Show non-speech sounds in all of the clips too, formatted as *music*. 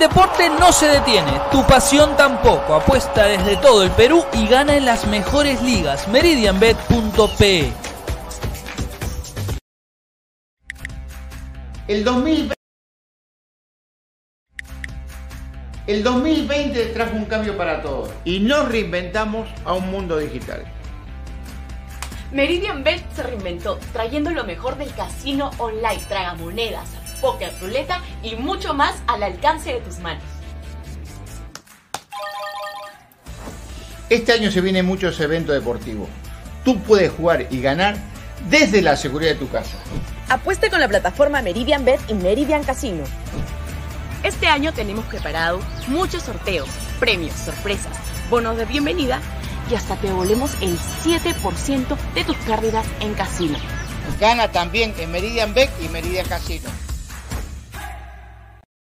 deporte no se detiene, tu pasión tampoco. Apuesta desde todo el Perú y gana en las mejores ligas. Meridianbet.pe El 2020, el 2020 trajo un cambio para todos y nos reinventamos a un mundo digital. Meridian Bet se reinventó trayendo lo mejor del casino online, tragamonedas, póker, ruleta y mucho más al alcance de tus manos. Este año se vienen muchos eventos deportivos. Tú puedes jugar y ganar desde la seguridad de tu casa. Apueste con la plataforma Meridian Bet y Meridian Casino. Este año tenemos preparado muchos sorteos, premios, sorpresas, bonos de bienvenida y hasta te devolvemos el 7% de tus pérdidas en casino. Gana también en Meridian Bet y Meridian Casino.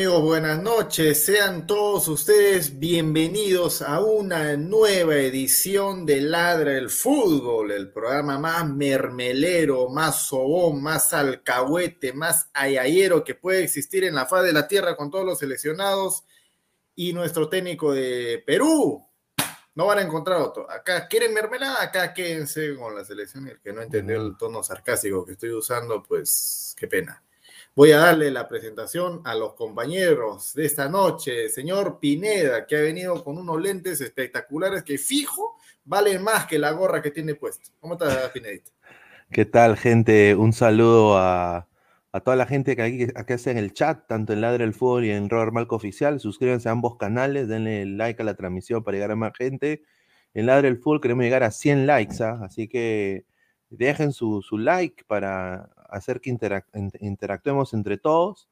Amigos? Buenas noches. Sean todos ustedes bienvenidos a una nueva edición de Ladra el Fútbol, el programa más mermelero, más sobón, más alcahuete, más ayayero que puede existir en la faz de la tierra con todos los seleccionados y nuestro técnico de Perú. No van a encontrar otro. Acá quieren mermelada, acá quédense con la selección. El que no entendió el tono sarcástico que estoy usando, pues qué pena. Voy a darle la presentación a los compañeros de esta noche. Señor Pineda, que ha venido con unos lentes espectaculares que fijo valen más que la gorra que tiene puesta. ¿Cómo estás, Pinedita? ¿Qué tal, gente? Un saludo a, a toda la gente que aquí, aquí está en el chat, tanto en Ladre el Fútbol y en Robert Malco Oficial. Suscríbanse a ambos canales, denle like a la transmisión para llegar a más gente. En Ladre el Fútbol queremos llegar a 100 likes, ¿ah? así que dejen su, su like para hacer que interac interactuemos entre todos.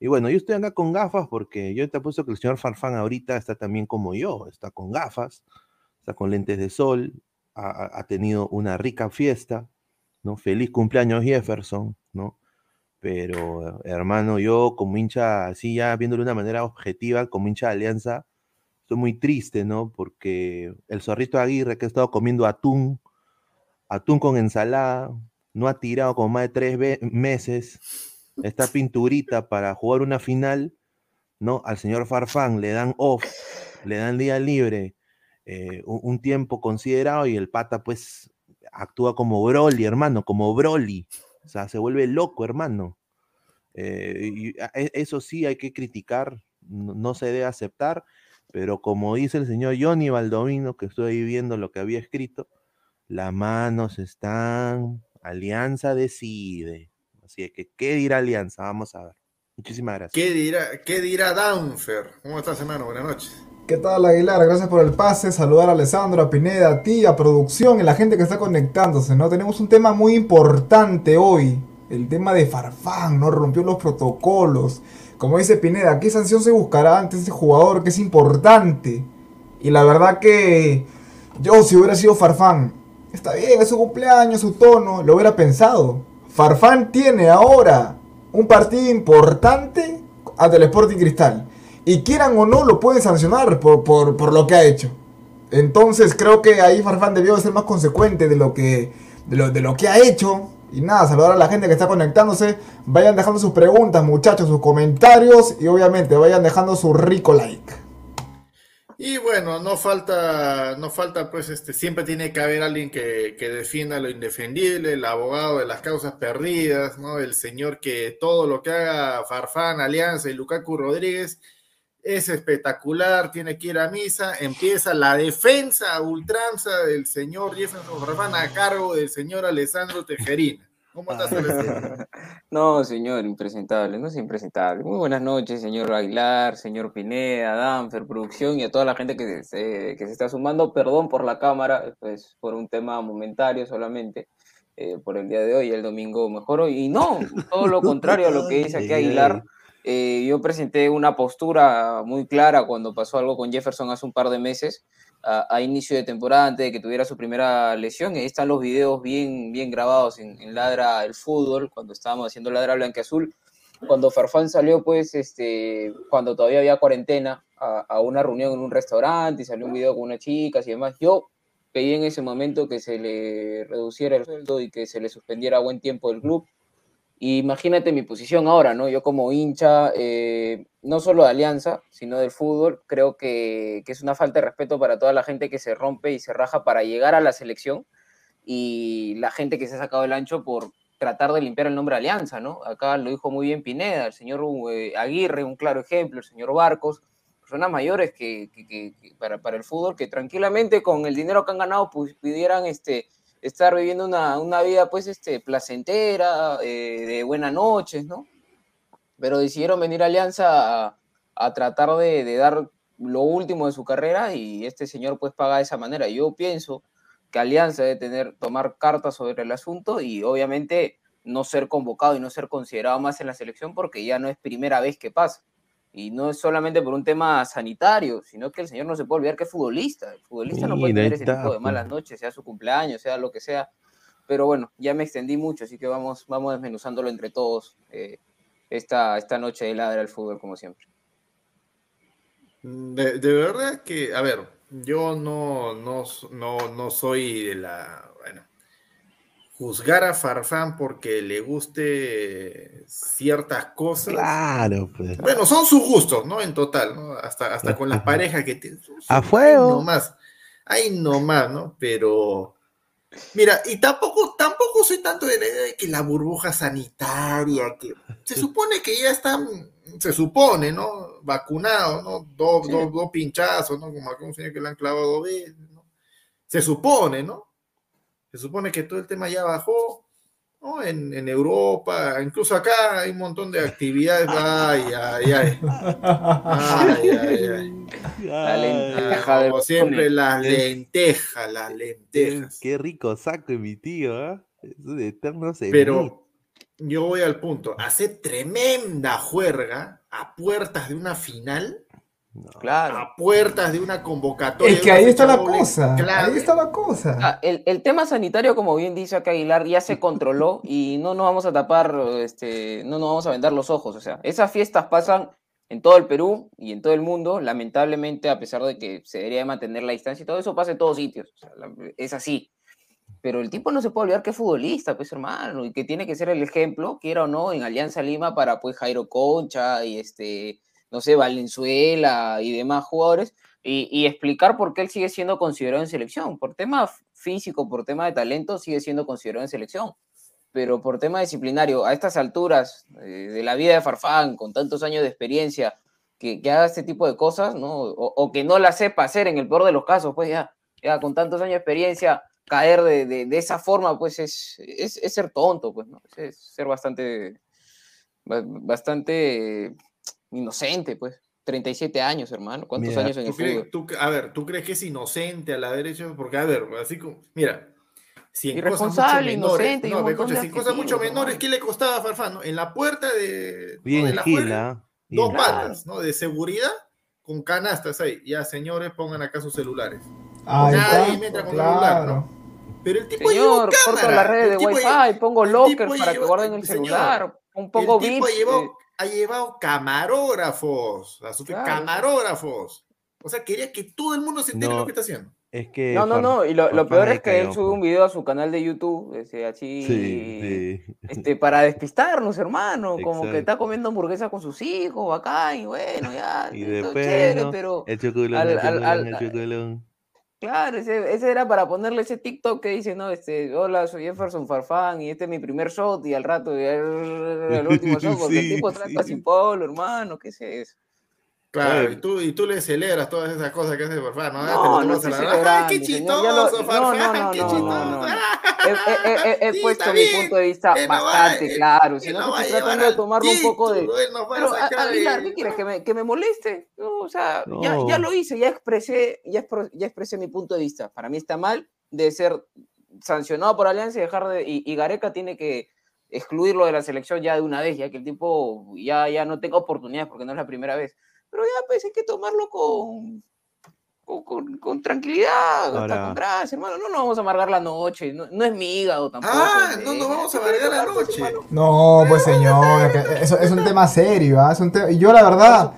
Y bueno, yo estoy acá con gafas porque yo te apuesto que el señor Farfán ahorita está también como yo, está con gafas, está con lentes de sol, ha, ha tenido una rica fiesta, ¿no? Feliz cumpleaños Jefferson, ¿no? Pero hermano, yo como hincha, así ya viéndolo de una manera objetiva, como hincha de Alianza, estoy muy triste, ¿no? Porque el zorrito Aguirre que ha estado comiendo atún, atún con ensalada, no ha tirado como más de tres meses esta pinturita para jugar una final, ¿no? Al señor Farfán le dan off, le dan día libre, eh, un, tiempo considerado y el pata pues actúa como Broly, hermano, como Broly. O sea, se vuelve loco, hermano. Eh, y eso sí hay que criticar, no, no, se debe aceptar, pero como dice el señor Johnny Baldomino, que estoy viendo lo que había escrito, las manos están Alianza decide. Así es que, ¿qué dirá Alianza? Vamos a ver. Muchísimas gracias. ¿Qué dirá, qué dirá Danfer? ¿Cómo estás, hermano? Buenas noches. ¿Qué tal, Aguilar? Gracias por el pase. Saludar a Alessandro, a Pineda, a ti, a producción y a la gente que está conectándose, ¿no? Tenemos un tema muy importante hoy. El tema de Farfán, ¿no? Rompió los protocolos. Como dice Pineda, ¿qué sanción se buscará ante ese jugador que es importante? Y la verdad que yo, si hubiera sido Farfán, Está bien, es su cumpleaños, su tono, lo hubiera pensado. Farfán tiene ahora un partido importante ante el Sporting Cristal. Y quieran o no, lo pueden sancionar por, por, por lo que ha hecho. Entonces creo que ahí Farfán debió ser más consecuente de lo que, de lo, de lo que ha hecho. Y nada, saludar a la gente que está conectándose. Vayan dejando sus preguntas, muchachos, sus comentarios. Y obviamente vayan dejando su rico like. Y bueno, no falta, no falta, pues, este, siempre tiene que haber alguien que, que defienda lo indefendible, el abogado de las causas perdidas, ¿no? El señor que todo lo que haga Farfán, Alianza y Lukaku Rodríguez es espectacular, tiene que ir a misa, empieza la defensa ultranza del señor Jefferson Farfán a cargo del señor Alessandro Tejerina. ¿Cómo estás, *laughs* Alessandro? No, señor, impresentable, no es impresentable. Muy buenas noches, señor Aguilar, señor Pineda, Danfer, producción y a toda la gente que se, que se está sumando. Perdón por la cámara, pues por un tema momentario solamente, eh, por el día de hoy, el domingo mejoró. Y no, todo lo *laughs* contrario a lo que dice aquí Aguilar. Eh, yo presenté una postura muy clara cuando pasó algo con Jefferson hace un par de meses, a, a inicio de temporada, antes de que tuviera su primera lesión. Ahí están los videos bien, bien grabados en, en Ladra el Fútbol, cuando estábamos haciendo Ladra Blanca Azul. Cuando Farfán salió, pues, este, cuando todavía había cuarentena, a, una reunión en un restaurante y salió un video con unas chicas y demás, yo pedí en ese momento que se le reduciera el sueldo y que se le suspendiera a buen tiempo del club. Imagínate mi posición ahora, ¿no? Yo como hincha, eh, no solo de Alianza, sino del fútbol, creo que, que, es una falta de respeto para toda la gente que se rompe y se raja para llegar a la selección y la gente que se ha sacado el ancho por tratar de limpiar el nombre de Alianza, ¿no? Acá lo dijo muy bien Pineda, el señor eh, Aguirre, un claro ejemplo, el señor Barcos, personas mayores que, que, que para, para, el fútbol que tranquilamente con el dinero que han ganado pues, pudieran este, estar viviendo una, una vida pues este, placentera, eh, de buenas noches, ¿no? Pero decidieron venir a Alianza a, tratar de, de, dar lo último de su carrera y este señor pues paga de esa manera. Yo pienso que Alianza debe tener, tomar cartas sobre el asunto y obviamente no ser convocado y no ser considerado más en la selección porque ya no es primera vez que pasa. Y no es solamente por un tema sanitario, sino que el señor no se puede olvidar que es futbolista. El futbolista no puede tener ese tipo de malas noches, sea su cumpleaños, sea lo que sea. Pero bueno, ya me extendí mucho, así que vamos, vamos desmenuzándolo entre todos eh, esta, esta noche de ladra al fútbol, como siempre. De, de, verdad que, a ver, yo no, no, no, no soy de la. Bueno, juzgar a Farfán porque le guste ciertas cosas. Claro, pues. Bueno, son sus gustos, ¿no? En total, ¿no? Hasta, hasta con las parejas que tiene. A fuego. Ahí nomás, ahí nomás, ¿no? Pero. Mira, y tampoco, tampoco soy tanto de la idea de que la burbuja sanitaria, que se *laughs* supone que ya están, se supone, ¿no? Vacunados, ¿no? Dos, sí. dos, dos pinchazos, ¿no? Como algún señor que le han clavado dos veces, ¿no? Se supone, ¿no? Se supone que todo el tema ya bajó, ¿no? En, en Europa, incluso acá hay un montón de actividades. *laughs* Ay, ay, ay. Ay, ay, ay. La lenteja Como siempre, las lentejas, las lentejas. Qué rico saco mi tío, ¿eh? Es un eterno Pero yo voy al punto. Hace tremenda juerga a puertas de una final. No. Claro. A puertas de una convocatoria. Es que ahí está la cosa. Claro. Ahí está la cosa. Ah, el, el, tema sanitario, como bien dice acá Aguilar, ya se controló *laughs* y no nos vamos a tapar, este, no nos vamos a vendar los ojos. O sea, esas fiestas pasan en todo el Perú y en todo el mundo. Lamentablemente, a pesar de que se debería mantener la distancia y todo eso, pasa en todos sitios. O sea, es así. Pero el tipo no se puede olvidar que es futbolista, pues hermano, y que tiene que ser el ejemplo, quiera o no, en Alianza Lima para pues Jairo Concha y este no sé, Valenzuela y demás jugadores, y, explicar por qué él sigue siendo considerado en selección. Por tema físico, por tema de talento, sigue siendo considerado en selección. Pero por tema disciplinario, a estas alturas eh, de la vida de Farfán, con tantos años de experiencia, que, que haga este tipo de cosas, ¿no? O, que no la sepa hacer en el peor de los casos, pues ya, ya con tantos años de experiencia, caer de, de, esa forma, pues es, es, es, ser tonto, pues, ¿no? Es, ser bastante, bastante inocente, pues. 37 años, hermano. ¿Cuántos mira, años en el crees, fútbol? Tú, a ver, ¿tú crees que es inocente a la derecha? Porque, a ver, así como, mira, si en Irresponsable, cosas mucho menores, inocente, no, me coche, si en cosas mucho menores, ¿qué le costaba a Farfán? ¿no? En la puerta de, bien ¿no? de la gila, fuera, bien dos patas, ¿no? De seguridad con canastas ahí. Ya, señores, pongan acá sus celulares. Ahí Nadie está, entra con claro. celular, ¿no? Pero el tipo Señor, llevó corto cámara. la red de Wi-Fi, lle- pongo locker para que guarden el señor, celular, un poco el tipo llevó- eh, ha llevado camarógrafos, a su- Claro. camarógrafos. O sea, quería que todo el mundo se entere No. lo que está haciendo. Es que. No, no, no, y lo, peor es que él sube pues. un video a su canal de YouTube, este, así, Sí, sí. este, para despistarnos, hermano, como que está comiendo hamburguesa con sus hijos, bacán, y bueno, ya, Y todo después, chévere, ¿no? pero, El chocolón, al- el al- chocolón, al- el chocolón. Claro, ese, ese era para ponerle ese TikTok que dice, no, este, hola, soy Jefferson Farfán, y este es mi primer shot, y al rato, y el, el último shot, porque el *laughs* Sí, tipo sí. trata sin polo, hermano, ¿qué es eso? Claro, y tú, y tú le celebras tomas esas cosas que hace Farfán, ¿no? No, no a estoy la- ¡Ay, qué chistoso, no, Farfán! no, no, ¡Qué no, no, chistoso! no. *laughs* He, he- he- he Sí, puesto mi bien, punto de vista él no va- bastante él- claro, sino no que va a estoy tratando de tomarlo un poco de... va a Pero, a- sacar Aguilar, el- ¿qué quieres? ¿Que me, que me moleste? No, o sea, ya, No. ya lo hice, ya expresé, ya, ya expresé mi punto de vista. Para mí está mal de ser sancionado por Alianza y dejar de... Y, y Gareca tiene que excluirlo de la selección ya de una vez, ya que el tipo ya, ya no tenga oportunidades porque no es la primera vez. Pero ya pues hay que tomarlo con... Con, con- con tranquilidad, Ahora- con gracia, hermano. No nos vamos a amargar la noche. No, no es mi hígado tampoco. Ah, hombre. no nos vamos a ¿Qué quiere amargar la pues, noche. hermano? No, pues señor, eso es un tema serio. Es un te- y yo la verdad,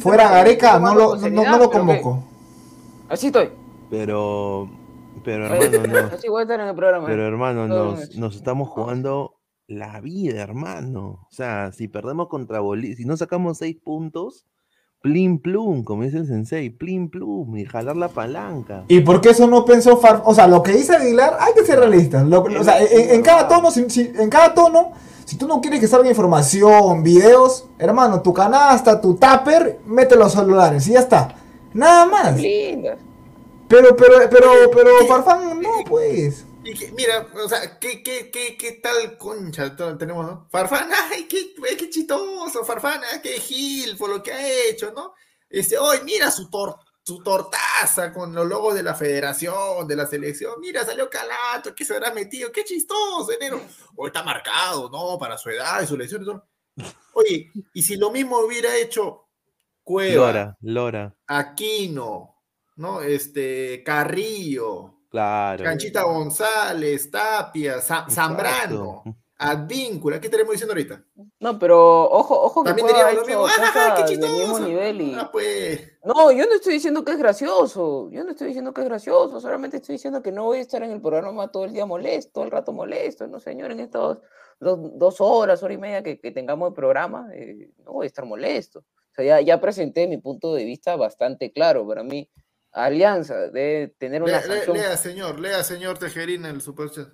fuera Gareca, no lo, no, lo convoco. Así estoy. Pero. Pero hermano, no. *laughs* Así voy a estar en el programa. Pero ¿eh? hermano, nos, nos estamos jugando la vida, hermano. O sea, si perdemos contra Bolivia, si no sacamos seis puntos, plin plum, como dice el sensei, plin plum, y jalar la palanca. ¿Y por qué eso no pensó Far... O sea, lo que dice Aguilar, hay que ser realistas. Lo- o sea, en, en cada tono, si, si- en cada tono, si tú no quieres que salga información, videos, hermano, tu canasta, tu tupper, mete los celulares y ya está. Nada más. Lindas. Pero, pero, pero, pero, Farfán, no, pues. Y mira, o sea, ¿qué, qué, qué, qué tal concha tenemos, no? Farfán, *laughs* ay, qué, qué chistoso, Farfán, ah, qué gil por lo que ha hecho, ¿no? Este, hoy mira su, tor su tortaza con los logos de la federación, de la selección, mira, salió calato, ¿qué se habrá metido? Qué chistoso, enero. Hoy está marcado, ¿no? Para su edad y su lesión y todo. Oye, y si lo mismo hubiera hecho Cueva, Lora, Lora, Aquino, ¿no? Este, Carrillo, claro. Canchita González, Tapia, Zambrano. Advíncula, ¿qué estaremos diciendo ahorita? No, pero ojo, ojo que También diríamos lo mismo, ¡ah, qué chistoso! nivel y... Ah, pues, No, yo no estoy diciendo que es gracioso. Yo no estoy diciendo que es gracioso. Solamente estoy diciendo que no voy a estar en el programa todo el día molesto, todo el rato molesto. No, señor, en estas dos, dos horas, hora y media que, que tengamos de programa, eh, no voy a estar molesto. O sea, ya, ya presenté mi punto de vista bastante claro. Para mí, Alianza debe tener una lea, señor, lea, señor Tejerín, el superchat.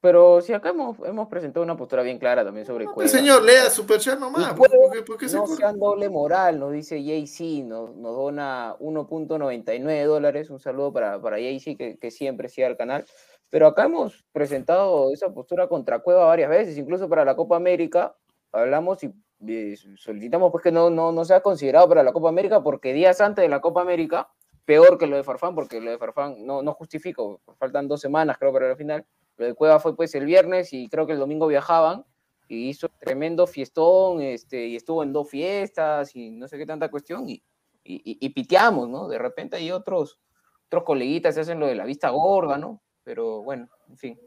Pero si acá hemos, hemos presentado una postura bien clara también sobre Pues, Cueva. señor, lea superchat nomás. ¿Por, Cueva por qué, por qué se no corre? sean doble moral, nos dice JC, nos, nos dona 1.99 dólares. Un saludo para, para JC que, que siempre sigue al canal. Pero acá hemos presentado esa postura contra Cueva varias veces, incluso para la Copa América. Hablamos y eh, solicitamos pues que no, no, no sea considerado para la Copa América porque días antes de la Copa América, peor que lo de Farfán, porque lo de Farfán no, no justifico, faltan dos semanas creo para la final. Lo de Cueva fue pues el viernes y creo que el domingo viajaban y hizo tremendo fiestón, este, y estuvo en dos fiestas y no sé qué tanta cuestión, y, y, y- y piteamos, ¿no? De repente hay otros, otros coleguitas que hacen lo de la vista gorda, ¿no? Pero bueno, en fin.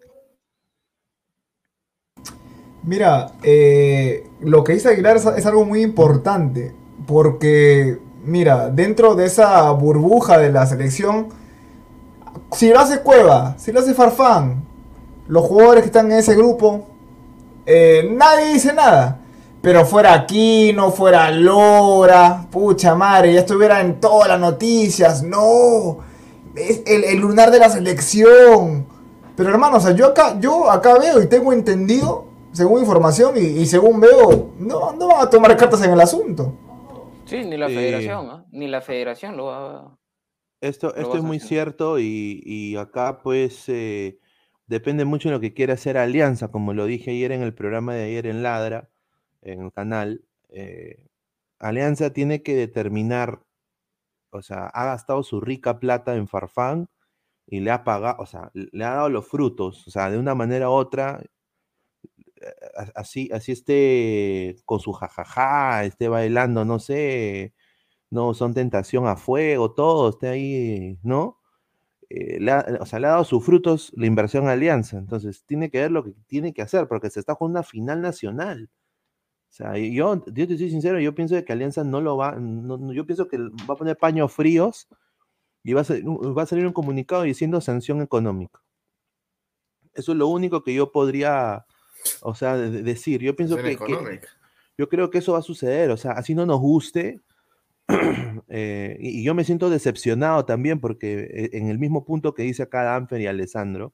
Mira, eh, lo que dice Aguilar es, algo muy importante, porque, mira, dentro de esa burbuja de la selección, si lo hace Cueva, si lo hace Farfán, los jugadores que están en ese grupo, eh, nadie dice nada. Pero fuera Aquino, fuera Lora, pucha madre, ya estuviera en todas las noticias, no, es el, el lunar de la selección. Pero hermano, o sea, yo acá, yo acá veo y tengo entendido, según información y, y según veo, no, no van a tomar cartas en el asunto. Sí, ni la Sí. federación, ¿ah? Ni la federación lo va Esto, Lo esto es muy haciendo. cierto y, y acá pues eh, depende mucho de lo que quiera hacer Alianza, como lo dije ayer en el programa de ayer en Ladra, en el canal. eh, Alianza tiene que determinar, o sea, ha gastado su rica plata en Farfán y le ha pagado, o sea, le ha dado los frutos, o sea, de una manera u otra, así, así esté con su jajaja, esté bailando, no sé, no son tentación a fuego, todo, esté ahí, ¿no? eh, o sea, le ha dado sus frutos la inversión Alianza. Entonces, tiene que ver lo que tiene que hacer, porque se está jugando una final nacional. O sea, yo, yo te soy sincero, yo pienso que Alianza no lo va, no- yo pienso que va a poner paños fríos y va a, va a salir un comunicado diciendo sanción económica. Eso es lo único que yo podría, o sea, de- de- decir. Yo pienso que, yo creo que eso va a suceder. O sea, así no nos guste. *clears throat* eh, y, y yo me siento decepcionado también porque eh, en el mismo punto que dice acá Danfer y Alessandro,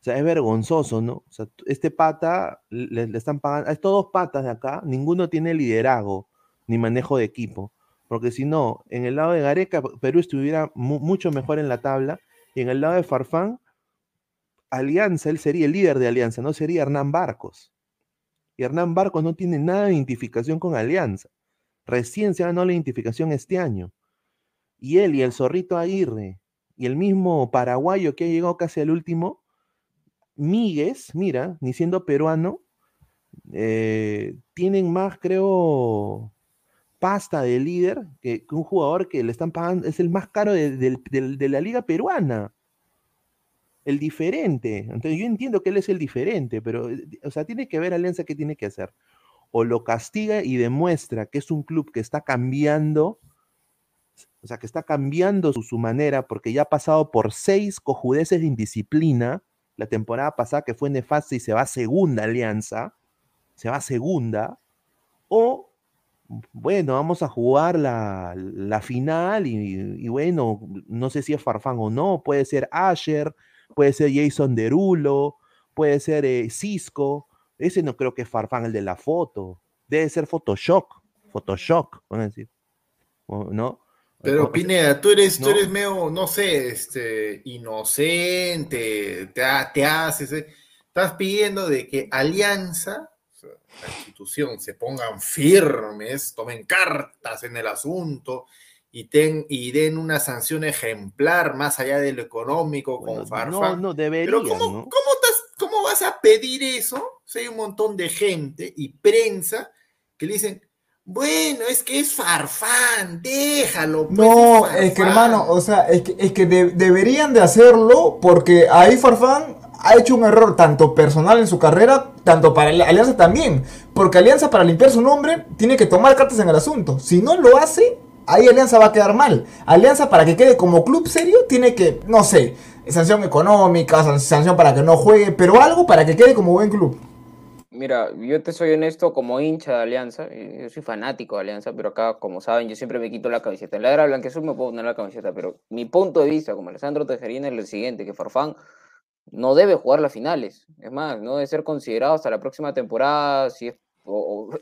o sea, es vergonzoso, ¿no? O sea, este pata le, le están pagando, a estos dos patas de acá, ninguno tiene liderazgo ni manejo de equipo. Porque si no, en el lado de Gareca, Perú estuviera mu- mucho mejor en la tabla. Y en el lado de Farfán, Alianza, él sería el líder de Alianza, no sería Hernán Barcos. Y Hernán Barcos no tiene nada de identificación con Alianza. Recién se ganó la identificación este año. Y él y el zorrito Aguirre y el mismo paraguayo que ha llegado casi al último, Míguez, mira, ni siendo peruano, eh, tienen más, creo, pasta de líder que, un jugador que le están pagando, es el más caro de la liga peruana. El diferente. Entonces yo entiendo que él es el diferente, pero, eh, o sea, tiene que ver Alianza qué tiene que hacer. O lo castiga y demuestra que es un club que está cambiando, o sea, que está cambiando su, manera, porque ya ha pasado por seis cojudeces de indisciplina. La temporada pasada que fue nefasta y se va a segunda alianza, se va a segunda. O, bueno, vamos a jugar la, la final y, y bueno, no sé si es Farfán o no, puede ser Asher, puede ser Jason Derulo, puede ser eh, Cisco. Ese no creo que es Farfán el de la foto. Debe ser Photoshop. Photoshop, van a decir. ¿No? Pero Pineda, tú eres, tú ¿no? eres medio, no sé, este, inocente, te, te haces, eh, estás pidiendo de que Alianza, o sea, la institución, se pongan firmes, tomen cartas en el asunto y, ten, y den una sanción ejemplar más allá de lo económico con No, Farfán. no, debería, Pero ¿cómo, ¿no? cómo, estás- cómo vas a pedir eso si hay un montón de gente y prensa que le dicen, bueno, es que es Farfán, déjalo. pues, No, es es que Farfán". hermano, o sea, es que, es que de- deberían de hacerlo porque ahí Farfán ha hecho un error tanto personal en su carrera, tanto para Alianza también. Porque Alianza para limpiar su nombre tiene que tomar cartas en el asunto. Si no lo hace, ahí Alianza va a quedar mal. Alianza para que quede como club serio tiene que, no sé, sanción económica, san- sanción para que no juegue, pero algo para que quede como buen club. Mira, yo te soy honesto como hincha de Alianza, eh, yo soy fanático de Alianza, pero acá, como saben, yo siempre me quito la camiseta. En la era blanqueazul me puedo poner la camiseta, pero mi punto de vista como Alessandro Tejerina es el siguiente, que Farfán no debe jugar las finales. Es más, no debe ser considerado hasta la próxima temporada, si es-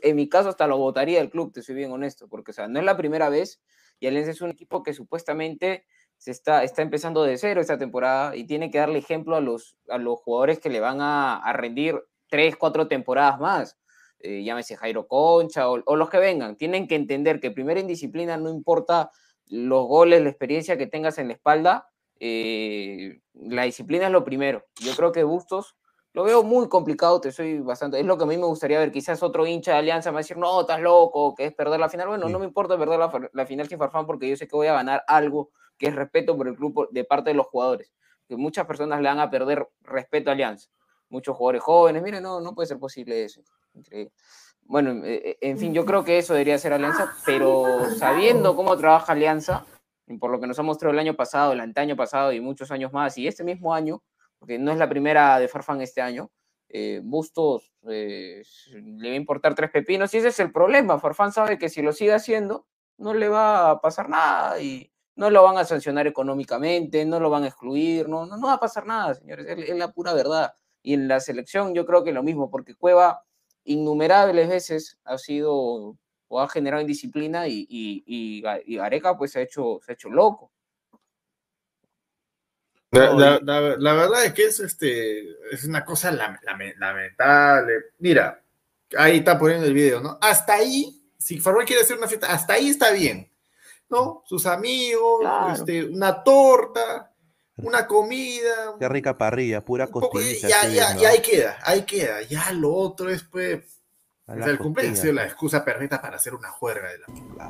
en mi caso hasta lo votaría del club, te soy bien honesto, porque o sea, no es la primera vez y Alianza es un equipo que supuestamente se está, está empezando de cero esta temporada y tiene que darle ejemplo a los, a los jugadores que le van a, a rendir tres, cuatro temporadas más. Eh, llámese Jairo Concha o, los que vengan. Tienen que entender que primero en disciplina no importa los goles, la experiencia que tengas en la espalda, eh, la disciplina es lo primero. Yo creo que Bustos lo veo muy complicado, te soy bastante. Es lo que a mí me gustaría ver. Quizás otro hincha de Alianza me va a decir, no, estás loco, que es perder la final. Bueno, no me importa perder la, la final sin Farfán porque yo sé que voy a ganar algo que es respeto por el club de parte de los jugadores. Que muchas personas le van a perder respeto a Alianza. Muchos jugadores jóvenes, mire, no, no puede ser posible eso. Increíble. Bueno, eh, en fin, yo creo que eso debería ser Alianza, pero sabiendo cómo trabaja Alianza, por lo que nos ha mostrado el año pasado, el antaño pasado y muchos años más, y este mismo año, porque no es la primera de Farfán este año, eh, Bustos eh, le va a importar tres pepinos, y ese es el problema. Farfán sabe que si lo sigue haciendo, no le va a pasar nada y no lo van a sancionar económicamente, no lo van a excluir, no, no, no va a pasar nada, señores, es, la pura verdad. Y en la selección yo creo que lo mismo, porque Cueva innumerables veces ha sido o ha generado indisciplina y, y, pues se ha hecho, se ha hecho loco. La, la- la- la verdad es que es, este, es una cosa lam- lame- lamentable. Mira, ahí está poniendo el video, ¿no? Hasta ahí, si Farrell quiere hacer una fiesta, hasta ahí está bien, ¿no? Sus amigos, Claro. este, una torta, una comida, Qué rica parrilla, pura costillita. ya, ya, ¿no? ya ahí queda, ahí queda. Ya lo otro es, pues, o sea, el cumpleaños ha costilla. sido la excusa perfecta para hacer una juerga de la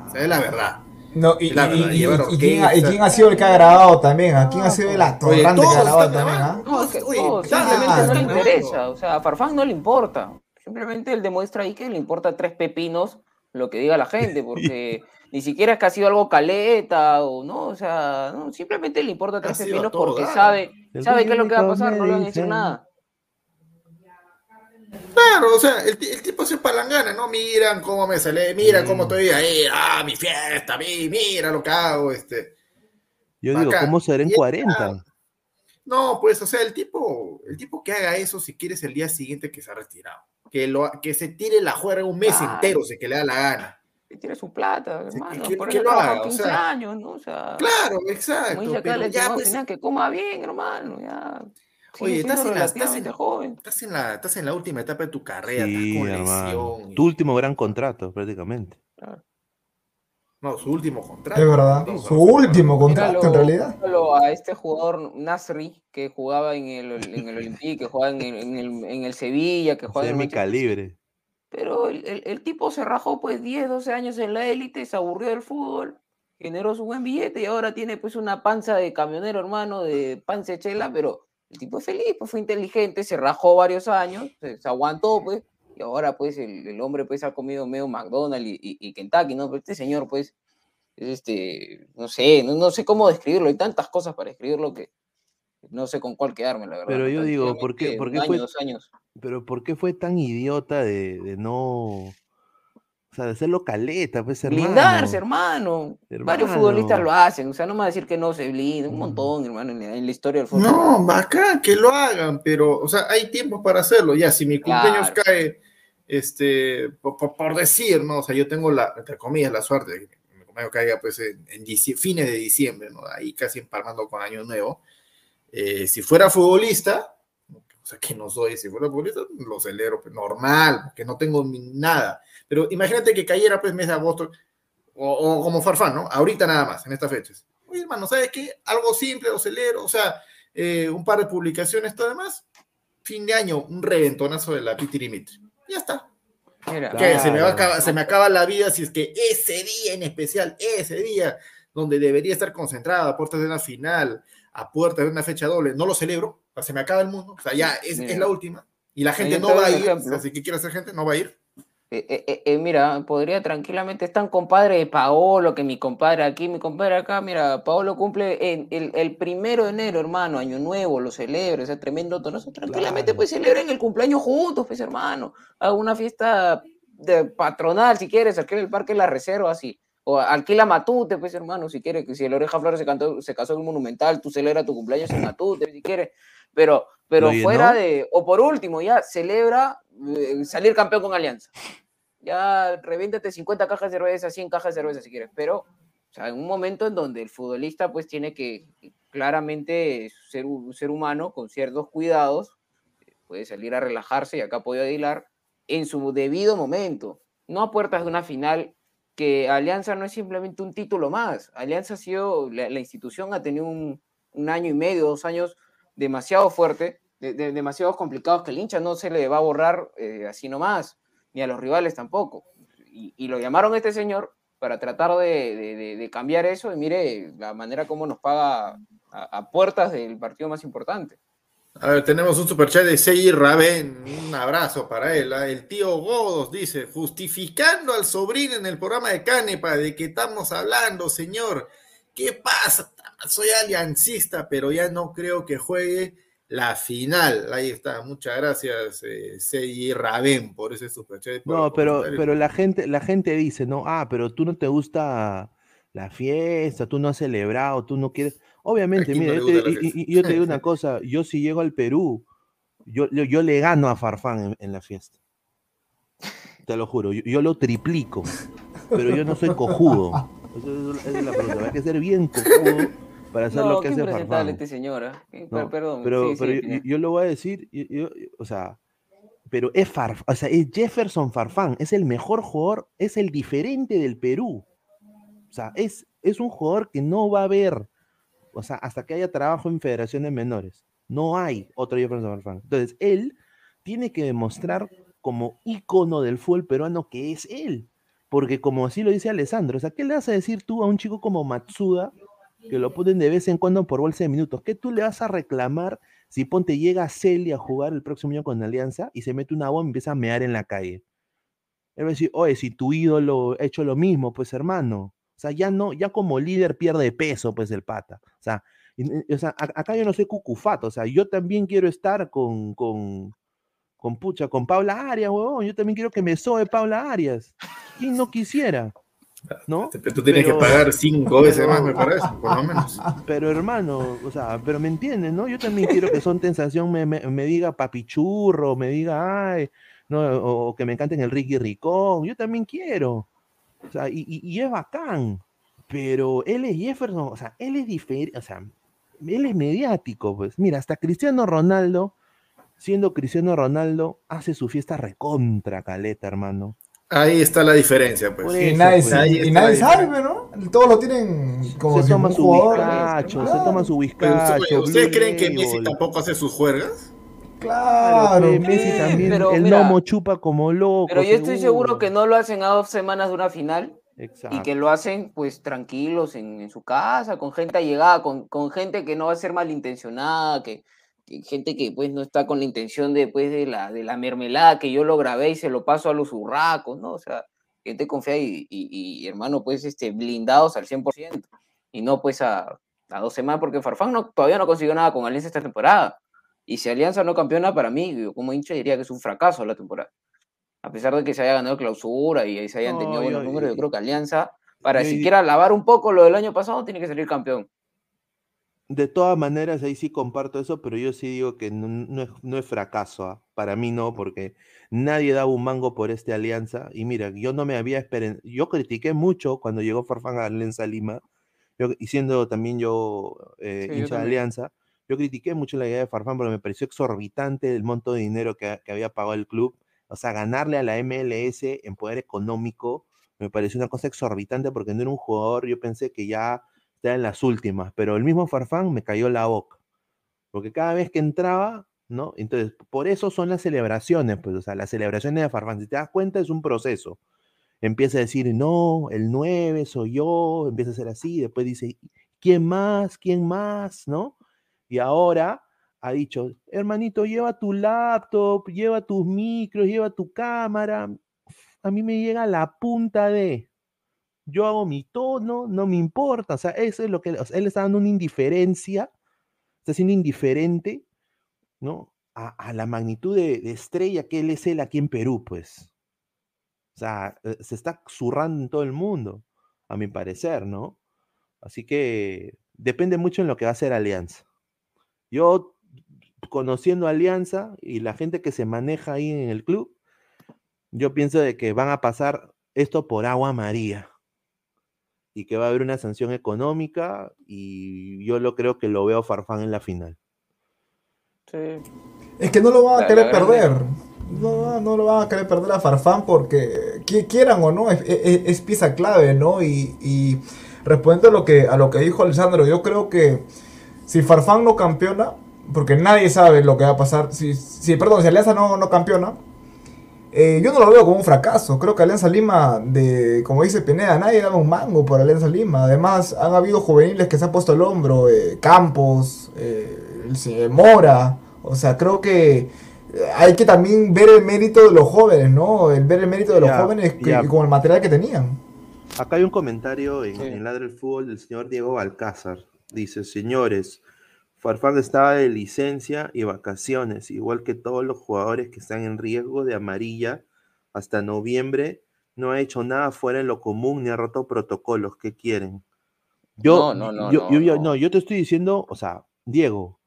o sea, es la verdad. No, y, La verdad, y- y- llevar y quién, ha- y orquesta. quién ha sido el que ha grabado también? ¿A quién ha sido el atorrante que ha grabado también? ¿ah? grabando. No, es que Oye, no, ya, simplemente no le interesa. O sea, a Farfán no le importa. Simplemente él demuestra ahí que le importa tres pepinos lo que diga la gente, *laughs* porque ni siquiera es que ha sido algo caleta o no, o sea, no, simplemente le importa tres pepinos todo porque sabe, sabe qué es lo que va a pasar, no le van a decir nada. Claro, o sea, el, el tipo se palangana, ¿no? Miran cómo me sale, mira cómo estoy ahí, ah, mi fiesta, mi, mira lo que hago, este. Yo digo. ¿cómo será en Y- 40? No, pues, o sea, el tipo, el tipo que haga eso, si quieres el día siguiente que se ha retirado. Que, lo, que se tire la juega un mes entero, si que le da la gana. Que tiene su plata, hermano, que- por que eso lo haga, o 15 sea, años, ¿no? O sea, Claro, como exacto. dice acá Pero el ya, pues, que coma bien, hermano, ya. Oye, estás en, la, estás, en, joven. estás, en la, estás en la última etapa de tu carrera, Sí, estás con hermano. lesión. y- Tu último gran contrato, prácticamente. No, su último contrato. Es verdad. No, Su último contrato, en realidad. míralo a este jugador Nasri que jugaba en el, en el Olympique, que jugaba en el, en el, en el Sevilla, que jugaba en el calibre. Pero el, el- el tipo se rajó pues 10, 12 años en la élite, se aburrió del fútbol, generó su buen billete y ahora tiene pues una panza de camionero, hermano, de panza de chela, pero el tipo es feliz, pues fue inteligente, se rajó varios años, se, se aguantó pues, y ahora pues el, el hombre pues ha comido medio McDonald's y, y- y Kentucky, ¿no? Pero este señor pues, es este, no sé, no, no sé cómo describirlo, hay tantas cosas para describirlo que no sé con cuál quedarme, la verdad. Pero yo digo, ¿por qué- por qué año, fue- dos años. Pero ¿por qué fue tan idiota de, de no. O sea, de hacerlo caleta, pues, hermano? Blindarse, hermano. Varios Hermano. futbolistas lo hacen. O sea, no me va a decir que no se blinda. Un montón, hermano, en la, en la historia del fútbol. No, bacán, que lo hagan, pero, o sea, hay tiempo para hacerlo. Ya, si mi cumpleaños Claro. cae, este, por, por- por decir, ¿no? O sea, yo tengo la, entre comillas, la suerte de que mi cumpleaños caiga, pues, en, en fines de diciembre, ¿no? Ahí casi empalmando con Año Nuevo. Eh, si fuera futbolista, o sea, que no soy, si fuera futbolista, lo celebro, pues, normal, porque no tengo ni nada. Pero imagínate que cayera, pues, mes de agosto, o, o como Farfán, ¿no? Ahorita nada más, en estas fechas. Oye, hermano, ¿sabes qué? Algo simple, lo celebro, o sea, eh, un par de publicaciones, todo demás. Fin de año, un reventonazo de la Pitirimitri. Ya está. Mira, Que se, me va a acabar- se me acaba la vida si es que ese día en especial, ese día donde debería estar concentrada a puertas de una final, a puertas de una fecha doble, no lo celebro, o sea, se me acaba el mundo, o sea, ya es, la última. Y la gente no va a ir, o sea, si que quiere hacer gente, no va a ir. eh, eh, eh, eh, mira, podría tranquilamente estar compadre de Paolo, que mi compadre aquí, mi compadre acá. Mira, Paolo cumple en el, el primero de enero, hermano, año nuevo, lo celebra, ese tremendo tonazo. Tranquilamente, Claro. pues celebren el cumpleaños juntos, pues, hermano. Haga una fiesta de patronal, si quieres, alquila el parque La Reserva, así. O alquila Matute, pues, hermano, si quieres, que si el Oreja Flores se, cantó, se casó en un monumental, tú celebra tu cumpleaños en Matute, si quieres. Pero, pero ¿Lo fuera llenó? de, o por último, ya celebra eh, salir campeón con Alianza. Ya reviéntate 50 cajas de cerveza, 100 cajas de cerveza si quieres, pero o sea, en un momento en donde el futbolista pues tiene que claramente ser un ser humano con ciertos cuidados, puede salir a relajarse y acá puede Aguilar en su debido momento, no a puertas de una final que Alianza no es simplemente un título más. Alianza ha sido, la, institución ha tenido un, año y medio, dos años demasiado fuerte, de, de- demasiado complicados que el hincha no se le va a borrar eh, así nomás, ni a los rivales tampoco. Y, lo llamaron este señor para tratar de, cambiar eso y mire la manera como nos paga a puertas del partido más importante. A ver, tenemos un superchat de Seyi Raben. Un abrazo para él. ¿ah? El tío Godos dice: justificando al sobrino en el programa de Canepa, ¿de qué estamos hablando, señor? ¿Qué pasa? Soy aliancista, pero ya no creo que juegue la final. Ahí está. Muchas gracias, eh, Raben, por ese superchat. por No, pero, comentario. pero la gente, la gente dice, no, ah, pero tú no te gusta la fiesta, tú no has celebrado, tú no quieres. Obviamente, mira, yo te, y- yo te digo una cosa, yo si llego al Perú, yo, yo, yo le gano a Farfán en, en la fiesta. Te lo juro, yo, yo lo triplico, pero yo no soy cojudo. *laughs* Esa es, la pregunta, hay que ser bien cojudo para hacer No, lo que hace Farfán. este señor. ¿ah? No, Perdón. pero, sí, sí, pero yo, Pineda. yo lo voy a decir, yo- yo- o sea, pero es Farf, o sea, es Jefferson Farfán, es el mejor jugador, es el diferente del Perú. O sea, es, es un jugador que no va a haber, o sea, hasta que haya trabajo en federaciones menores. No hay otro Jefferson Farfán. Entonces, él tiene que demostrar como ícono del fútbol peruano que es él. Porque como así lo dice Alessandro, o sea, ¿qué le vas a decir tú a un chico como Matsuda, que lo ponen de vez en cuando por bolsa de minutos? ¿Qué tú le vas a reclamar si ponte llega Celia a jugar el próximo año con Alianza y se mete una bomba y empieza a mear en la calle? Él va a decir, oye, si tu ídolo ha hecho lo mismo, pues hermano. Sea, ya no, ya como líder pierde peso, pues el pata. O sea, o sea acá yo no soy cucufato, o sea, yo también quiero estar con, con, con pucha, con Paula Arias, huevón. Yo también quiero que me soe Paula Arias. ¿Quién no quisiera? ¿No? Tú tienes que pagar cinco veces más, me *laughs* parece, por lo menos. Pero hermano, o sea, pero me entiendes, ¿no? Yo también quiero que Son Tensación me, me, diga papichurro, me diga, ay, no, o, que me canten el Ricky Ricón. Yo también quiero. O sea, y, y, es bacán. Pero él es Jefferson, o sea, él es diferente, o sea, él es mediático, pues. Mira, hasta Cristiano Ronaldo siendo Cristiano Ronaldo, hace su fiesta recontra caleta, hermano. Ahí está la diferencia, pues. y nadie, pues. sabe, ¿no? Todos lo tienen como se toma su bizcacho, se toma su bizcacho. ¿Ustedes creen que Messi tampoco hace sus juergas? Claro, Messi también, el lomo chupa como loco. Pero yo estoy seguro que no lo hacen a dos semanas de una final. Y que lo hacen pues tranquilos en, su casa, con gente allegada, con, con gente que no va a ser malintencionada, que, gente que pues no está con la intención de, pues, de, la, de la mermelada que yo lo grabé y se lo paso a los urracos, ¿no? O sea, gente confía y, y, hermano, pues, este, blindados al 100%. Y no, pues, a, a dos semanas, porque Farfán no, todavía no consiguió nada con Alianza esta temporada. Y si Alianza no campeona, para mí, como hincha diría que es un fracaso la temporada. A pesar de que se haya ganado clausura y se hayan tenido buenos números, yo creo que Alianza, para siquiera lavar un poco lo del año pasado, tiene que salir campeón. De todas maneras, ahí sí comparto eso, pero yo sí digo que no, es, fracaso. ¿ah? Para mí no, porque nadie daba un mango por esta alianza. Y mira, yo no me había esperado. Yo critiqué mucho cuando llegó Farfán a Alianza Lima, y siendo también yo eh, hincha de Alianza. Yo critiqué mucho la idea de Farfán porque me pareció exorbitante el monto de dinero que, había pagado el club. O sea, ganarle a la MLS en poder económico me pareció una cosa exorbitante porque no era un jugador. Yo pensé que ya en las últimas, pero el mismo Farfán me cayó la boca, porque cada vez que entraba, ¿no? Entonces, por eso son las celebraciones, pues, o sea, las celebraciones de Farfán, si te das cuenta, es un proceso. Empieza a decir, no, el 9 soy yo, empieza a ser así, después dice, ¿quién más? ¿Quién más? ¿No? Y ahora ha dicho, hermanito, lleva tu laptop, lleva tus micros, lleva tu cámara. A mí me llega la punta de, yo hago mi tono, no me importa, o sea, eso es lo que, él está dando una indiferencia, está siendo indiferente, ¿no? A, la magnitud de, estrella que él es él aquí en Perú, pues. O sea, eh, se está zurrando en todo el mundo, a mi parecer, ¿no? Así que depende mucho en lo que va a hacer Alianza. Yo, conociendo Alianza y la gente que se maneja ahí en el club, yo pienso de que van a pasar esto por agua María y que va a haber una sanción económica y yo lo creo que lo veo Farfán en la final. Sí. Es que no lo van a querer perder. No, no lo van a querer perder a Farfán porque quieran o no, es, pieza clave, ¿no? Y, y respondiendo a lo, que, a lo que dijo Alessandro, yo creo que si Farfán no campeona, porque nadie sabe lo que va a pasar, si, si perdón, si Alianza no, no campeona, eh, yo no lo veo como un fracaso. Creo que Alianza Lima, de, como dice Pineda, nadie da un mango por Alianza Lima. Además, han habido juveniles que se han puesto el hombro, eh, Campos, eh, Mora. O sea, creo que hay que también ver el mérito de los jóvenes, ¿no? El ver el mérito de los jóvenes con el material que tenían. Acá hay un comentario en, el Ladre del Fútbol del señor Diego Alcázar. Dice, señores, Farfán estaba de licencia y vacaciones, igual que todos los jugadores que están en riesgo de amarilla hasta noviembre. No ha hecho nada fuera de lo común ni ha roto protocolos. ¿Qué quieren? Yo, no, no, no, yo, yo, no, yo te estoy diciendo, o sea, Diego,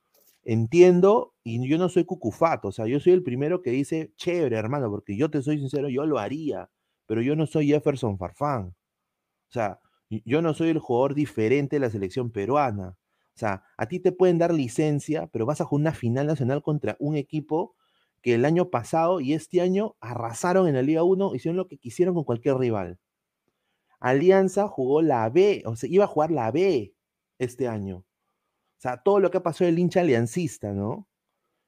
entiendo y yo no soy cucufato, o sea, yo soy el primero que dice, chévere, hermano, porque yo te soy sincero, yo lo haría, pero yo no soy Jefferson Farfán. O sea, yo no soy el jugador diferente de la selección peruana. O sea, a ti te pueden dar licencia, pero vas a jugar una final nacional contra un equipo que el año pasado y este año arrasaron en la Liga 1, hicieron lo que quisieron con cualquier rival. Alianza jugó la B, o sea, iba a jugar la B este año. O sea, todo lo que pasó el hincha aliancista, ¿no?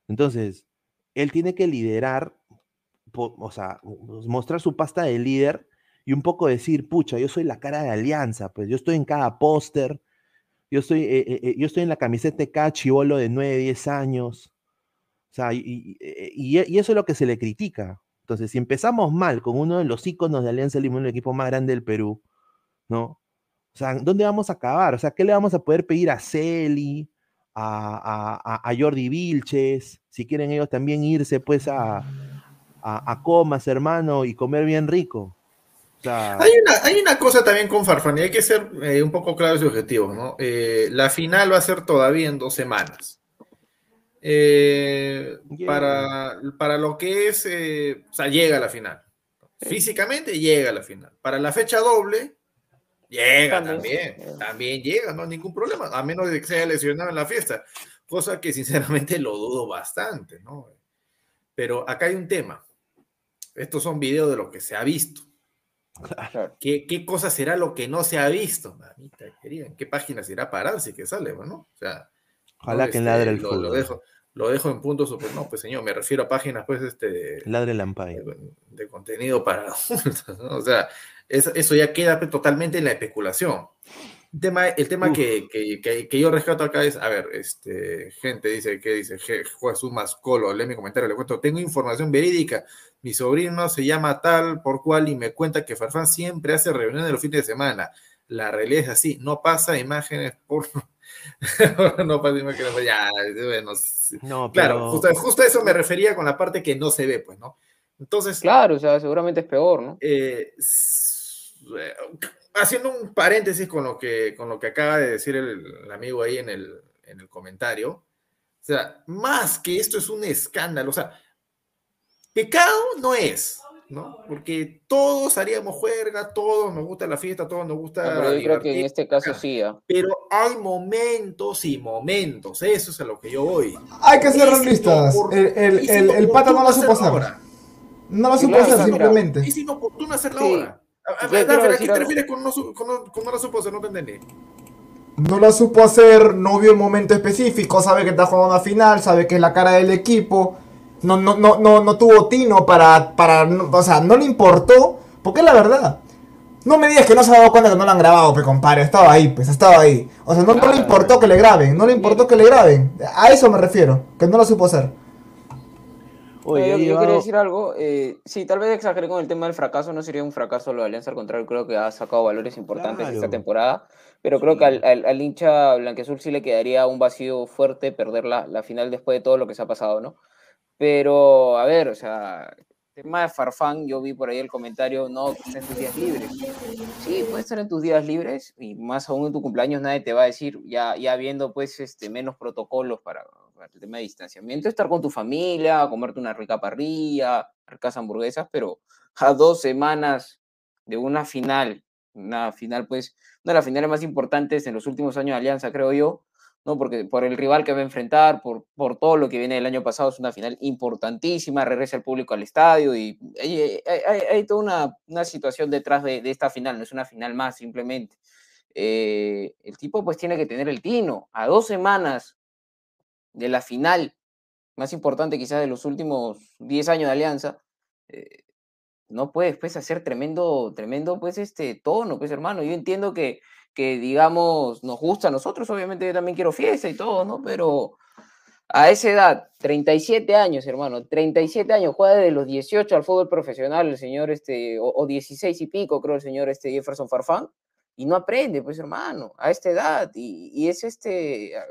Entonces, él tiene que liderar, o sea, mostrar su pasta de líder. Y un poco decir, pucha, yo soy la cara de Alianza, pues yo estoy en cada póster, yo estoy, eh, eh, eh, yo estoy en la camiseta de cada chivolo de 9, 10 años. O sea, y, y- eso es lo que se le critica. Entonces, si empezamos mal con uno de los íconos de Alianza Lima, el equipo más grande del Perú, ¿no? O sea, ¿dónde vamos a acabar? O sea, ¿qué le vamos a poder pedir a Celi, a- a Jordi Vilches? Si quieren ellos también irse, pues, a, a, a Comas, hermano, y comer bien rico. Sea, Hay una, hay una cosa también con Farfán y hay que ser eh, un poco claros y objetivos, ¿no? Eh, la final va a ser todavía en dos semanas. Eh, para, para lo que es, eh, o sea, llega a la final. Físicamente llega a la final. Para la fecha doble, llega También. también. También llega, no hay ningún problema, a menos de que se haya lesionado en la fiesta. Cosa que sinceramente lo dudo bastante, ¿no? Pero acá hay un tema. Estos son videos de lo que se ha visto. ¿Qué, qué cosa será lo que no se ha visto? Mamita querida, ¿en qué página se irá a parar si que sale, bueno? O sea, Ojalá no, que este, ladre el lo, fútbol. Lo dejo, lo dejo en punto super. No, pues señor, me refiero a páginas, pues, este, ladre el de contenido para *laughs* adultos, ¿no? O sea, eso, eso ya queda pues, totalmente en la especulación. El tema, el tema que, que, que- que yo rescato acá es, a ver, este, gente dice, ¿qué dice? Je- Jesús Mascolo, lee mi comentario, le cuento, tengo información verídica, mi sobrino se llama tal por cual y me cuenta que Farfán siempre hace reuniones los fines de semana. La realidad es así, no pasa imágenes por... *laughs* no pasa imágenes, por- ya, bueno, claro, pero- justo, justo a eso me refería con la parte que no se ve, pues, ¿no? Entonces, Claro, o sea, seguramente es peor, ¿no? eh, eh, haciendo un paréntesis con lo que, con lo que acaba de decir el, el amigo ahí en el, en el comentario, o sea, más que esto es un escándalo, o sea, pecado no es, ¿no? Porque todos haríamos juerga, todos nos gusta la fiesta, todos nos gusta Ah, pero yo creo que en este caso sí, ¿ah? pero hay momentos y momentos, eso es a lo que yo voy. Hay que ser si realistas. El, el, el, el pata no la supo hacer. No la Sí, supo hacer, simplemente. Es inoportuno hacerlo Sí. ahora. A- a- Yo quiero Dafne, ¿A qué te refieres con no, con no- con no la supo hacer? No te entendí. No la supo hacer, no vio el momento específico, sabe que está jugando una final, sabe que es la cara del equipo. No, no, no, no, no tuvo tino para, para, no- o sea, no le importó, porque es la verdad. No me digas que no se ha dado cuenta que no lo han grabado, pe compadre, estaba ahí, pues, estaba ahí. O sea, no, no le importó que le graben, no le importó que le graben. A eso me refiero, que no la supo hacer. Oye, yo, yo quería decir algo. eh, sí, tal vez exageré con el tema del fracaso. No sería un fracaso lo de Alianza, al contrario, creo que ha sacado valores importantes esta Claro. temporada. Pero creo que al, al- al hincha blanqueazul sí le quedaría un vacío fuerte perder la, la final después de todo lo que se ha pasado, ¿no? Pero, a ver, o sea, tema de Farfán, yo vi por ahí el comentario, no, que está en tus días libres. Sí, puede estar en tus días libres y más aún en tu cumpleaños nadie te va a decir, ya, ya viendo pues este, menos protocolos para el tema de distanciamiento, estar con tu familia, comerte una rica parrilla, ricas hamburguesas, pero a dos semanas de una final, una final pues, una de las finales más importantes en los últimos años de Alianza, creo yo, ¿no? Porque por el rival que va a enfrentar, por, por todo lo que viene del año pasado, es una final importantísima, regresa el público al estadio y hay, hay- hay- hay toda una, una situación detrás de, de esta final, no es una final más simplemente. Eh, el tipo pues tiene que tener el tino a dos semanas de la final más importante quizás de los últimos 10 años de Alianza, eh, no puedes pues hacer tremendo, tremendo pues este tono, pues hermano. Yo entiendo que, que digamos, nos gusta a nosotros, obviamente yo también quiero fiesta y todo, ¿no? Pero a esa edad, 37 años, hermano, 37 años, juega desde los 18 al fútbol profesional el señor, este, o, o 16 y pico, creo, el señor este Jefferson Farfán, y no aprende, pues hermano, a esta edad. Y, y es este, a-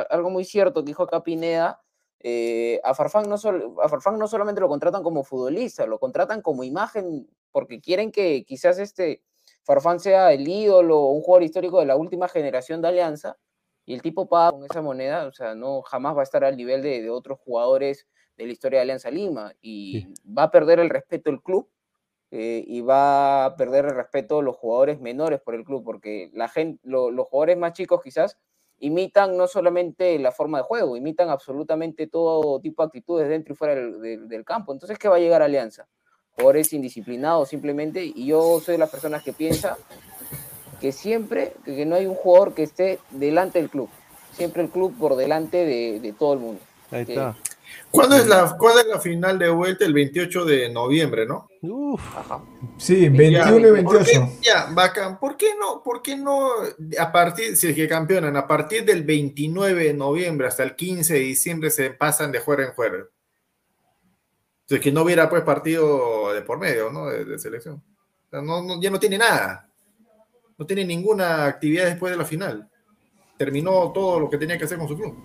a- algo muy cierto que dijo acá Pineda, eh, a, Farfán no sol- a Farfán no solamente lo contratan como futbolista, lo contratan como imagen porque quieren que quizás este Farfán sea el ídolo o un jugador histórico de la última generación de Alianza y el tipo paga con esa moneda, o sea, no jamás va a estar al nivel de, de otros jugadores de la historia de Alianza Lima y va a perder el respeto el club eh, y va a perder el respeto los jugadores menores por el club porque la gente, lo- los jugadores más chicos quizás imitan no solamente la forma de juego, imitan absolutamente todo tipo de actitudes dentro y fuera del, del- del campo. Entonces, ¿qué va a llegar a Alianza? Jugadores indisciplinados simplemente, y yo soy de las personas que piensa que siempre, que no hay un jugador que esté delante del club, siempre el club por delante de, de todo el mundo. Ahí Que- está. ¿Cuándo es, la, ¿Cuándo es la final de vuelta? El 28 de noviembre, ¿no? Uf. Sí, 21 y ¿Por 28. qué, ya, bacán. ¿Por qué no? ¿Por qué no a partir, si es que campeonan, a partir del 29 de noviembre hasta el 15 de diciembre se pasan de juego en juego? Si es que no hubiera pues partido de por medio, ¿no? De, de selección. O sea, no, no- ya no tiene nada. No tiene ninguna actividad después de la final. Terminó todo lo que tenía que hacer con su club.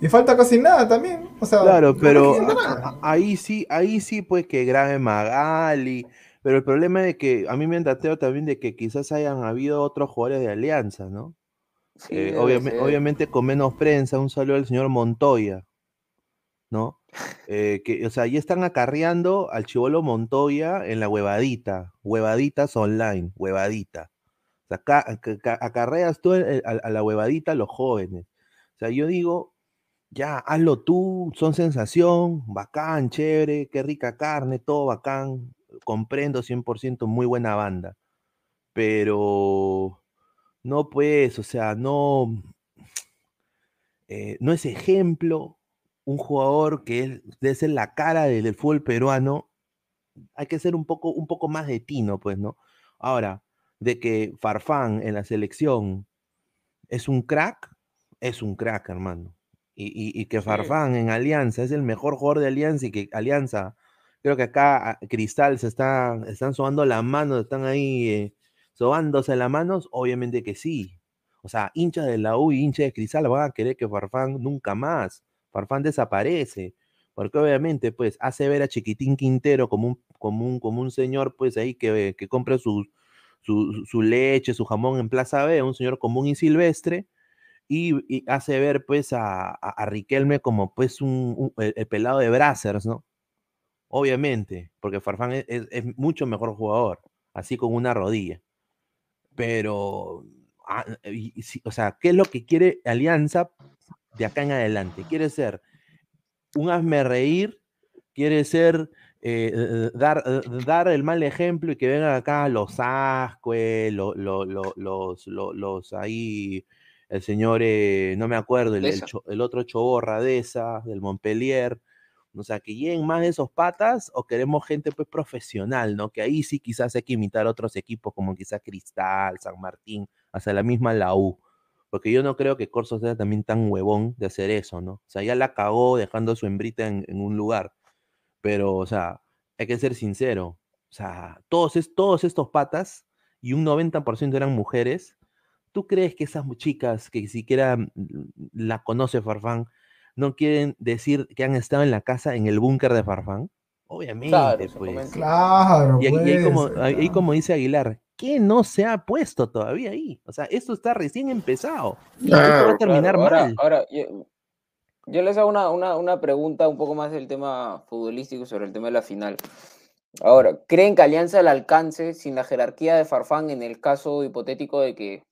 Y falta casi nada también. O sea, Claro, pero a- ahí sí, ahí sí, pues que grabe Magali. Pero el problema es que a mí me entateo también de que quizás hayan habido otros jugadores de Alianza, ¿no? Sí, Eh, debe obviame- ser. obviamente con menos prensa, un saludo al señor Montoya, ¿no? Eh, que, o sea, ya están acarreando al chivolo Montoya en la huevadita, huevaditas online, huevadita. O sea, acá, acá- acá- acarreas tú el- a, a la huevadita a los jóvenes. O sea, yo digo, ya, hazlo tú, son sensación, bacán, chévere, qué rica carne, todo bacán, comprendo 100%, muy buena banda. Pero no pues, o sea, no, eh, no es ejemplo un jugador que es, debe ser la cara del, del fútbol peruano. Hay que ser un poco, un poco más de tino, pues, ¿no? Ahora, de que Farfán en la selección es un crack, es un crack, hermano. Y, y- y que Farfán en Alianza es el mejor jugador de Alianza y que Alianza, creo que acá Cristal se está, están sobando las manos, están ahí eh, sobándose las manos, obviamente que sí. O sea, hinchas de la U y hinchas de Cristal van a querer que Farfán nunca más. Farfán desaparece. Porque obviamente, pues, hace ver a Chiquitín Quintero como un, como un, como un señor, pues, ahí que, que compra su, su leche, su jamón en Plaza B, un señor común y silvestre, y, hace ver, pues, a, a- Riquelme como, pues, un, un- el, el pelado de Brazzers, ¿no? Obviamente, porque Farfán es, es- mucho mejor jugador, así con una rodilla. Pero, ah, sí, o sea, ¿qué es lo que quiere Alianza de acá en adelante? Quiere ser un hazme reír, quiere ser eh, eh, dar, eh, dar el mal ejemplo y que vengan acá los Ascue, lo- lo- lo- los, lo- los ahí, el señor, eh, no me acuerdo, el, otro Choborra de esa, del Montpellier. O sea, que lleguen más de esos patas o queremos gente pues profesional, ¿no? Que ahí sí quizás hay que imitar otros equipos como quizás Cristal, San Martín, hasta la misma la U. Porque yo no creo que Corso sea también tan huevón de hacer eso, ¿no? O sea, ya la cagó dejando su hembrita en, en un lugar. Pero, o sea, hay que ser sincero. O sea, todos, es- todos estos patas, y un 90% eran mujeres, ¿tú crees que esas chicas que siquiera mm, la conoce Farfán, no quieren decir que han estado en la casa en el búnker de Farfán? Obviamente, Claro, pues. Claro, Y, ahí- y ahí pues, como, ahí dice Aguilar, ¿qué no se ha puesto todavía ahí? O sea, esto está recién empezado. Esto va a Claro, terminar Claro, ahora, mal. ahora yo, yo les hago una, una, una pregunta un poco más del tema futbolístico sobre el tema de la final. Ahora, ¿creen que Alianza al alcance sin la jerarquía de Farfán en el caso hipotético de que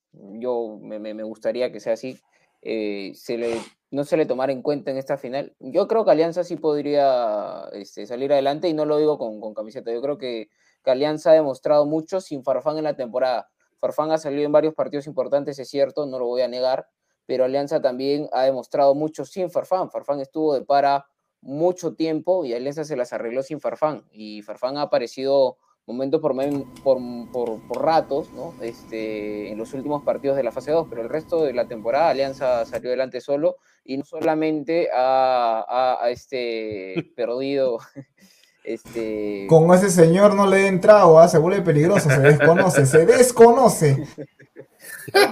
yo me, me- gustaría que sea así, eh, se le, no se le tomara en cuenta en esta final? Yo creo que Alianza sí podría este, salir adelante y no lo digo con, con camiseta. Yo creo que, que Alianza ha demostrado mucho sin Farfán en la temporada. Farfán ha salido en varios partidos importantes, es cierto, no lo voy a negar, pero Alianza también ha demostrado mucho sin Farfán. Farfán estuvo de para mucho tiempo y Alianza se las arregló sin Farfán. Y Farfán ha aparecido momento por, por, por, por ratos, ¿no? Este, en los últimos partidos de la fase 2, pero el resto de la temporada Alianza salió adelante solo y no solamente ha, ha- ha, este, *laughs* perdido *laughs* este, Con ese señor no le den trago, ¿ah? se vuelve peligroso, se desconoce, se desconoce.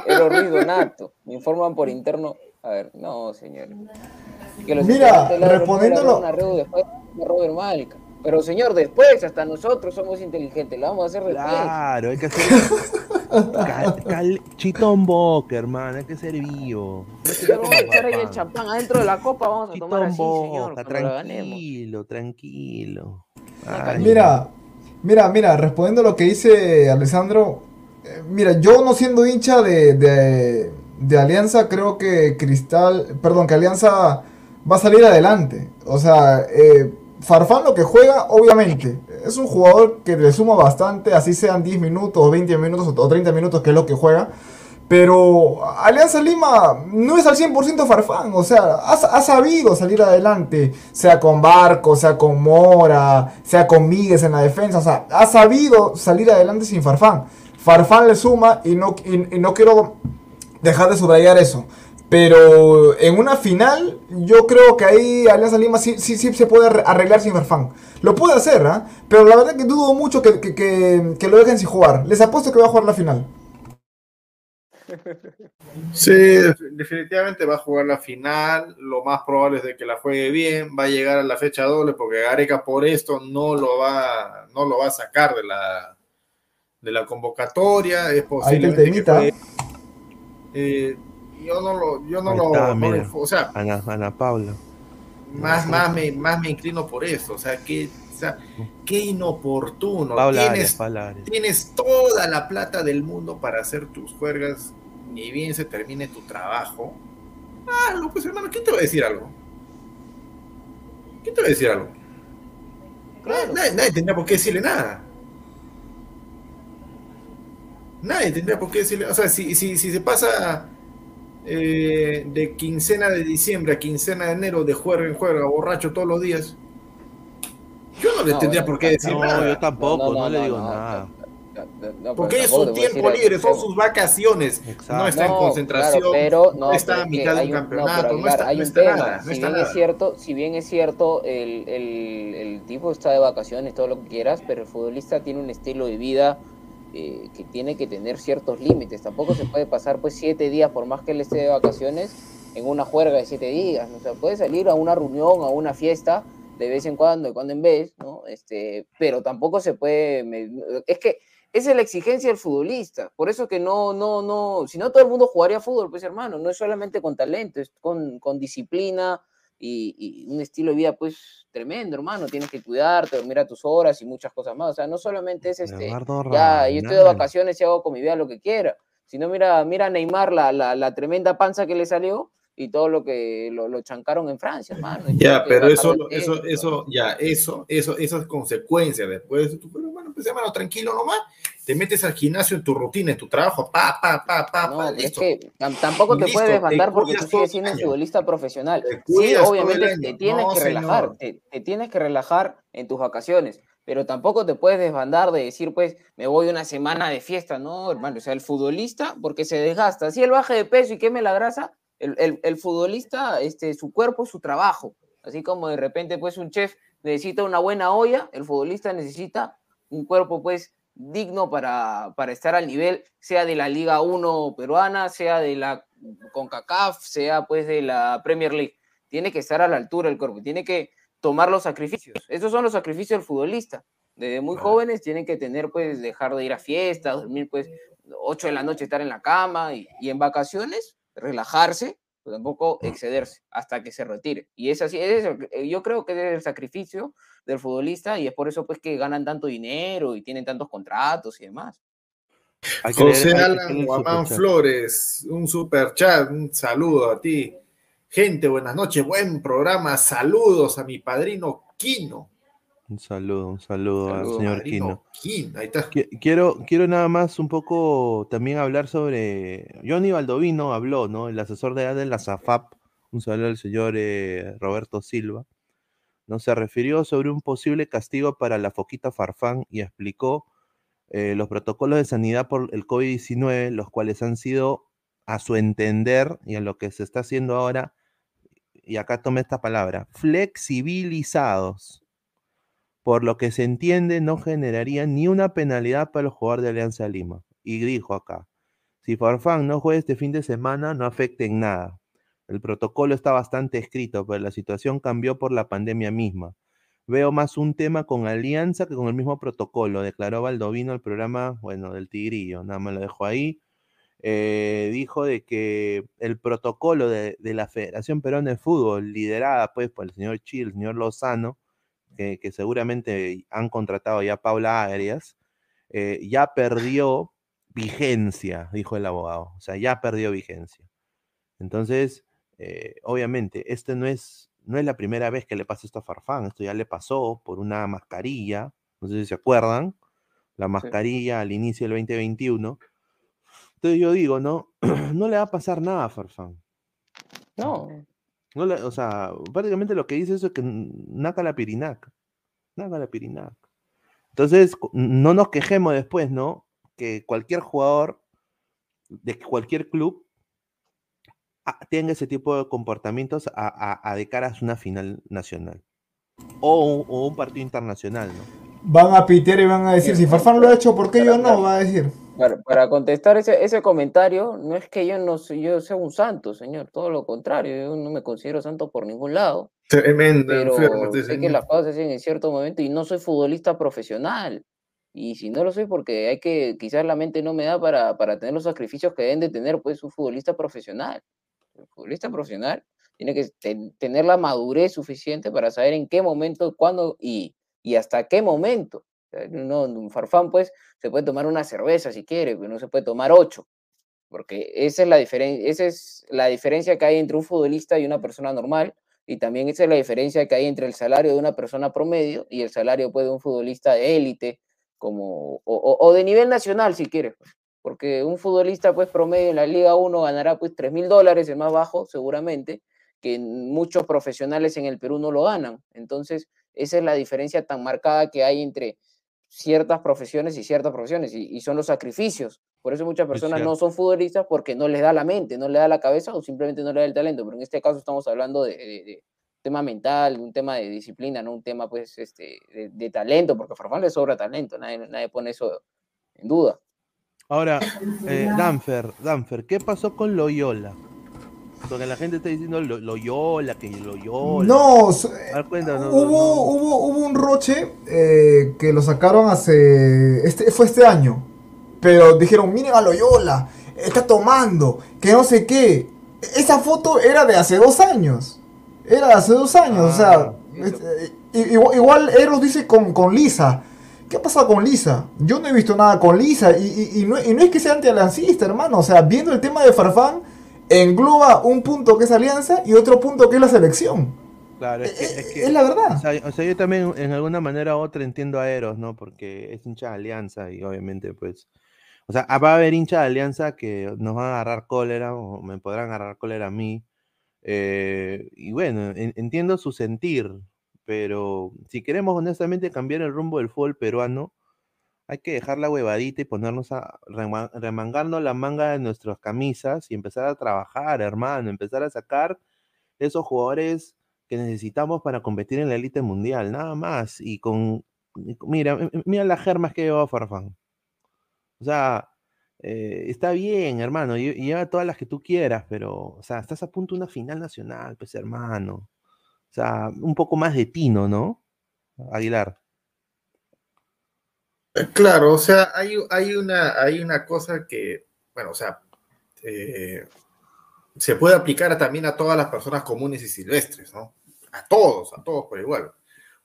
Era ruido nato. Me informan por interno. A ver, no, señor. Que los Mira, respondiéndolo- Una Reu después de Robert Malca. Pero señor, después, hasta nosotros somos inteligentes. Lo vamos a hacer después. Claro, hay que hacer. Cal- cal- chitón boca, hermano, hay que ser vivo. No hay que ser Pero como vamos a echar ahí el Farfán. champán adentro de la copa. Vamos a tomar así, señor. boca, tranquilo, tranquilo. Ay, Mira, mira, mira, respondiendo a lo que dice Alessandro, eh, mira, yo no siendo hincha de, de, de Alianza, creo que Cristal, perdón, que Alianza va a salir adelante. O sea, eh, Farfán lo que juega, obviamente, es un jugador que le suma bastante, así sean 10 minutos, o 20 minutos o 30 minutos, que es lo que juega. Pero Alianza Lima no es al 100% Farfán, o sea, ha, sabido salir adelante, sea con Barco, sea con Mora, sea con Míguez en la defensa, o sea, ha sabido salir adelante sin Farfán. Farfán le suma y no quiero dejar de subrayar eso. Pero en una final, yo creo que ahí Alianza Lima sí, sí, sí se puede arreglar sin Farfán. Lo puede hacer, ¿ah? Pero la verdad que dudo mucho que, que, que, que, lo dejen sin jugar. Les apuesto que va a jugar la final. Sí, definitivamente va a jugar la final. Lo más probable es de que la juegue bien. Va a llegar a la fecha doble porque Gareca por esto no lo va, no lo va a sacar de la, de la convocatoria. Es posible que juegue, eh, yo no lo, yo no lo, está, mira, o sea, Ana, Ana Paula. más, más, me, más me inclino por eso, o sea, que, o sea, qué inoportuno. Paula Arias, tienes, Paula Arias. tienes toda la plata del mundo para hacer tus juergas, ni bien se termine tu trabajo. Ah, no, pues hermano, ¿quién te va a decir algo? ¿Quién te va a decir algo? Nadie, nadie tendría por qué decirle nada. Nadie tendría por qué decirle, o sea, si, si, si se pasa eh, de quincena de diciembre a quincena de enero de juerga en juerga, borracho todos los días, yo no le No, tendría bueno, por qué decir No, nada. yo tampoco, no, No, no, le digo no, nada. No, Porque es su tiempo decir libre, son sus vacaciones. No está en concentración, claro, pero, no, está a mitad de un campeonato, no está, hay no un está tema. nada, no si está bien nada. es cierto, si bien es cierto, el, el, el tipo está de vacaciones, todo lo que quieras, pero el futbolista tiene un estilo de vida eh, que tiene que tener ciertos límites. Tampoco se puede pasar pues siete días, por más que él esté de vacaciones, en una juerga de siete días. O sea, puede salir a una reunión, a una fiesta, de vez en cuando, de cuando en vez, ¿no? Este, pero tampoco se puede... me- Es que esa es la exigencia del futbolista. Por eso que no, no, no, si no todo el mundo jugaría fútbol, pues hermano, no es solamente con talento, es con, con disciplina y, y un estilo de vida pues tremendo, hermano. Tienes que cuidarte, dormir a tus horas y muchas cosas más. O sea, no solamente es este, Eduardo ya, yo estoy de vacaciones y hago con mi vida lo que quiera. Sino mira, mira a Neymar la, la, la tremenda panza que le salió y todo lo que lo, lo chancaron en Francia, hermano. y Ya, pero eso, de peso, eso, eso, ya, eso, eso, esas consecuencias después de tu, pero bueno, pues hermano, tranquilo nomás, te metes al gimnasio en tu rutina, en tu trabajo, pa, pa, pa, pa, No, pa, es que tam- tampoco te Listo, puedes te desbandar porque tú sigues el siendo un futbolista profesional. Sí, el obviamente te tienes No, que relajar, te, te tienes que relajar en tus vacaciones, pero tampoco te puedes desbandar de decir, pues, me voy una semana de fiesta, no, hermano, o sea, el futbolista, porque se desgasta, si él baje de peso y queme la grasa, el, el, el futbolista, este, su cuerpo, su trabajo, así como de repente, pues, un chef necesita una buena olla, el futbolista necesita un cuerpo, pues, digno para, para estar al nivel, sea de la Liga 1 peruana, sea de la CONCACAF, sea pues de la Premier League. Tiene que estar a la altura el cuerpo, tiene que tomar los sacrificios. Esos son los sacrificios del futbolista. Desde muy jóvenes tienen que tener, pues, dejar de ir a fiestas, dormir, pues, 8 de la noche, estar en la cama y, y en vacaciones, relajarse, pero tampoco excederse hasta que se retire. Y es así, es el- eh, yo creo que es el sacrificio del futbolista y es por eso, pues, que ganan tanto dinero y tienen tantos contratos y demás. José Alan Guamán. Flores, un super chat, un saludo a ti. Gente, buenas noches, buen programa, saludos a mi padrino Quino. Un saludo, un saludo al señor Quino. Ahí está. Quiero, quiero nada más un poco también hablar sobre. Johnny Baldovino habló, ¿no? El asesor de, de la SAFAP, un saludo al señor eh, Roberto Silva, ¿no? Se refirió sobre un posible castigo para la Foquita Farfán y explicó eh, los protocolos de sanidad por el COVID-19, los cuales han sido, a su entender, y en lo que se está haciendo ahora, y acá tome esta palabra, flexibilizados por lo que se entiende no generaría ni una penalidad para el jugador de Alianza Lima. Y dijo acá, si Farfán no juega este fin de semana, no afecta en nada. El protocolo está bastante escrito, pero la situación cambió por la pandemia misma. Veo más un tema con Alianza que con el mismo protocolo, declaró Baldovino el programa, bueno, del Tigrillo, nada más lo dejo ahí. Eh, dijo de que el protocolo de, de la Federación Peruana de Fútbol, liderada pues por el señor Chil, el señor Lozano, que, que seguramente han contratado ya Paula Arias, eh, ya perdió vigencia, dijo el abogado. O sea, ya perdió vigencia. Entonces, eh, obviamente, este no es, no es la primera vez que le pasa esto a Farfán. Esto ya le pasó por una mascarilla. No sé si se acuerdan. La mascarilla al inicio del 2021. Entonces yo digo, ¿no? *clears throat* no le va a pasar nada a Farfán. No. O sea, prácticamente lo que dice eso es que naca la pirinac. Naca la pirinac. Entonces, no nos quejemos después, ¿no? Que cualquier jugador de cualquier club tenga ese tipo de comportamientos a, de cara a una final nacional. O o un partido internacional, ¿no? Van a pitear y van a decir, si Farfán lo ha hecho, ¿por qué yo no? Va a decir. Para, para contestar ese, ese comentario, no es que yo no soy, yo sea un santo, señor, todo lo contrario, yo no me considero santo por ningún lado, Tremendo pero enfermo este sé que señor. las cosas se hacen en cierto momento y no soy futbolista profesional. Y si no lo soy porque hay que, quizás la mente no me da para, para tener los sacrificios que deben de tener pues un futbolista profesional. El futbolista profesional tiene que ten- tener la madurez suficiente para saber en qué momento, cuándo y, y hasta qué momento. Sea, No, un farfán, pues, se puede tomar una cerveza si quiere, pero no se puede tomar ocho. Porque esa es la diferencia, esa es la diferencia que hay entre un futbolista y una persona normal. Y también esa es la diferencia que hay entre el salario de una persona promedio y el salario pues, de un futbolista de élite, como, o de nivel nacional, si quieres. pues. Porque un futbolista pues, promedio en la Liga 1 ganará pues 3 mil dólares, el más bajo, seguramente, que muchos profesionales en el Perú no lo ganan. Entonces, esa es la diferencia tan marcada que hay entre ciertas profesiones y ciertas profesiones, y, y son los sacrificios. Por eso muchas personas no son futbolistas porque no les da la mente, no les da la cabeza o simplemente no les da el talento. Pero en este caso estamos hablando de, de- de tema mental, un tema de disciplina, no un tema pues este, de, de talento, porque a Farfán le sobra talento, nadie, nadie pone eso en duda. Ahora, eh, Danfer, Danfer, ¿qué pasó con Loyola? Porque la gente está diciendo Lo- Loyola, que Loyola. No, no, hubo, no. hubo, hubo un roche eh, que lo sacaron hace. Este, fue este año. Pero dijeron, miren a Loyola, está tomando, que no sé qué. Esa foto era de hace dos años. Era de hace dos años, o sea. Ah, es- eh, igual, igual Eros dice con, con Lisa. ¿Qué ha pasado con Lisa? Yo no he visto nada con Lisa. Y, y- y no, y no es que sea antialiancista, hermano. O sea, viendo el tema de Farfán, engloba un punto que es alianza y otro punto que es la selección. Claro, es que, es que- Es la verdad. O sea, o sea, yo también en alguna manera u otra entiendo a Eros, ¿no? Porque es hincha de Alianza y obviamente, pues. O sea, va a haber hincha de Alianza que nos van a agarrar cólera o me podrán agarrar cólera a mí. eh, y bueno, en- entiendo su sentir, pero si queremos honestamente cambiar el rumbo del fútbol peruano, hay que dejar la huevadita y ponernos a rema- remangarnos la manga de nuestras camisas y empezar a trabajar, hermano, empezar a sacar esos jugadores que necesitamos para competir en la élite mundial, nada más. Y con, mira, mira las germas que lleva Farfán. O sea, eh, está bien, hermano, lle- lleva todas las que tú quieras, pero, o sea, estás a punto de una final nacional, pues, hermano. O sea, un poco más de tino, ¿no? Aguilar. Eh, Claro, o sea, hay, una, hay una cosa que, bueno, o sea, eh, se puede aplicar también a todas las personas comunes y silvestres, ¿no? A todos, a todos por igual.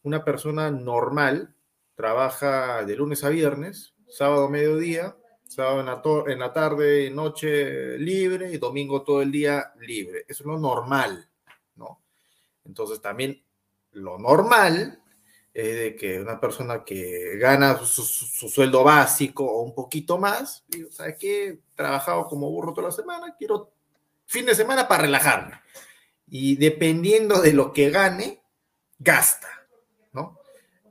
Una persona normal trabaja de lunes a viernes, sábado mediodía, sábado en la, en la tarde, noche libre y domingo todo el día libre. Eso es lo normal, ¿no? Entonces también lo normal de que una persona que gana su, su- su sueldo básico o un poquito más, digo, ¿sabes qué? He trabajado como burro toda la semana, quiero fin de semana para relajarme. Y dependiendo de lo que gane, gasta, ¿no?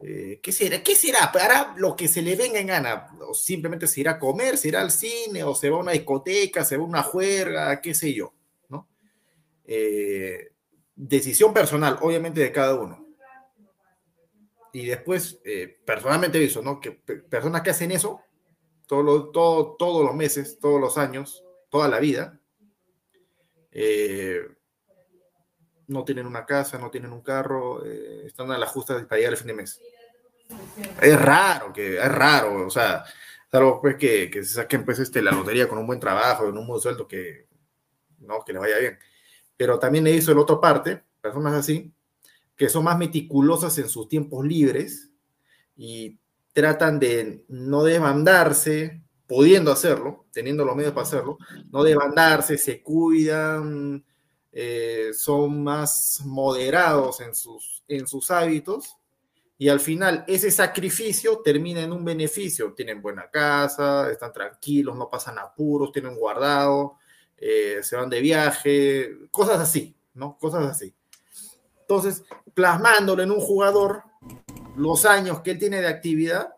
Eh, ¿Qué será? ¿Qué será? Para lo que se le venga en gana. O simplemente se irá a comer, se irá al cine, o se va a una discoteca, se va a una juerga, qué sé yo, ¿no? Eh, decisión personal, obviamente, de cada uno. Y después, eh, personalmente he visto, ¿no? Que pe- personas que hacen eso todo lo- todo- todos los meses, todos los años, toda la vida, eh, no tienen una casa, no tienen un carro, eh, están a las justas para llegar al fin de mes. Es raro, que es raro, o sea, salvo pues que, que se saquen pues este, la lotería con un buen trabajo, en un buen sueldo que, no, que le vaya bien. Pero también he visto la otra parte, personas así, que son más meticulosas en sus tiempos libres y tratan de no desbandarse, pudiendo hacerlo, teniendo los medios para hacerlo, no desbandarse, se cuidan, eh, son más moderados en sus, en sus hábitos y al final ese sacrificio termina en un beneficio. Tienen buena casa, están tranquilos, no pasan apuros, tienen guardado, eh, se van de viaje, cosas así, ¿no? Cosas así. Entonces, plasmándolo en un jugador, los años que él tiene de actividad,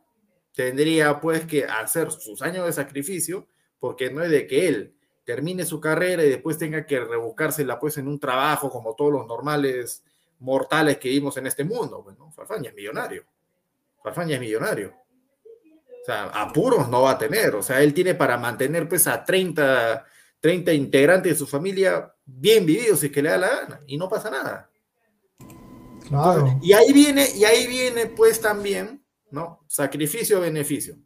tendría pues que hacer sus años de sacrificio, porque no es de que él termine su carrera y después tenga que rebuscársela pues en un trabajo como todos los normales mortales que vimos en este mundo. Bueno, Farfán es millonario. Farfán es millonario. O sea, apuros no va a tener. O sea, él tiene para mantener pues a 30, 30 integrantes de su familia bien vividos si es que le da la gana. Y no pasa nada. Claro. y ahí viene, y ahí viene pues también, ¿no? Sacrificio-beneficio.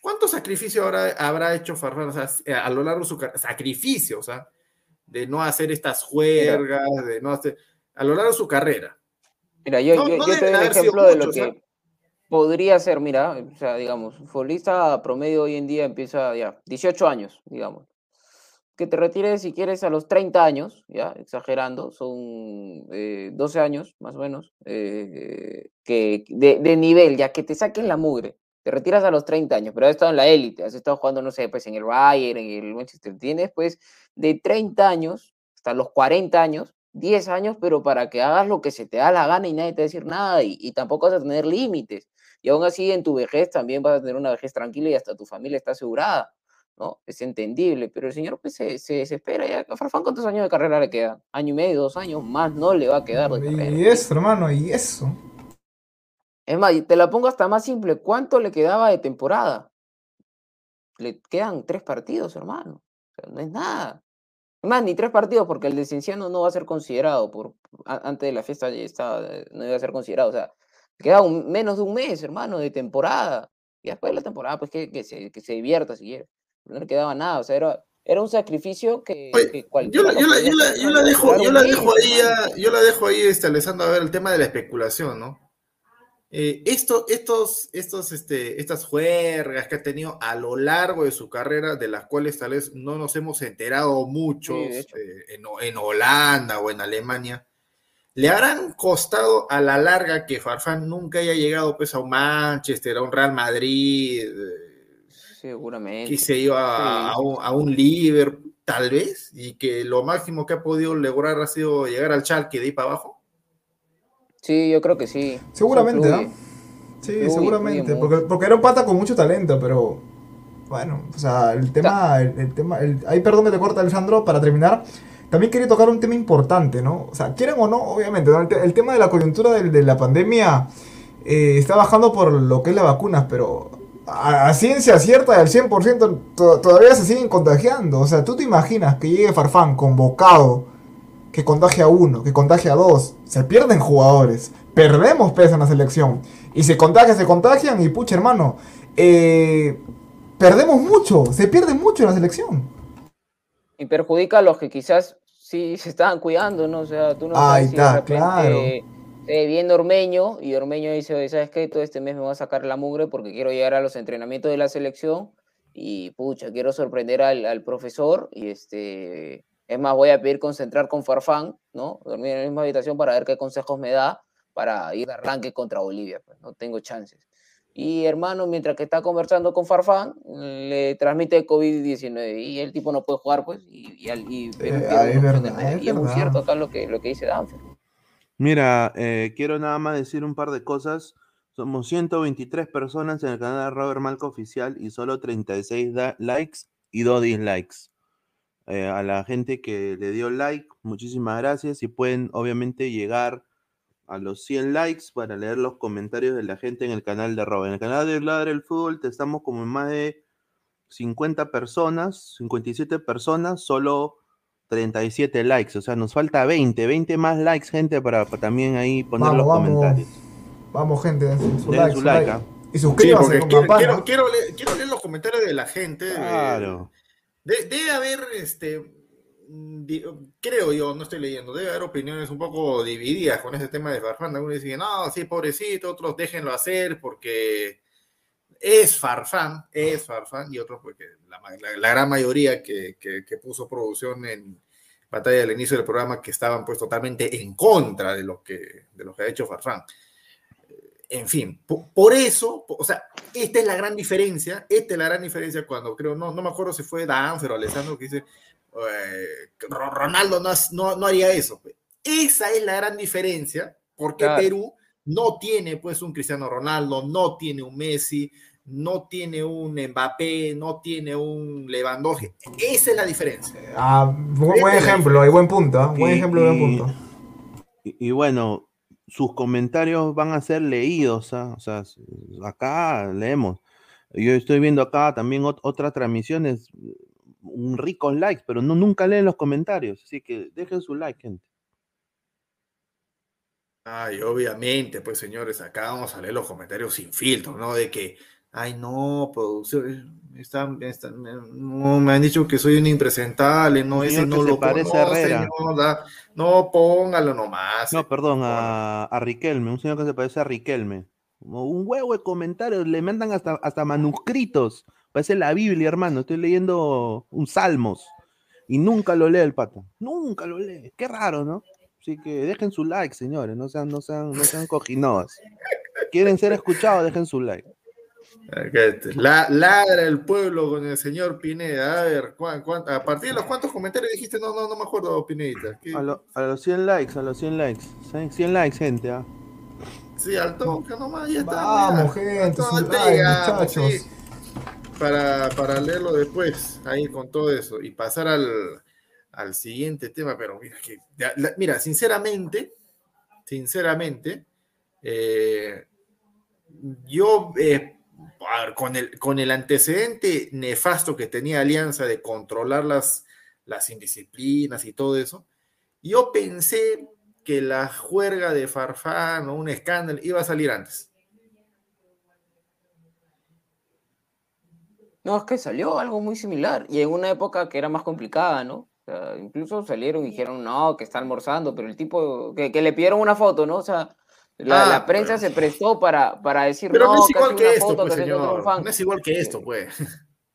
¿Cuántos sacrificios habrá, habrá hecho Farfán o sea, a lo largo de su carrera? Sacrificio, o sea, de no hacer estas juergas, de no hacer a lo largo de su carrera. Mira, yo, No- yo, no yo deben te doy un ejemplo de lo que podría ser, mira, o sea, digamos, un futbolista promedio hoy en día empieza ya, 18 años, digamos. Que te retires si quieres a los 30 años, ya, exagerando, son eh, 12 años más o menos, eh, que de, nivel, ya que te saquen la mugre. Te retiras a los 30 años, pero has estado en la élite, has estado jugando, no sé, pues en el Bayern, en el Manchester. Tienes pues de 30 años hasta los 40 años, 10 años, pero para que hagas lo que se te da la gana y nadie te va decir nada y, y tampoco vas a tener límites. Y aún así en tu vejez también vas a tener una vejez tranquila y hasta tu familia está asegurada, ¿no? Es entendible, pero el señor pues se, se desespera ya. A Farfán, ¿cuántos años de carrera le quedan? Año y medio, dos años, más no le va a quedar de carrera. Y eso, hermano, y eso. Es más, te la pongo hasta más simple. ¿Cuánto le quedaba de temporada? Le quedan tres partidos, hermano. O sea, no es nada. Es más, ni tres partidos, porque el de Cienciano no va a ser considerado. Por, antes de la fiesta ya estaba, no iba a ser considerado. O sea, queda un- menos de un mes, hermano, de temporada. Y después de la temporada, pues que, que se, que se divierta si quiere. No le quedaba nada. O sea, era, era un sacrificio que, que Yo cualquiera la, lo yo la- yo la- yo la dejo, yo la dejo ahí, a- yo la dejo ahí, este, Alessandro, a ver el tema de la especulación, ¿no? Eh, esto, estos, estos, este, estas juergas que ha tenido a lo largo de su carrera, de las cuales tal vez no nos hemos enterado muchos Sí, eh, en, en Holanda o en Alemania, le habrán costado a la larga que Farfán nunca haya llegado pues a un Manchester, a un Real Madrid, eh, Seguramente. que se iba a, Sí. a un, a un Liverpool, tal vez, y que lo máximo que ha podido lograr ha sido llegar al Schalke de ahí para abajo. Sí, yo creo que sí. Seguramente. ¿ah? Sí, seguramente. Porque, porque era un pata con mucho talento, pero. Bueno, o sea, el tema. El, el tema el- ahí, perdón que te corta, Alejandro, para terminar. También quería tocar un tema importante, ¿no? O sea, quieren o no, obviamente, ¿no? el, te- el tema de la coyuntura del- de, la pandemia eh, está bajando por lo que es las vacunas, pero a, a ciencia cierta del 100% to- todavía se siguen contagiando. O sea, tú te imaginas que llegue Farfán convocado, que contagia a uno, que contagia a dos, se pierden jugadores, perdemos peso en la selección, y se contagian, se contagian, y pucha hermano, eh, perdemos mucho, se pierde mucho en la selección. y perjudica a los que quizás sí se estaban cuidando, ¿no? O sea, tú no Ahí sabes si de está, repente claro. Eh, viene Ormeño y Ormeño dice, "Oye, ¿sabes qué? Todo este mes me voy a sacar la mugre porque quiero llegar a los entrenamientos de la selección y pucha, quiero sorprender al, al profesor y este, es más, voy a pedir concentrar con Farfán, ¿no? Dormir en la misma habitación para ver qué consejos me da para ir de arranque contra Bolivia, pues no tengo chances. Y hermano, mientras que está conversando con Farfán, le transmite COVID-19 y el tipo no puede jugar, pues, y, y, Eh, es verdad, es Y es muy cierto acá lo que, lo que dice Danfer. Mira, eh, quiero nada más decir un par de cosas. Somos 123 personas en el canal de Robert Malco Oficial y solo 36 da- likes y 2 dislikes. Eh, a la gente que le dio like, muchísimas gracias. Y pueden, obviamente, llegar a los 100 likes para leer los comentarios de la gente en el canal de Robert. En el canal de Ladre el Fútbol te estamos como en más de 50 personas, 57 personas, solo 37 likes. O sea, nos falta 20, 20 más likes, gente, para, para también ahí poner Vamos, los vamos. comentarios. Vamos gente, den su, su Den like, su su like, like. ah. Y Sí, suscríbanse con quiero, quiero, quiero leer, quiero leer los comentarios de la gente. de- Claro. de- debe haber, este, di- creo yo, no estoy leyendo, debe haber opiniones un poco divididas con ese tema de Farfán. Algunos dicen, no, sí, pobrecito, otros déjenlo hacer porque es Farfán, es Farfán, y otros porque la, ma- la- la gran mayoría que, que- que puso producción en batalla del inicio del programa que estaban pues totalmente en contra de lo que, de lo que ha hecho Farfán. en fin, po- por, eso, o sea, esta es la gran diferencia, esta es la gran diferencia cuando creo, no, no me acuerdo si fue Danfer o Alessandro que dice, eh, Ro- Ronaldo no, no, no haría eso. Esa es la gran diferencia, porque Claro. Perú no tiene pues un Cristiano Ronaldo, no tiene un Messi, no tiene un Mbappé, no tiene un Lewandowski. Esa es la diferencia. Ah, bu- buen ejemplo, hay buen punto, ¿ah? buen Y- ejemplo y buen y- punto. Y, y bueno, sus comentarios van a ser leídos, ¿ah? o sea, acá leemos. Yo estoy viendo acá también ot- otras transmisiones, un rico en likes, pero no, nunca leen los comentarios, así que dejen su like, gente. Ay, obviamente, pues señores, acá vamos a leer los comentarios sin filtro, ¿no? De que, ay, no, producción, están, están- me- no, me han dicho que soy un impresentable, no, ese no lo parece conoce, Herrera. no, da- no, póngalo nomás. No, perdón, a, a Riquelme, un señor que se parece a Riquelme. Un huevo de comentarios, le mandan hasta, hasta manuscritos. Parece la Biblia, hermano. Estoy leyendo un Salmos. Y nunca lo lee el pato. Nunca lo lee. Qué raro, ¿no? Así que dejen su like, señores. No sean, no sean, no sean cojinoas. Quieren ser escuchados, dejen su like. La, ladra el pueblo con el señor Pineda. A ver, ¿cuán- cuán- a partir de los cuantos comentarios dijiste, no, no, no me acuerdo, Pinedita. A, lo- a los 100 likes, a los 100 likes. 100 likes, gente. ¿ah? Sí, al toque nomás, ya está. Vamos, ya. gente, like, muchachos. sí. Para, para leerlo después, ahí con todo eso, y pasar al, al siguiente tema, pero mira, que, la- mira, sinceramente, sinceramente, eh, yo, eh, con, el, con el antecedente nefasto que tenía Alianza de controlar las, las indisciplinas y todo eso, yo pensé que la juerga de Farfán o un escándalo iba a salir antes. No, es que salió algo muy similar y en una época que era más complicada, ¿no? Incluso salieron y dijeron, no, que está almorzando, pero el tipo, que, que le pidieron una foto, ¿no? O sea, la, Ah, la prensa se prestó para, para decir, Pero no, no, es igual hace que una esto, foto, pues, que se encontró un señor. fan". No es igual que esto, pues.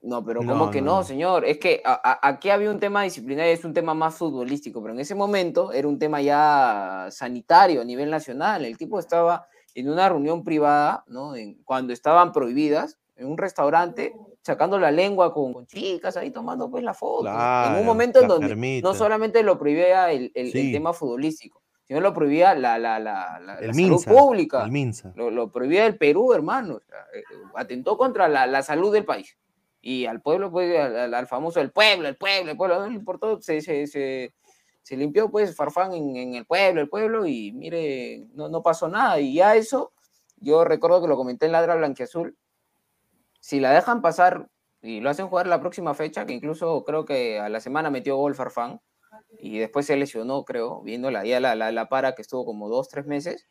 No, pero No, ¿cómo que no, señor? Es que a- a- aquí había un tema disciplinario, es un tema más futbolístico, pero en ese momento era un tema ya sanitario a nivel nacional. El tipo estaba en una reunión privada, ¿no? En- cuando estaban prohibidas, en un restaurante, sacando la lengua con, con chicas ahí tomando pues la foto. en Claro, un momento en donde no solamente lo prohibía el, el- tema futbolístico, sino lo prohibía la, la, la, la- El la Minsa. salud pública. El Minsa. Lo, lo prohibía el Perú, hermano. o sea, eh, atentó contra la, la salud del país. Y al pueblo, pues, al, al- al famoso el pueblo, el pueblo, el pueblo, no le importó, se, se, se, se limpió, pues, Farfán en, en el pueblo, el pueblo, y mire, no, no pasó nada. Y ya eso, yo recuerdo que lo comenté en Ladra Blanquiazul, si la dejan pasar y lo hacen jugar la próxima fecha, que incluso creo que a la semana metió gol Farfán, y después se lesionó, creo, viendo la, ya la, la, la para que estuvo como dos, tres meses,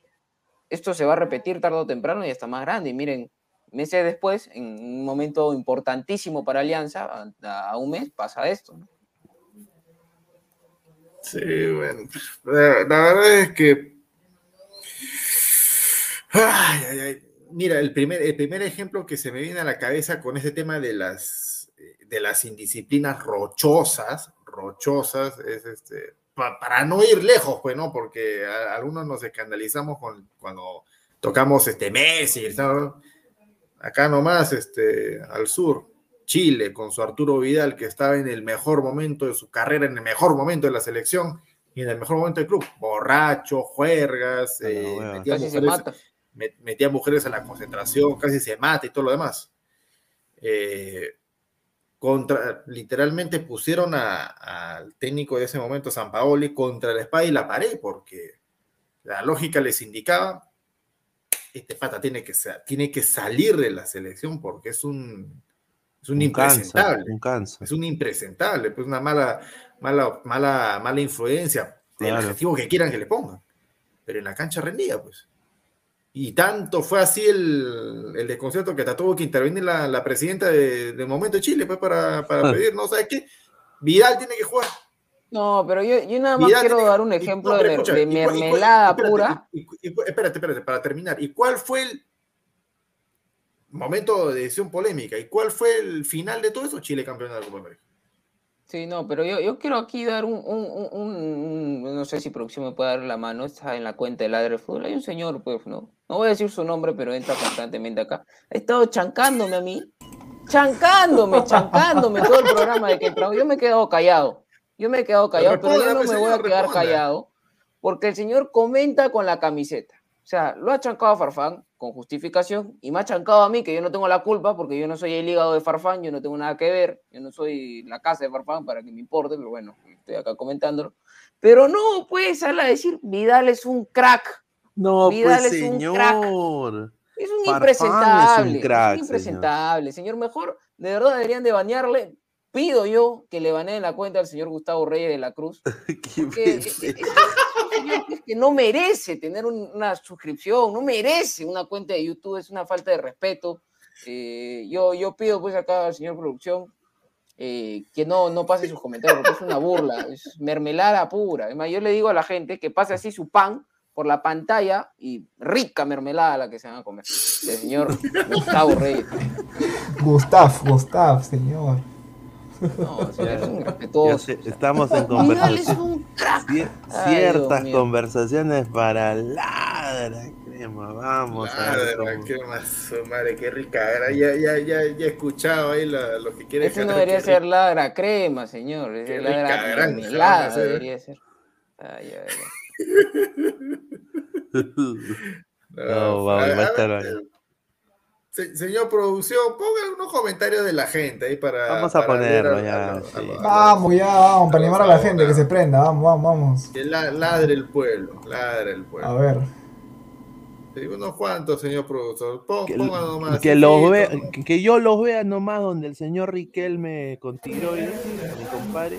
esto se va a repetir tarde o temprano y hasta más grande. Y miren, meses después, en un momento importantísimo para Alianza, a, a un mes pasa esto. ¿no? Sí, bueno. La, la verdad es que. Ay, ay, ay. Mira, el primer, el primer ejemplo que se me viene a la cabeza con ese tema de las, de las indisciplinas rochosas, rochosas, es este, pa- para no ir lejos, pues, ¿no? Porque a- algunos nos escandalizamos con, cuando tocamos este Messi, ¿no? acá nomás, este, al sur, Chile, con su Arturo Vidal, que estaba en el mejor momento de su carrera, en el mejor momento de la selección y en el mejor momento del club. Borracho, juergas, A la eh, metía, Casi se mujeres, mata. met- metía mujeres a la concentración, casi se mata y todo lo demás. Eh, contra, literalmente pusieron al técnico de ese momento, San Paoli, contra la espada y la pared, porque la lógica les indicaba, este pata tiene que, tiene que salir de la selección porque es un, es un, impresentable. un. Es un impresentable, pues una mala, mala, mala, mala influencia, el Claro. adjetivo que quieran que le pongan. Pero en la cancha rendía, pues. Y tanto fue así el, el desconcierto que hasta tuvo que intervenir la, la presidenta de, de Momento Chile, pues, para, para pedir, ¿no? ¿Sabes qué? Vidal tiene que jugar. No, pero yo, yo nada más Vidal quiero tiene- dar un y- ejemplo no, de, escucha, de y mermelada pura. y- y- y cu- espérate, espérate, para terminar. ¿Y cuál fue el momento de decisión polémica? ¿Y cuál fue el final de todo eso? Chile campeón de la Copa América. Sí, no, pero yo, yo quiero aquí dar un, un, un- no sé si producción me puede dar la mano, está en la cuenta de Ladre Fútbol, hay un señor, pues, ¿no? No voy a decir su nombre, pero entra constantemente acá. Ha estado chancándome a mí, chancándome, chancándome todo el programa de que. Yo me he quedado callado, yo me he quedado callado, pero yo no pues, me voy a quedar callado, porque el señor comenta con la camiseta. O sea, lo ha chancado a Farfán con justificación y me ha chancado a mí, que yo no tengo la culpa porque yo no soy el hígado de Farfán, yo no tengo nada que ver, yo no soy la casa de Farfán para que me importe, pero bueno, estoy acá comentándolo. Pero no puedes sale a decir, Vidal es un crack, No, Vidal pues es un crack. señor. es un Farfán impresentable, es un es crack, un impresentable. Señor. mejor, de verdad deberían de banearle. Pido yo que le baneen la cuenta al señor Gustavo Reyes de la Cruz. *laughs* Qué porque es- que no merece tener un- una suscripción, no merece una cuenta de YouTube, es una falta de respeto. Eh, yo, yo pido pues acá al señor producción eh, que no, no pase sus comentarios, porque es una burla, es mermelada pura. Además, yo le digo a la gente que pase así su pan por la pantalla y rica mermelada la que se van a comer. El señor Gustavo Reyes. Gustav, Gustav, señor. No, *laughs* señor, es un Ya irrespetuoso. sé, estamos en *laughs* Vidal es conversación. un crack. cier- Ay, Dios ciertas mío. conversaciones para ladra, crema. Vamos a ver Madre, cómo- qué más, madre, qué rica. era. Ya, ya, ya, ya he escuchado ahí la- lo que quiere Eso no debería ser ladra crema, señor. Es Qué ladra rica granja mermelada van a hacer. debería ser. Ay, ay, ay. *laughs* No, vamos, va a estar ahí. Se- señor producción, ponga unos comentarios de la gente ahí para. Vamos a para ponerlo a- ya, a sí. a Vamos, ya, vamos, para animar a la gente que se prenda. Vamos, vamos, vamos. Que la- ladre el pueblo, ladre el pueblo. A ver. Sí, unos cuantos, señor productor. Pon, Que, nomás. que los vea, que- yo los vea nomás donde el señor Riquelme con tiroides, mi compadre,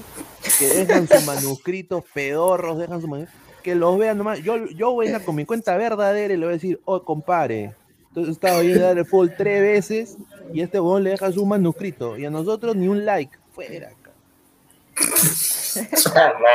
que dejan sus manuscritos pedorros, dejan sus manuscritos, que los vean nomás. Yo, yo voy a ir con mi cuenta verdadera y le voy a decir, oh, compadre, entonces estaba dar el fútbol tres veces y este huevón le deja su manuscrito y a nosotros ni un like. Fuera. ca- Ay, ay, ay, este señor. *laughs*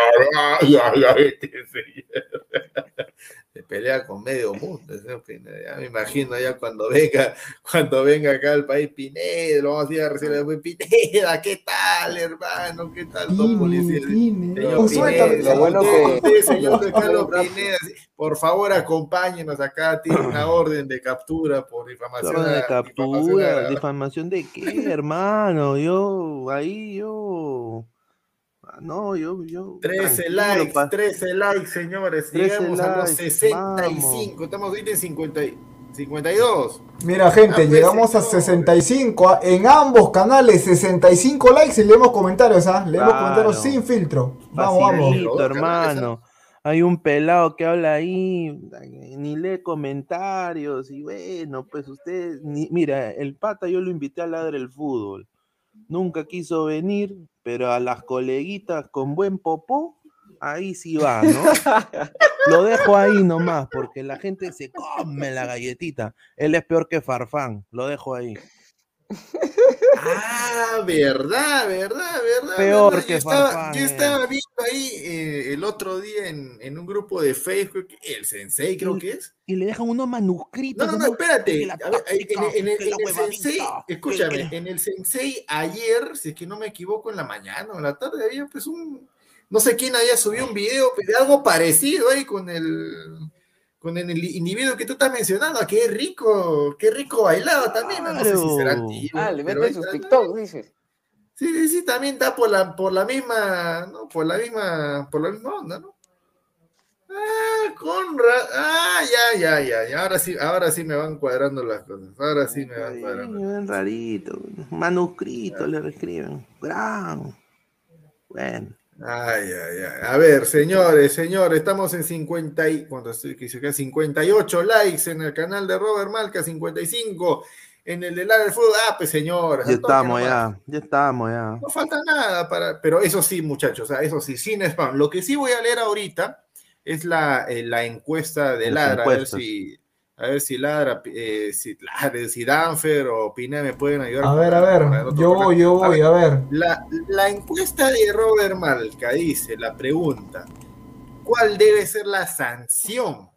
Se pelea con medio mundo. Ya me imagino ya cuando venga, cuando venga acá al país Pineda, lo vamos a ir a recibir Pineda, ¿qué tal, hermano? ¿Qué tal, don policía? Señor Pineda, lo bueno usted, que- usted, señor Carlos Pineda, sí, por favor acompáñenos acá, tiene una *clears throat* orden de captura por difamación. De captura, a- difamación de qué, hermano. Yo, ahí, yo. Ah, No, yo, yo. 13 tranquilo, likes, pa- 13 likes, señores. 13 Llegamos a los likes, 65. Estamos ahorita en 50 y- 52. Mira, gente, Ah, pues, llegamos a señor. 65. ah, En ambos canales, 65 likes y leemos comentarios, ¿ah? Leemos Claro. comentarios sin filtro. Vamos, vamos. Facilito, hermano. Hay un pelado que habla ahí, ni lee comentarios, y bueno, pues usted, ni- mira, el pata yo lo invité a ladrar el fútbol. Nunca quiso venir, pero a las coleguitas con buen popó, ahí sí va, ¿no? *laughs* Lo dejo ahí nomás, porque la gente se come la galletita. Él es peor que Farfán, lo dejo ahí. Ah, verdad, verdad, verdad. Peor verdad. que yo estaba, yo estaba viendo ahí eh, el otro día en, en un grupo de Facebook, el Sensei creo que es. Y le dejan unos manuscritos. No, no, no, espérate. A ver, en, el, en Sensei, escúchame, en el Sensei ayer, si es que no me equivoco, en la mañana o en la tarde había pues un, no sé quién había subido un video de algo parecido ahí con el, con el individuo que tú estás mencionando, qué rico, qué rico bailado también, no, No sé si será antiguo, Ah, le meten sus. TikTok, dices. Sí, sí, sí, también está por la, por la misma, ¿no? Por la misma, por la misma onda, ¿no? Ah, Conrad, ah, ya, ya, ya, ya, ahora sí, ahora sí me van cuadrando las cosas, ahora sí me van cuadrando. Bien rarito. Manuscrito le escriben. Gran. Bueno. Ay, ay, ay. A ver, señores, señores, estamos en 50 y, ¿cuánto estoy? Que dice acá? 58 likes en el canal de Robert Malca, 55 en el de Ladra del Fútbol. Ah, pues señores. Ya estamos, ya. Ya estamos, ya. No falta nada para, pero eso sí, muchachos, eso sí, sin spam. Lo que sí voy a leer ahorita es la, eh, la encuesta de Las Ladra, a ver si, a ver si Ladra, eh, si, Ladra, si Danfer o Pina me pueden ayudar. A ver, a ver. Yo voy, yo voy, a ver. La, la encuesta de Robert Malca dice, la pregunta, ¿cuál debe ser la sanción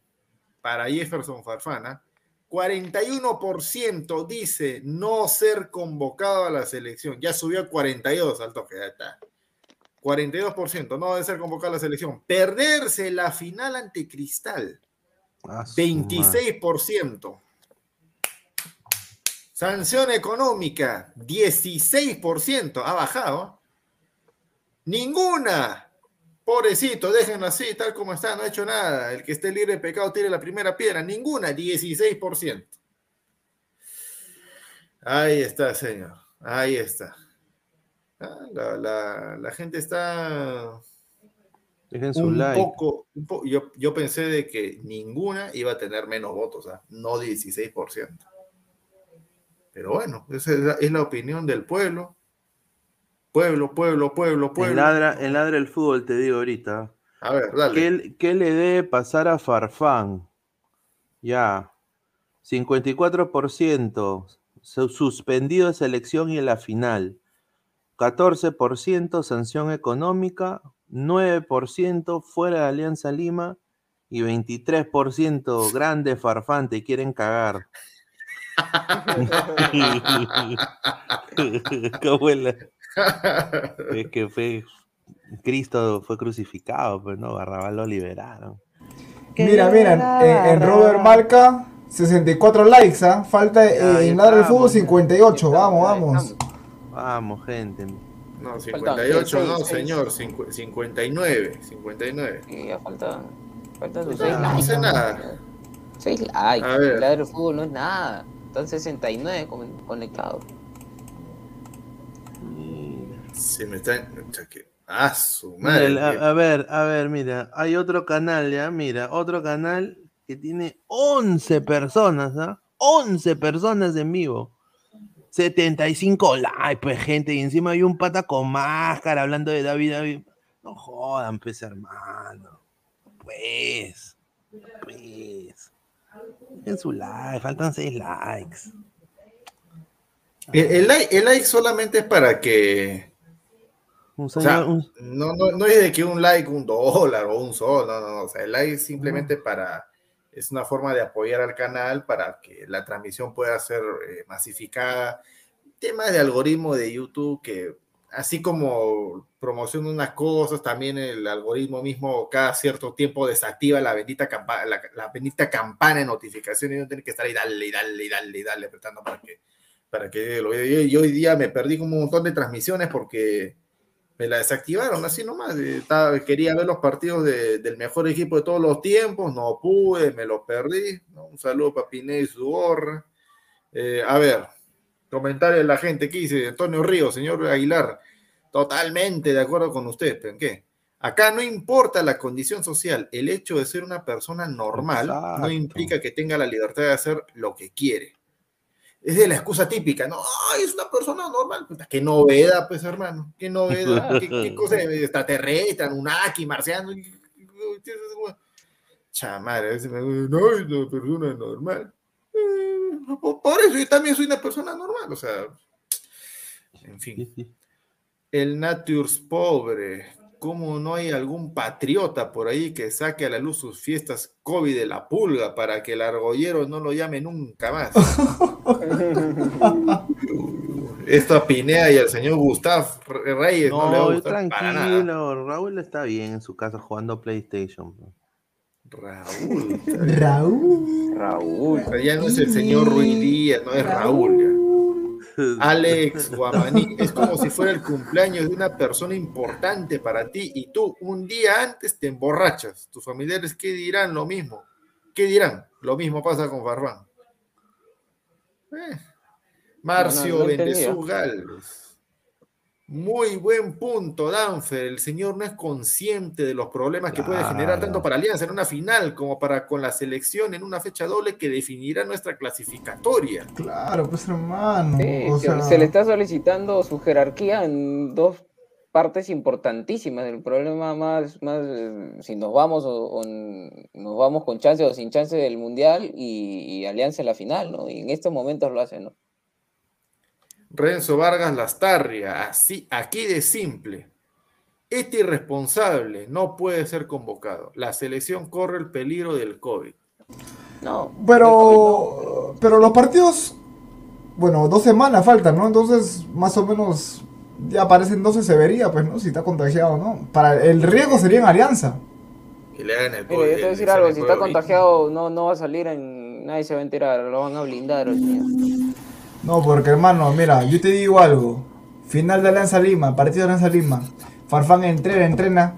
para Jefferson Farfana? 41% dice no ser convocado a la selección. Ya subió a 42 al toque, ya está. 42%, no debe ser convocado a la selección. Perderse la final ante Cristal, 26%. Sanción económica, 16%. Ha bajado. Ninguna. Pobrecito, déjenlo así, tal como está, no ha hecho nada. El que esté libre de pecado tire la primera piedra. Ninguna, 16%. Ahí está, señor. Ahí está. Ah, La, la- la gente está Dejen su un like. poco, un po- yo, yo pensé de que ninguna iba a tener menos votos, ¿ah? no 16%. Pero bueno, esa es la, es la opinión del pueblo. Pueblo, pueblo, pueblo, pueblo. ladra, en ladra el fútbol, te digo ahorita. A ver, dale. ¿Qué, qué le debe pasar a Farfán? Ya. 54% su- suspendido de selección y en la final. 14% sanción económica. 9% fuera de Alianza Lima. Y 23% grande Farfán, te quieren cagar. *laughs* ¿Cómo es la- Es que fue. Cristo fue crucificado, pero no, Barrabás lo liberaron. Mira, mira, en, en Robert Marca, 64 likes, ¿ah? Falta eh, en Ladra del Fútbol estamos, 58, vamos, vamos. Vamos, gente. No, Faltan 58, seis, no, seis. señor, cincu- 59, 59. Y ya faltan, faltan sus No, seis no likes. sé nada. 6 likes. A ver. El ladro del fútbol no es nada. Están 69 con- conectados. Se me está. que- Ah, su Mira, madre. el- a, a ver, a ver, mira, hay otro canal ya, mira, otro canal que tiene 11 personas, ¿ah? 11 personas en vivo. 75 likes, pues, gente, y encima hay un pata con máscara hablando de David, David. No jodan, pues, hermano. Pues, pues. En su like, faltan 6 likes. El, el like, el like solamente es para que. O sea, no, no, no es de que un like, un dólar o un sol, no, no, no. O sea, el like es simplemente para. Es una forma de apoyar al canal para que la transmisión pueda ser eh, masificada. Temas de algoritmo de YouTube que, así como promociona unas cosas, también el algoritmo mismo cada cierto tiempo desactiva la bendita, campa- la, la bendita campana de notificaciones y no tener que estar ahí, dale, dale, dale, dale, apretando para que, para que lo vea. Yo, yo hoy día me perdí como un montón de transmisiones porque me la desactivaron así nomás. eh, estaba- quería ver los partidos de- del mejor equipo de todos los tiempos, no pude, me los perdí. ¿no? Un saludo para Pineda y su gorra. Eh, a ver, comentario de la gente que dice Antonio Ríos, señor Aguilar, totalmente de acuerdo con usted, pero ¿en qué? Acá no importa la condición social, el hecho de ser una persona normal no implica que tenga la libertad de hacer lo que quiere. Es de la excusa típica, ¿no? Ay, es una persona normal. Qué novedad, pues, hermano. Qué novedad. ¿Qué, qué *laughs* cosa de extraterrestre, Anunnaki, marciano? Me no, es una persona normal. Eh, por por eso yo también soy una persona normal, o sea. En fin. *laughs* El Natures pobre. ¿Cómo no hay algún patriota por ahí que saque a la luz sus fiestas COVID de la pulga para que el argollero no lo llame nunca más? *laughs* Esto a Pineda y al señor Gustav Reyes no, le va a No, gustar para nada. tranquilo, Raúl está bien en su casa jugando PlayStation. *laughs* Raúl. Raúl. Raúl. Ya no es el señor Ruiz Díaz, no es Raúl. ya. *laughs* Alex Guamaní, es como si fuera el cumpleaños de una persona importante para ti y tú un día antes te emborrachas. Tus familiares, ¿qué dirán? Lo mismo. ¿Qué dirán? Lo mismo pasa con Farfán. Eh. Marcio No, no. Galvez. Muy buen punto, Danfer. El señor no es consciente de los problemas que puede generar tanto para Alianza en una final como para con la selección en una fecha doble que definirá nuestra clasificatoria. Claro, pues hermano. Sí, o se, sea, se le está solicitando su jerarquía en dos partes importantísimas. El problema más, más eh, si nos vamos o, nos vamos con chance o sin chance del mundial y, y Alianza en la final, ¿no? Y en estos momentos lo hacen, ¿no? Renzo Vargas Lastarria, así, aquí de simple. Este irresponsable no puede ser convocado. La selección corre el peligro del COVID. No. Pero, pero los partidos, bueno, dos semanas faltan, ¿no? Entonces, más o menos ya parece entonces se vería, pues, ¿no? Si está contagiado o no. Para el riesgo sería en Alianza. Que le hagan el Mira, yo te voy a el decir algo, si está contagiado no, no va a salir en... Nadie se va a enterar, lo van a blindar. señor. No, porque hermano, mira, yo te digo algo. Final de Alianza Lima, partido de Alianza Lima. Farfán entrena, entrena.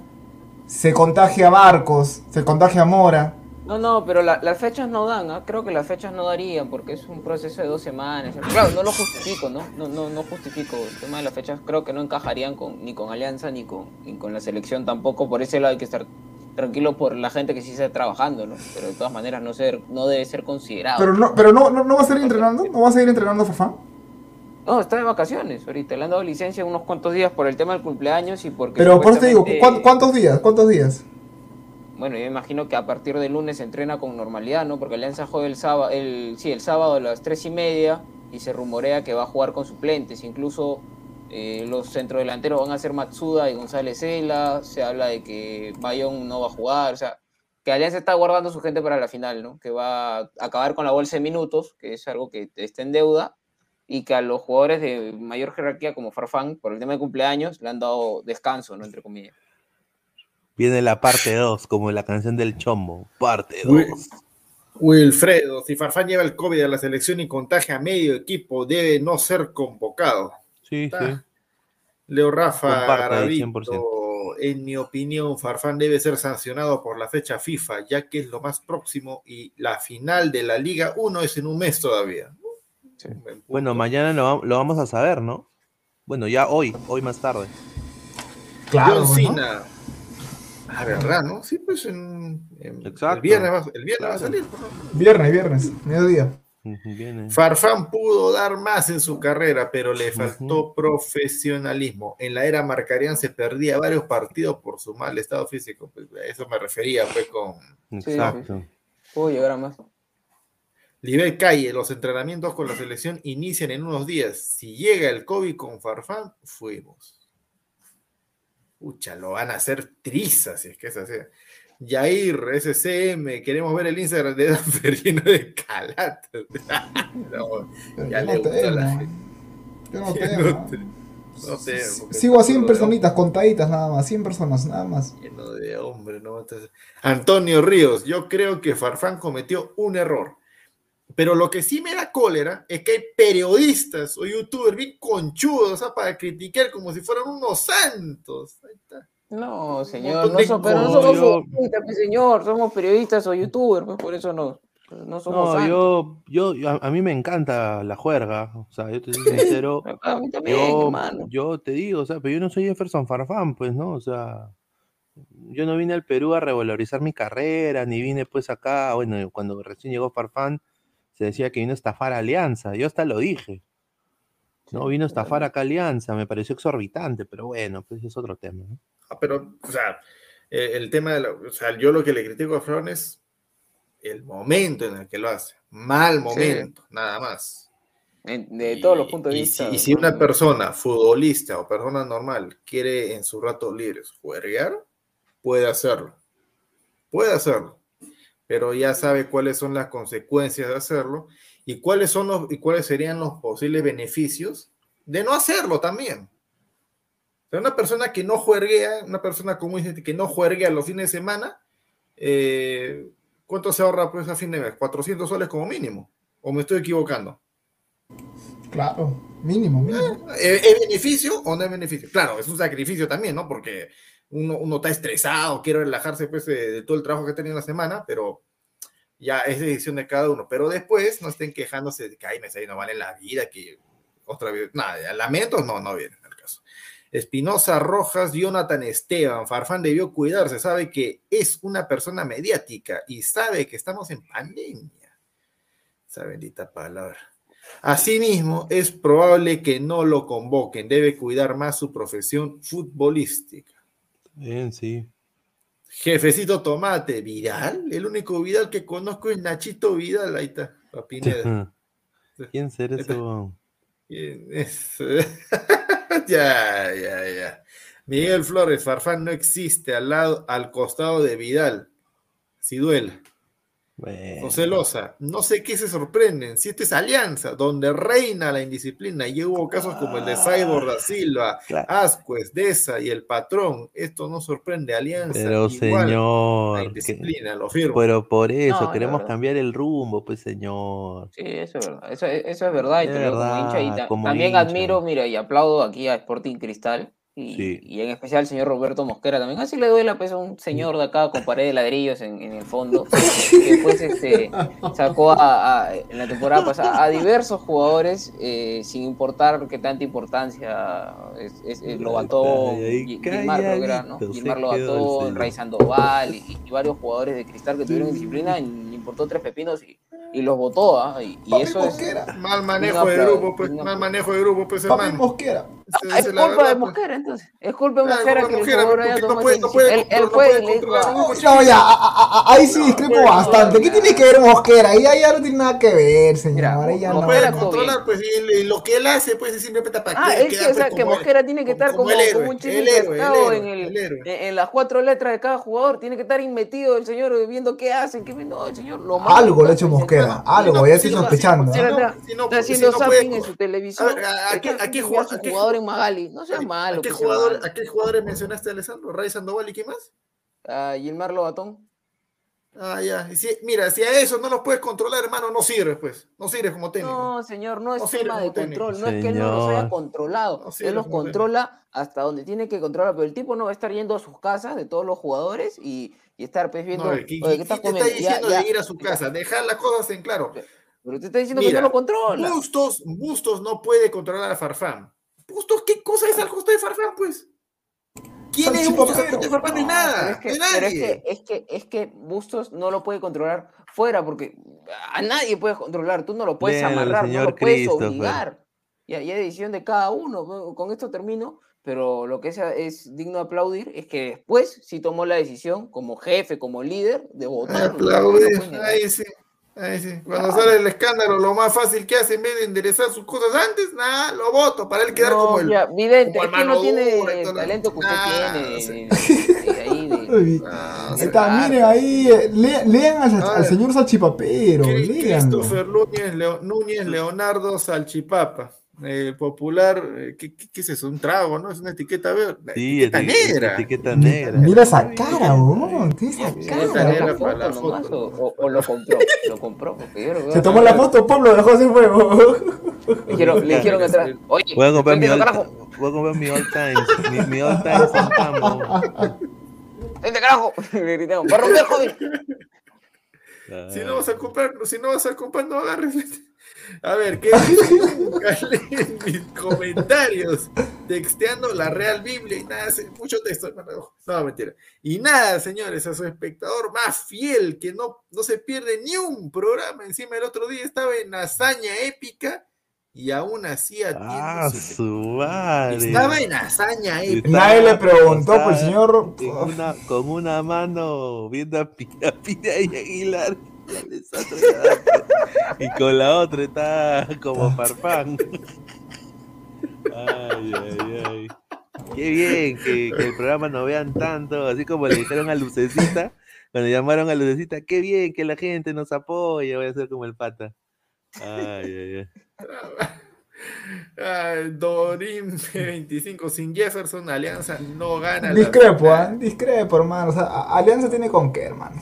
Se contagia Barcos, se contagia Mora. No, no, pero la- las fechas no dan, ¿ah? creo que las fechas no darían porque es un proceso de dos semanas. Claro, no lo justifico, ¿no? No, no, no justifico. El tema de las fechas creo que no encajarían con, ni con Alianza ni con, ni con la selección tampoco. Por ese lado hay que estar tranquilo por la gente que sí está trabajando, ¿no? Pero de todas maneras no, ser, no debe ser considerado. Pero no, pero no, no, no va a seguir entrenando, no va a seguir entrenando Farfán. No, está de vacaciones ahorita. Le han dado licencia unos cuantos días por el tema del cumpleaños y porque... Pero por eso te digo, supuestamente- ¿cuán- ¿cuántos días? ¿Cuántos días? Bueno, yo imagino que a partir del lunes se entrena con normalidad, ¿no? Porque Alianza juega el sábado, el, sí, el sábado a las tres y media y se rumorea que va a jugar con suplentes. Incluso eh, los centrodelanteros van a ser Matsuda y González Cela. Se habla de que Bayón no va a jugar. O sea, que Alianza está guardando su gente para la final, ¿no? Que va a acabar con la bolsa de minutos, que es algo que está en deuda. Y que a los jugadores de mayor jerarquía como Farfán, por el tema de cumpleaños, le han dado descanso, ¿no? Entre comillas. Viene la parte 2, como la canción del Chombo. Parte 2. Uy. Wilfredo, si Farfán lleva el COVID a la selección y contagia a medio equipo, debe no ser convocado. Sí, sí. Leo Rafa Comparto ahí, Garavito, 100%. en mi opinión, Farfán debe ser sancionado por la fecha FIFA, ya que es lo más próximo y la final de la Liga 1 es en un mes todavía. Bueno, mañana lo, va- lo vamos a saber, ¿no? Bueno, ya hoy, hoy más tarde. Claro, John ¿no? Cena. Ah, ¿verdad, no? Sí, pues en, en- Exacto. el viernes, va, el viernes va a salir. ¿no? Viernes, viernes, mediodía. Viene. Farfán pudo dar más en su carrera, pero le faltó profesionalismo. En la era Marcarian se perdía varios partidos por su mal estado físico. Pues, a eso me refería, fue con sí. Exacto. Puedo llegar a más. Libel Calle. Los entrenamientos con la selección inician en unos días. Si llega el COVID con Farfán, fuimos. Pucha, lo van a hacer trizas, si es que es así. Yair, SCM, queremos ver el Instagram de Danfer *laughs* lleno de calatas. *laughs* No, ya le no gusta la gente. Yo no *laughs* no te- no Sigo a 100 todo personitas, contaditas nada más, 100 personas, nada más. Lleno de hombre, ¿no? Antonio Ríos, yo creo que Farfán cometió un error. Pero lo que sí me da cólera es que hay periodistas o youtubers bien conchudos, sea, para criticar como si fueran unos santos. Ahí está. No, señor, no so- pero no somos yo- futbolistas, pues, señor, somos periodistas o youtubers, pues por eso no, no somos No, yo, yo, yo- a, a mí me encanta la juerga. O sea, yo te soy sincero. *laughs* A mí también, yo, hermano. yo te digo, o sea, pero yo no soy Jefferson Farfán, pues, ¿no? O sea, yo no vine al Perú a revalorizar mi carrera, ni vine pues acá, bueno, cuando recién llegó Farfán, se decía que vino a estafar a Alianza, yo hasta lo dije. No, vino a estafar acá a Alianza, me pareció exorbitante, pero bueno, pues es otro tema, ¿no? Ah, pero, o sea, eh, el tema de la, o sea, yo lo que le critico a Farfán es el momento en el que lo hace. Mal momento, nada más. De todos los puntos de Y vista. si, y si una persona, futbolista o persona normal, quiere en sus ratos libres jugar, puede hacerlo. Puede hacerlo. Pero ya sabe cuáles son las consecuencias de hacerlo y cuáles son los y cuáles serían los posibles beneficios de no hacerlo también. O sea, una persona que no jueguea, una persona y corriente que no jueguea los fines de semana, eh, ¿cuánto se ahorra pues a fin de mes? 400 soles como mínimo. ¿O me estoy equivocando? Claro, mínimo, mínimo. ¿Es, es beneficio o no es beneficio? Claro, es un sacrificio también, ¿no? Porque uno, uno está estresado, quiere relajarse pues, de, de todo el trabajo que ha tenido en la semana, pero ya es decisión de cada uno. Pero después no estén quejándose de que, ay, me ahí no vale la vida, que otra vez, nada, lamentos no, no caso. Espinosa Rojas, Jonathan Esteban, Farfán debió cuidarse, sabe que es una persona mediática y sabe que estamos en pandemia. Esa bendita palabra. Asimismo, es probable que no lo convoquen, debe cuidar más su profesión futbolística. Bien, sí. Jefecito Tomate, Vidal, el único Vidal que conozco es Nachito Vidal, ahí está, Papineda. *laughs* ¿Quién será ese? Bien, es- *laughs* *laughs* ya, ya, ya. Miguel Flores, Farfán no existe al lado, al costado de Vidal. Si duela. Bueno, José Loza, no sé qué se sorprenden. Si esta es Alianza, donde reina la indisciplina, y hubo casos como el de Cyborg da Silva, Claro. Ascuez, Deza y el patrón, esto no sorprende Alianza. pero igual, señor, la que- indisciplina, lo firmo. pero por eso No, queremos verdad. cambiar el rumbo, pues señor. Sí, eso es verdad. Eso, eso es verdad. Es como hincha. Y verdad, ta- como también hincha. admiro, mira, y aplaudo aquí a Sporting Cristal. Y, Sí. y en especial al señor Roberto Mosquera también. Así le doy la pesa a un señor de acá con pared de ladrillos en, en el fondo. *laughs* Que después este, sacó a, a- en la temporada pasada a diversos jugadores eh, sin importar qué tanta importancia es, es- es ay, Gi- Gilmar Gilmar el Lobatón, señor. Ray Sandoval y, y varios jugadores de Cristal que tuvieron disciplina y le importó tres pepinos y, y los votó, ¿ah? Y, eso es... Mal manejo Un de grupo, pues, mal manejo de grupo, pues, Papi hermano. Mosquera. Esa- Ah, Es culpa de verdad, pues. Mosquera, entonces. Es culpa de culpa que de el no puede- no puede. Él, él no puede grupo. No, ya, a- a- a- ahí sí discrepo bastante. ¿Qué tiene que ver Mosquera? Ahí ya, ya no tiene nada que ver, señor. Mira, Ahí ya No no. puede controlar, pues, y, y lo que él hace, pues, es simplemente para Ah, que es que, o sea, que Mosquera tiene que estar como, un héroe, en, las cuatro letras de cada jugador. Tiene que estar inmetido el señor viendo qué hacen. Qué, no, el señor lo Algo le ha hecho Mosquera. Algo, ya estoy sospechando. ¿ah? Está, haciendo puede zapping en su televisión. A ver, ¿a- a Está qué- a qué haciendo jugador- a a qué Magali. No seas ¿A malo. qué, pues, jugador. ¿A qué jugadores mencionaste, Alessandro? ¿Ray Sandoval y qué más? A Gilmar Lobatón. Ah, ya. Y si- mira, si a eso no los puedes controlar, hermano, no sirves, pues. No sirves como técnico. No, señor, no es No tema de técnico. control, no es que él no los haya Señor. controlado, No él los técnico. controla hasta donde tiene que controlar, pero el tipo no va a estar yendo a sus casas de todos los jugadores y, y estar pues viendo, No, ¿qué, ¿qué qué- qué te está? Ya, diciendo ya. de ir a su casa? Dejar las cosas en claro. Pero te está diciendo Mira, que no lo controla. Bustos, Bustos no puede controlar a Farfán. Bustos, ¿qué cosa es al costo de Farfán, pues? ¿Quién es Bustos Farfán? No es nada. Pero es que, no es pero es nadie. que, es que, es que Bustos no lo puede controlar fuera, porque a nadie puedes controlar, tú no lo puedes amarrar, no lo puedes Christopher. obligar. Y hay decisión de cada uno. Con esto termino, pero lo que es, es digno de aplaudir es que después sí tomó la decisión como jefe, como líder, de votar. Sí. Ahí sí. Cuando sale el escándalo, lo más fácil que hace en vez de enderezar sus cosas antes, nada, lo voto para él quedar No, como el. ya, vidente, como es el que no tiene el talento que usted tiene. de ahí, *laughs* Ah, miren ahí, eh, le- lean al, al señor Salchipapero, léanlo. Christopher Núñez, Leo- Núñez Leonardo Salchipapa. El popular, eh, ¿qué, qué- qué es eso? Un trago, ¿no? Es una etiqueta verde. Sí, etiqueta negra. etiqueta negra. Mira esa cara, weón. Esa ¿Se cara. la para la foto nomás foto. o, lo compró? Lo compró, porque yo lo veo Se tomó la foto, pum, lo dejó sin fuego. Le dijeron, le dijeron atrás, oye, Voy a comprar mi all, carajo, voy a comprar mi all times. Mi, mi all times en campo. vente carajo. *laughs* Le gritaron, va a romper, joven. Si no vas a comprar, si no vas a comprar, no agarres. A ver, ¿qué dice? Nunca leen mis comentarios texteando la Real Biblia y nada, mucho texto, hermano. No, mentira. Y nada, señores, a su espectador más fiel que no, no se pierde ni un programa. Encima el otro día estaba en hazaña épica y aún así atiende Ah, su- su madre. Estaba en hazaña épica. Nadie le preguntó, pues, señor. en una- con una mano viendo a Pina y Aguilar. *laughs* y con la otra está como farfán. Ay, ay, ay. Qué bien que, que el programa no vean tanto, así como le dijeron a Lucecita, cuando llamaron a Lucecita, qué bien que la gente nos apoya, voy a ser como el pata. Ay, ay, ay. Ay, Dorim 25 sin Jefferson, Alianza no gana. Discrepo. ¿ah? Discrepo, hermano. O sea, Alianza tiene con qué, hermano.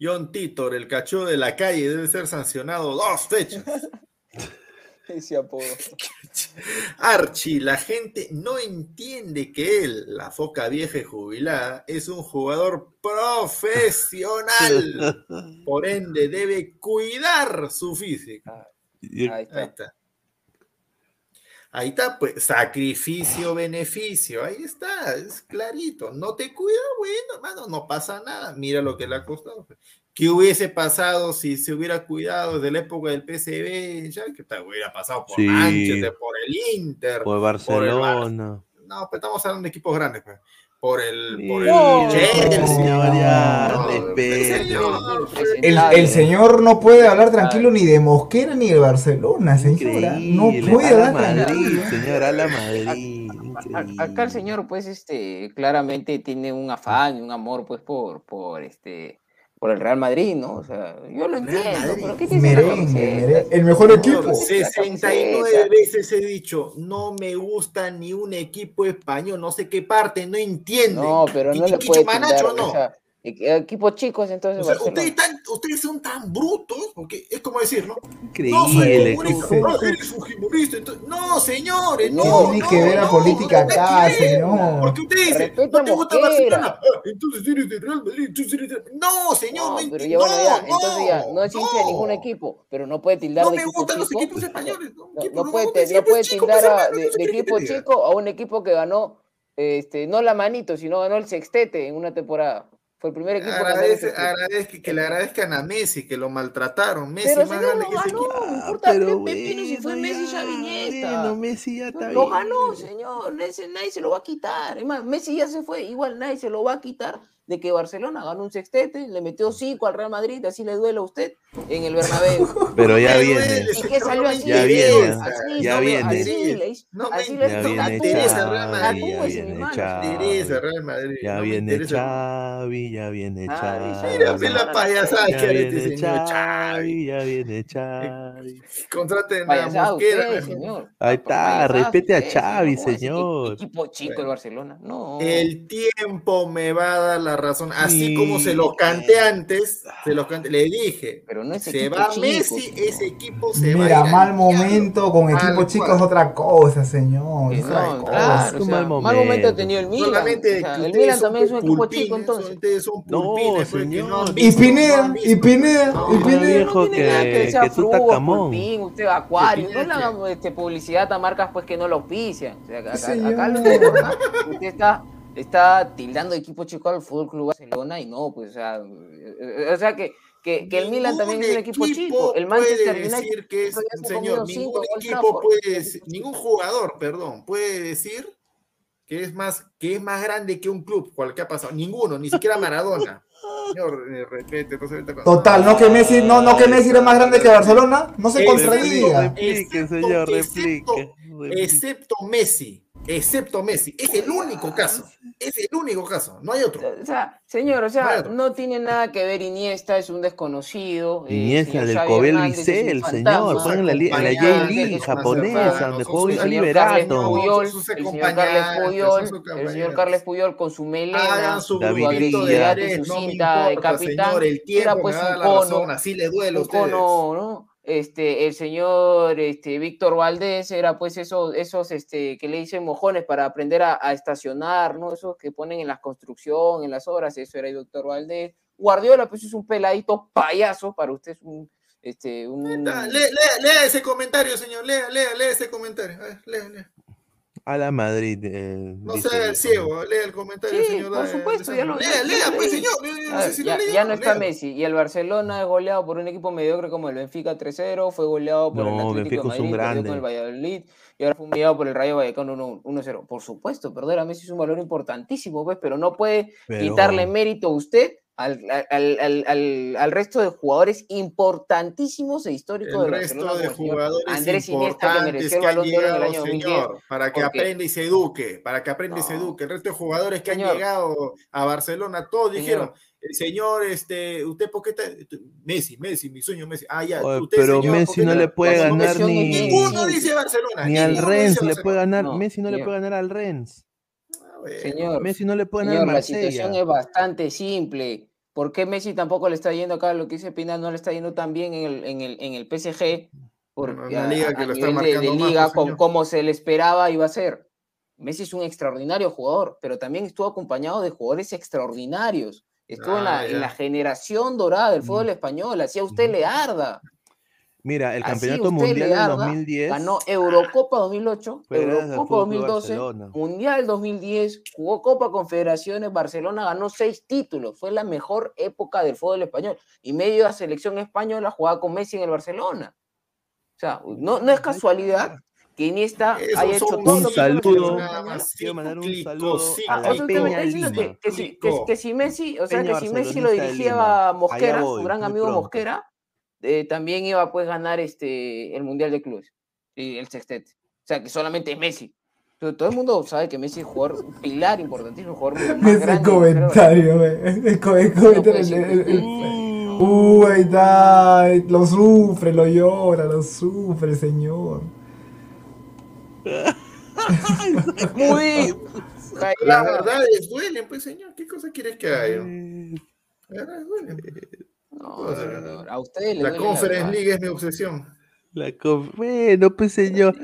John Titor, el cachorro de la calle, debe ser sancionado dos fechas. *laughs* Ese apodo. *laughs* Archie, la gente no entiende que él, la foca vieja y jubilada, es un jugador profesional. *laughs* Por ende, debe cuidar su física. Y- Ahí Ahí está. Ahí está, pues, sacrificio, beneficio. Ahí está, es clarito. No te cuida, bueno, hermano, no pasa nada. Mira lo que le ha costado. pues. ¿Qué hubiese pasado si se hubiera cuidado desde la época del PCB? Ya que te hubiera pasado por Sí. Manchester, por el Inter. Por el Barcelona. No, pues estamos hablando de equipos grandes, pues. Por el, por el No, Chelsea. señor, No, respete. señor, El, el señor no puede hablar tranquilo ni de Mosquera ni de Barcelona, señora. No puede a la hablar Madrid, tranquilo. señor, a la Madrid. A- increíble. Acá el señor, pues, este, claramente tiene un afán y un amor, pues, por, por este, por el Real Madrid, ¿no? O sea, yo lo entiendo, Madrid. pero ¿qué tiene Merengue. El mejor equipo. Señor, 69 veces he dicho, no me gusta ni un equipo español, no sé qué parte, no entiende. No, pero no le puede tildar, no. o sea, equipos chicos entonces O sea, ustedes, tan- ustedes son tan brutos, porque es como decir, ¿no? Increíble. No, soy humorista, no, eres no, señores, no. No tiene no, que ver la no, política no, acá, señor. Porque usted dice, Respeta no te gusta. Barcelona, ah, entonces eres de Real Madrid, entonces eres de... No, señor, no, No, pero enti- ya, bueno, ya, no, entonces ya, no es hincha de ningún no. equipo, pero no puede tildar No de me equipo gustan los chico. equipos españoles. No, *laughs* No, no no, puede, no, no tildar de, no equipo chico a un equipo que ganó, este, no la manito, sino ganó el sextete en una temporada. Fue el primer equipo que ganó el Agradece, que le agradezcan a Messi, que lo maltrataron. Messi Pero más señor, grande lo que ganó, no importa, pero Pe- Pepino si fue bueno, Messi ya ya, bueno, Messi ya está Lo bien. ganó, señor, ese nadie se lo va a quitar. Es más, Messi ya se fue, igual nadie se lo va a quitar de que Barcelona ganó un sextete, le metió cinco al Real Madrid, así le duele a usted en el Bernabéu. *laughs* Pero ya viene. duele, ¿Y qué salió así? Ya viene, Así, ya no, viene. Así No me así le Ya viene interesa Real Madrid. ya viene Real Madrid. Ya viene ya. Mira, ve la payasada Ya que este señor Xavi. Xavi, ya viene *laughs* Xavi. Contraten a Mosquera. señor. Ahí está, respete a usted, Xavi, ¿Cómo va a decir que señor. Equipo chico el Barcelona. No. El tiempo me va a dar la razón. Así Sí. como se los canté antes, se los canté, le dije. Pero no es se equipo va chico, Messi, señor. ese equipo se va a Mira, ir mal al momento con Tal equipo chico es otra cosa, señor. Es otra no, cosa. claro, o sea, mal mal momento ha momento. tenido el Milan. Solamente o sea, el Milan también es un equipo chico, entonces. Son No, pulpines, señor. no Y no Pineda, y. Pineda, No, y no, Pineda. viejo no tiene nada que- que tú tacamón. Pulpín, usted Acuario, no le hagan este, publicidad a marcas pues que no lo auspician. O sea, acá, acá lo usted está, está tildando equipo chico al Fútbol Club Barcelona y no, pues, o sea, eh, o sea que, que, que el Milan también es un equipo chico. El Manchester puede United decir que es, señor, ningún equipo puede ningún jugador, perdón, puede decir que es más que es más grande que un club, cual que ha pasado. Ninguno, ni siquiera Maradona. *laughs* Señor, eh, respete, Total, no que Messi, no, no que Messi era más grande que Barcelona, no se contradiga. Replique, Excepto- señor, excepto- replique. replique. Excepto Messi, excepto Messi. Es el único caso. Es el único caso, no hay otro. O sea, señor, o sea, no tiene nada que ver Iniesta, es un desconocido. eh, Iniesta del Cobel fantasma. señor. Juega en la, li- en la J-League japonesa, donde jugó El Liberato. Puyol, el señor Carles Puyol, el señor. Carles Puyol con su melena, Hagan su ares, su cinta de capitán, señor, el era pues un cono, así le duele a un ustedes. cono, ¿no? Este, el señor este, Víctor Valdés era pues esos, esos este, que le dicen mojones para aprender a, a estacionar, ¿no? Esos que ponen en la construcción, en las obras, eso era Víctor Valdés. Guardiola pues es un peladito payaso, para usted es un... Este, un... Lea, lea- lea ese comentario, señor. Lea, lea, lea ese comentario. A ver, lea, lea. A la Madrid. eh, No dice sea el ciego, lea el comentario, Sí, señor. por supuesto, ya lo- Lea, lea, ya pues, señor. Yo- yo A no sé si lo ya, leído, ya no está. Messi y el Barcelona es goleado por un equipo mediocre como el Benfica 3-0, fue goleado por el No, Atlético Benfica es de un Madrid, perdió con el. Valladolid y ahora fue humillado por el Rayo Vallecano 1 1-0. Por supuesto, perder a Messi es un valor importantísimo, pues, pero no puede Pero- quitarle mérito a usted al, al, al, al, al resto de jugadores importantísimos e históricos El del resto Barcelona, de como el señor jugadores Andrés Iniesta, que importantes mereció que, el han balón de oro en el llegado, año 2010. señor, para que porque- aprenda y se eduque, para que aprenda y se eduque. El resto de jugadores que Señor. han llegado a Barcelona, todos Señor. dijeron, el señor, este, ¿usted por qué está? Messi, Messi, mi sueño Messi. Ah, ya, Oye, usted, pero señor, ¿por Messi no le puede ganar ni, Ninguno dice Barcelona. ni al ninguno Rennes dice le Barcelona. puede ganar. No, Messi no le puede ganar al Rennes. Señor, Messi no le puede ganar la situación es bastante simple. ¿Por qué Messi tampoco le está yendo acá? Lo que dice Pina no le está yendo tan bien en el, en el, en el PSG. Porque una liga que a lo está nivel de, de más, liga, pues, con- como se le esperaba iba a ser. Messi es un extraordinario jugador, pero también estuvo acompañado de jugadores extraordinarios. Estuvo en, la, Ah, en la generación dorada del fútbol español. Así a usted le arda. Mira, el Así campeonato mundial del arda, 2010. Ganó Eurocopa 2008, Fue gracias al Eurocopa Fútbol Club 2012, Barcelona. Mundial 2010, jugó Copa Confederaciones, Barcelona ganó seis títulos, fue la mejor época del fútbol español. Y medio de la selección española jugaba con Messi en el Barcelona. O sea, no, no es casualidad que Iniesta Esos haya hecho todo Un lo que saludo. Quiero mandar un saludo a la o sea, usted me Peña está diciendo que, que si, que, si Messi, o sea, Peña que si Messi lo dirigía a Mosquera, su gran amigo pronto. Mosquera, eh, también iba pues a ganar este, el Mundial de Clubes y el sextete. O sea, que solamente es Messi. Pero todo el mundo sabe que Messi es jugador, un pilar importantísimo, un jugador más Ese grande. comentario, güey. Co- ese comentario. Uh, ahí está. Lo sufre, lo llora, lo sufre, señor. Muy. *laughs* La verdad es duelen, pues señor. ¿Qué cosa quieres que haga yo? La verdad es duelen. No, a ustedes La Conference. League es mi obsesión. La bueno, pues señor.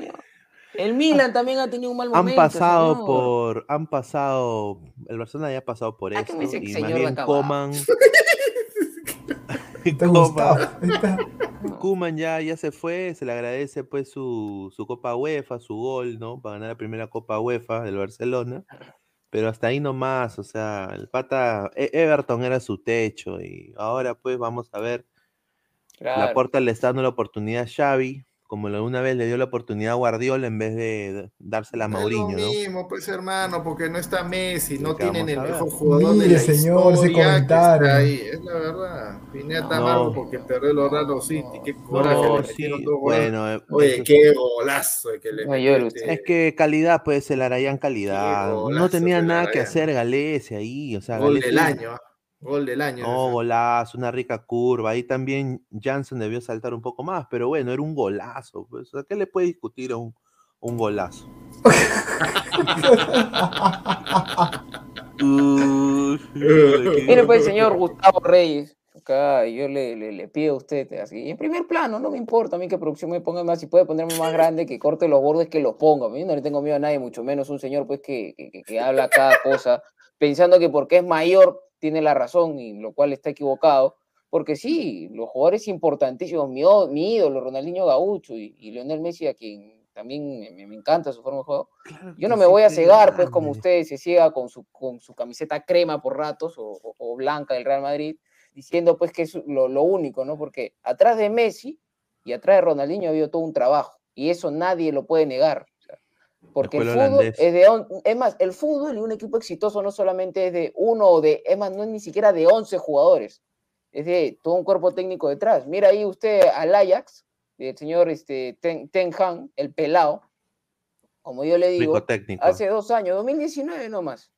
El Milan también ha tenido un mal Han momento. pasado señor. por, han pasado, el Barcelona ya ha pasado por Ah, esto que me dice que y señor más bien. Coman. *laughs* *laughs* Kuman ya, ya se fue, se le agradece pues su, su Copa UEFA, su gol, ¿no? Para ganar la primera Copa UEFA del Barcelona. Pero hasta ahí nomás, o sea, el pata E- Everton era su techo y ahora pues vamos a ver. La. Porta le está dando la oportunidad a Xavi, como la- una vez le dio la oportunidad a Guardiola en vez de dársela a Mauriño, es lo ¿no? mismo, pues hermano, porque no está Messi, no que tienen el mejor jugador Mire, de la señor, historia que comentario. está ahí. Es la verdad. Pineda está No. malo porque perdió el Orlando City. Qué coraje. No, le sí, bueno. eh, Oye, eso- qué golazo que le No metió llore este- Es que calidad, pues el Arayán calidad. No golazo tenía del nada que hacer Galese ahí. O sea, Gol Galese- del año. Gol del año. No, ese. golazo, una rica curva. Ahí también Jansen debió saltar un poco más, pero bueno, era un golazo. Pues. ¿Qué le puede discutir a un, un golazo? *laughs* Mire, pues, señor Gustavo Reyes, acá yo le, le, le pido a usted, así, en primer plano, no me importa a mí que producción me ponga más, si puede ponerme más grande, que corte los bordes, que los ponga. Yo no le tengo miedo a nadie, mucho menos un señor pues que, que, que- que habla cada cosa, pensando que porque es mayor tiene la razón, y lo cual está equivocado. Porque sí, los jugadores importantísimos, mi, mi ídolo, Ronaldinho Gaucho y, y Lionel Messi, a quien también me, me encanta su forma de juego, yo no me voy a cegar, pues, como usted se ciega con su, con su camiseta crema por ratos o, o- o blanca del Real Madrid, diciendo, pues, que es lo, lo único, ¿no? Porque atrás de Messi y atrás de Ronaldinho ha habido todo un trabajo y eso nadie lo puede negar. Porque el fútbol es de... on- Es más, el fútbol y un equipo exitoso no solamente es de uno o de... Es más, no es ni siquiera de 11 jugadores. Es de todo un cuerpo técnico detrás. Mira ahí usted al Ajax, el señor este, Ten, Ten Hag, el pelado, como yo le digo, hace dos años, 2019 nomás.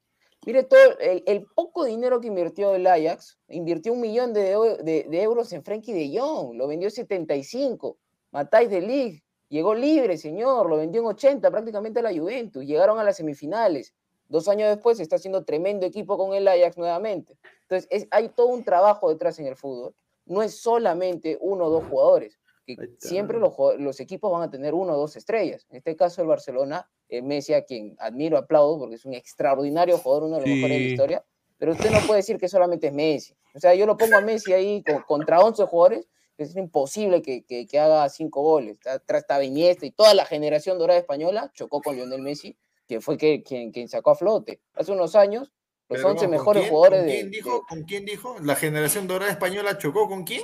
Mire todo el, el poco dinero que invirtió el Ajax, invirtió un millón de, de- de euros en Frenkie de Jong, lo vendió 75. Matáis de League, llegó libre, señor, lo vendió en 80 prácticamente a la Juventus, llegaron a las semifinales. Dos años después está haciendo tremendo equipo con el Ajax nuevamente. Entonces, es- hay todo un trabajo detrás en el fútbol. No es solamente uno o dos jugadores. Que siempre los, equipos van a tener uno o dos estrellas. En este caso, el Barcelona, eh, Messi, a quien admiro, aplaudo, porque es un extraordinario jugador, uno de los mejores de la historia. Pero usted no puede decir que solamente es Messi. O sea, yo lo pongo a Messi ahí con- contra 11 jugadores, es imposible que, que- que haga cinco goles. Atrás estaba Iniesta y toda la generación dorada española chocó con Lionel Messi, que fue que, quien, quien sacó a flote. Hace unos años, los Perdón, 11 ¿con mejores quién? jugadores ¿Con de, quién dijo? ¿Con quién dijo? ¿La generación dorada española chocó con quién?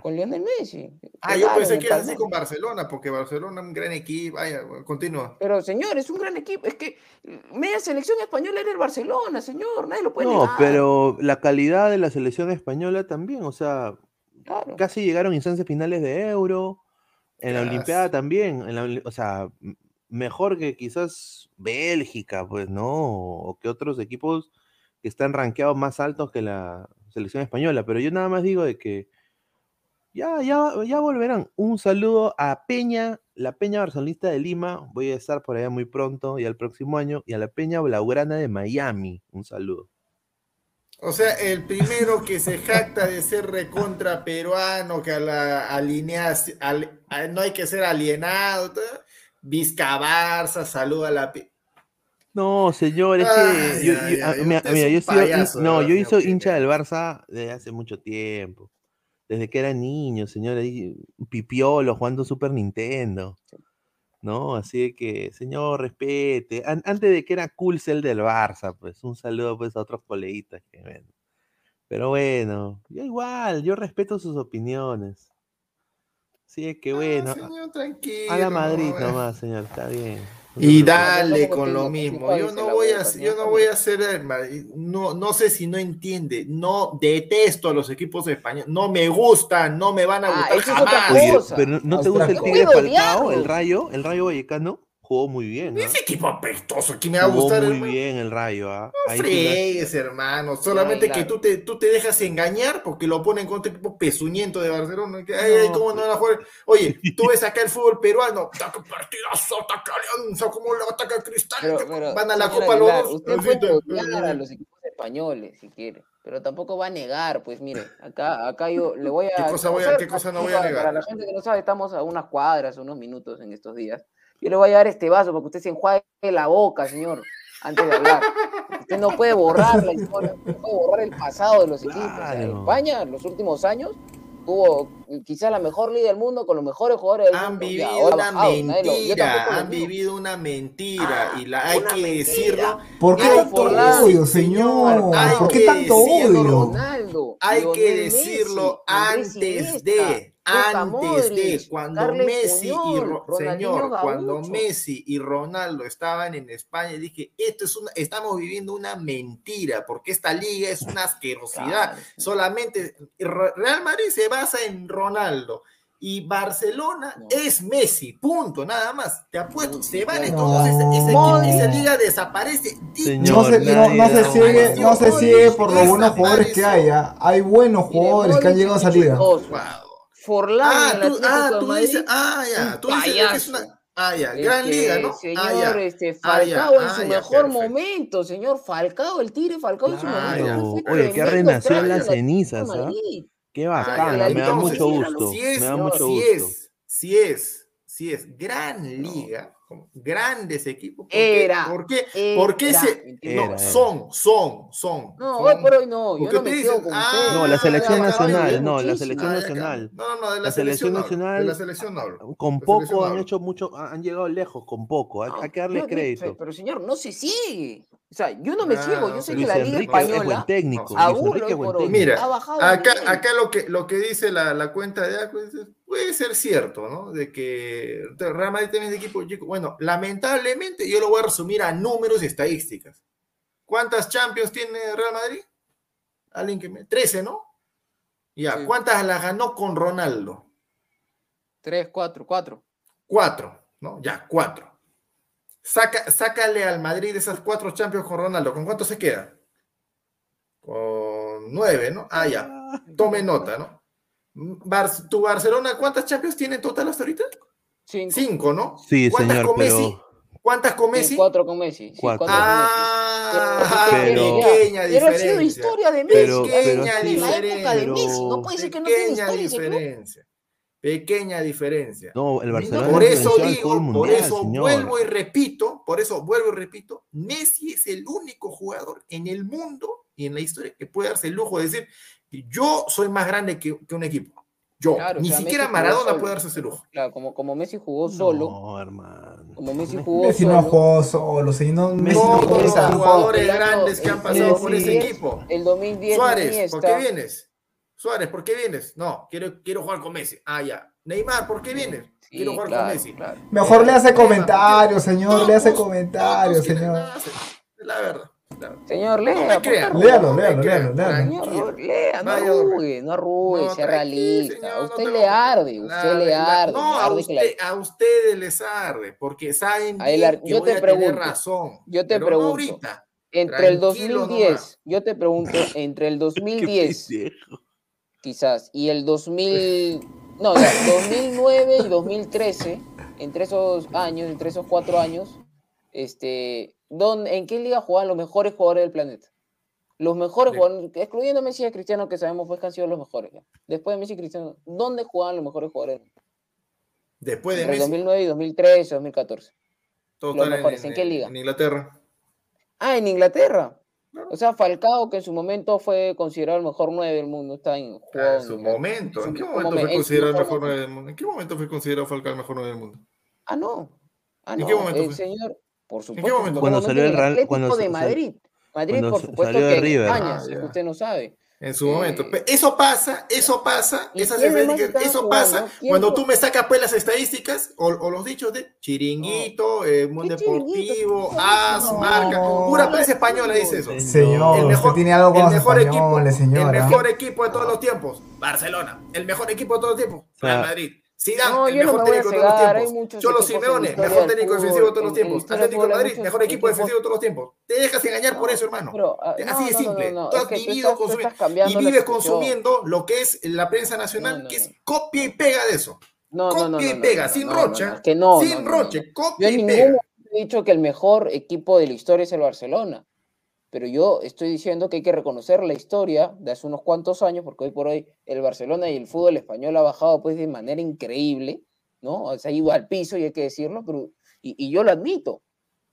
con Lionel Messi. Ah, yo pensé en que era así con. Barcelona, porque Barcelona es un gran equipo. Vaya, continúa. Pero señor, es un gran equipo. Es que media selección española era el Barcelona, señor. Nadie lo puede No, negar. pero la calidad de la selección española también, o sea, Claro. casi llegaron instancias finales de Euro, en la. Olimpiada también, en la o sea, mejor que quizás Bélgica, pues, ¿no? O que otros equipos que están rankeados más altos que la selección española, pero yo nada más digo de que ya, ya, ya volverán. Un saludo a Peña, la Peña Barcelonista de Lima, voy a estar por allá muy pronto y al próximo año, y a la Peña Blaugrana de Miami, un saludo. O sea, el primero que se jacta de ser recontra peruano, que a la alineación, al- a- no hay que ser alienado, Vizca Barça, saluda a la... No, señor, es que yo, no, yo Pineda. hincha del Barça desde hace mucho tiempo. Desde que era niño, señor, ahí pipiolo jugando Super Nintendo. ¿No? Así de que, señor, respete. An- antes de que era cool el del Barça, pues un saludo pues a otros coleguitas que ven. Pero bueno, yo igual, yo respeto sus opiniones. Así es que bueno, a- Señor, tranquilo. a la Madrid no, nomás, señor, está bien. Se Y dale con lo mismo. Yo no voy a, yo no voy a hacer, eh, no, no sé si no entiende. No detesto a los equipos españoles. No me gustan, no me van a Ah, gustar eso es otra jamás. cosa. Oye, pero ¿no te gusta el. Tigre Falcao, el. Rayo, el Rayo Vallecano? Jugó muy bien. ¿ah? Ese equipo apestoso, ¿quién me va a Jugó gustar? muy hermano? bien el Rayo. ¿ah? No Ahí sí la- fregues, hermano. Solamente Ay, que tú te, tú te dejas engañar porque lo ponen contra el equipo pezuñento de Barcelona. Ay, ay, ¿cómo no van a jugar? Oye, *laughs* tú ves acá el fútbol peruano. ¡Taca partidazo! ¡Ataca Alianza! ¿Cómo le ataca Cristal? Pero, pero, van a la Copa los Aguilar, dos. Usted puede a los equipos españoles si quiere, pero tampoco va a negar, pues mire, acá, acá yo le voy a. ¿Qué cosa voy a- qué cosa no voy a negar? Para la gente que no sabe, estamos a unas cuadras, unos minutos en estos días. Yo le voy a dar este vaso para que usted se enjuague la boca, señor, antes de hablar. Usted no puede borrar la historia, no puede borrar el pasado de los equipos. O sea. España, en los últimos años, tuvo quizás la mejor liga del mundo con los mejores jugadores del Han mundo. vivido ahora una mentira, lo han niego. vivido una mentira y la, hay que mentira. decirlo. ¿Por qué tanto odio, señor? hay ¿Por qué tanto odio? Ronaldo, Hay que decirlo Messi, antes de, antes de, cuando Carles Messi y Puyol, Ro- Ronaldinho señor, cuando Gaúcho. Messi y Ronaldo estaban en España, dije, esto es una, estamos viviendo una mentira, porque esta liga es una asquerosidad. Claro. Solamente Real Madrid se basa en Ronaldo. Y Barcelona No. es Messi, punto, nada más. Te apuesto, se van No. entonces, esa, esa- liga desaparece. Señor, No se, no, no se sigue, no se sigue por los buenos jugadores que hay. ¿ah? Hay buenos jugadores que han llegado a esa liga. Wow. Forlán Ah, en el tú, ah, tú dices, ah, ya, un tú dices que es payaso. una, ah, ya, gran Este, liga, ¿no? Señor, ah, ya. este, Ah, ya, Falcao en ah, su ya, mejor perfecto. momento, señor Falcao, el Tigre Falcao en su momento. Claro. fue Oye, que renació en las cenizas, ¿ah? Qué Ah, bacán, ya, me da mucho gusto. Si es, me da no, mucho si gusto. es, si es, si es gran liga, como grandes equipos. ¿por qué? Era, ¿Por qué? ¿Por qué era, se.? ¿entiendes? No, Era, era. son, son, son. No, son. hoy por hoy no, yo no me quedo con ah, usted. No, la selección nacional, no, la selección nacional. No, de la, La selección nacional- De la selección no hablo. Con selección poco han hablo. hecho mucho, han llegado lejos, con poco. Hay, No, hay que no, crédito. Pero señor, no se sigue. O sea, yo no me Ah, ciego. Yo sé que la Liga Enrique es buen Española, técnico. a Luis uno Enrique hoy es buen por hoy, técnico. Mira, ha bajado de acá, lo que lo que dice la, la cuenta de Acu es- puede ser cierto, ¿no? De que Real Madrid tiene ese equipo chico. Bueno, lamentablemente yo lo voy a resumir a números y estadísticas. ¿Cuántas Champions tiene Real Madrid? Alguien que me 13, ¿no? Ya, Sí. ¿cuántas las ganó con Ronaldo? Tres, cuatro, cuatro. Cuatro, ¿no? Ya, cuatro. Saca, sácale al Madrid esas cuatro Champions con Ronaldo. ¿Con cuánto se queda? Con nueve, ¿no? Ah, ya. Tome nota, ¿no? Bar- ¿Tu Barcelona cuántas Champions tiene en total hasta ahorita? Cinco. Cinco, ¿no? Sí, ¿Cuántas señor, con Messi? pero ¿Cuántas con Sí, Messi? Cuatro con Messi. Sí, Cuatro. con Messi. Ah, Pero- pequeña Pero ha sido diferencia. historia de Messi. Pero- que pero Pequeña sido- la época de Messi. No puede ser que no tiene Pequeña historia club. diferencia. Pequeña diferencia. no, el Barcelona Por eso digo, por eso señor. vuelvo y repito, por eso vuelvo y repito, Messi es el único jugador en el mundo y en la historia que puede darse el lujo de decir, yo soy más grande que, que un equipo. Yo, Claro, o ni sea, siquiera Messi Maradona puede darse ese lujo. Claro, como, como Messi jugó solo. No, hermano. Como Messi jugó Messi no solo. jugó solo, señor. No, Messi no Todos jugó los tampoco. jugadores El grandes que han el pasado por ese 2010, equipo. El 2010 Suárez, Iniesta. ¿por qué vienes? Suárez, ¿por qué vienes? No, quiero, quiero jugar con Messi. Ah, ya. Neymar, ¿por qué vienes? Sí, quiero jugar claro, con Messi. claro. Mejor le hace Neymar, comentarios, señor. Le hace comentarios, señor. La verdad. la. Señor, No lea. me por crean. favor. Léalo, no léalo, léalo, léalo. Señor, lea, no arrugue, no arrugue, No, sea realista. señor, a no usted te le arde, La- usted le la- arde. No, a, la- ustedes les arde, porque saben A él bien ar- que yo voy te a tener pregunto, razón. yo te no pregunto. ahorita. Entre el Tranquilo 2010, nomás. yo te pregunto, entre el *laughs* Qué 2010 pendejo. Quizás y el 2000, *laughs* no, ya, 2009 y 2013, entre esos años, entre esos cuatro años, este, ¿dónde, ¿en qué liga jugaban los mejores jugadores del planeta? Los mejores jugadores, excluyendo Messi y Cristiano, que sabemos pues que han sido los mejores. ya. Después de Messi y Cristiano, ¿dónde jugaban los mejores jugadores? Después de Entre Messi, 2009 y 2013, 2014. todos los mejores, ¿en qué liga? En Inglaterra. Ah, en Inglaterra. Claro. O sea, Falcao, que en su momento fue considerado el mejor 9 del mundo, está en Ah, jugado en su momento. ¿En qué momento momen- fue en considerado el mejor mejor momento. nueve del mundo? ¿En qué momento fue considerado Falcao el mejor nueve del mundo? Ah, no. Ah, ¿En no. qué momento el fue? señor, por qué supuesto. momento fue fue? Cuando salió momento el en Real- Atlético de Madrid. Madrid, por supuesto salió de que en River. España, Ah, si usted no sabe. En su Eh, momento. Eso pasa, eso pasa, ¿y esas eso pasa cuando tú me sacas pues las estadísticas o, o los dichos de chiringuito, eh, Mundo ¿Qué chiringuito? Deportivo, ¿Qué As? Marca, pura prensa española dice eso. Señor, El mejor- tiene algo con el mejor equipo, el mejor equipo de todos los tiempos, Barcelona. El mejor equipo de todos los tiempos, Real Madrid. Zidane, No, el yo mejor técnico de todos los tiempos. Cholo Simeone, mejor técnico defensivo de todos los tiempos. Atlético de Madrid, mejor equipo defensivo de todos los tiempos. Te dejas engañar por eso, hermano. Ah, Así de simple. Tú has vivido y vives consumiendo lo que es la prensa nacional, que es copia y pega de eso. No, no, no, Copia no, y pega, no, sin rocha. que no, sin roche. Yo copia en y ningún pega. he dicho que el mejor equipo de la historia es el Barcelona, pero yo estoy diciendo que hay que reconocer la historia de hace unos cuantos años, porque hoy por hoy el Barcelona y el fútbol español ha bajado pues de manera increíble, ¿no? Se ha ido al piso y hay que decirlo, pero, y, y yo lo admito.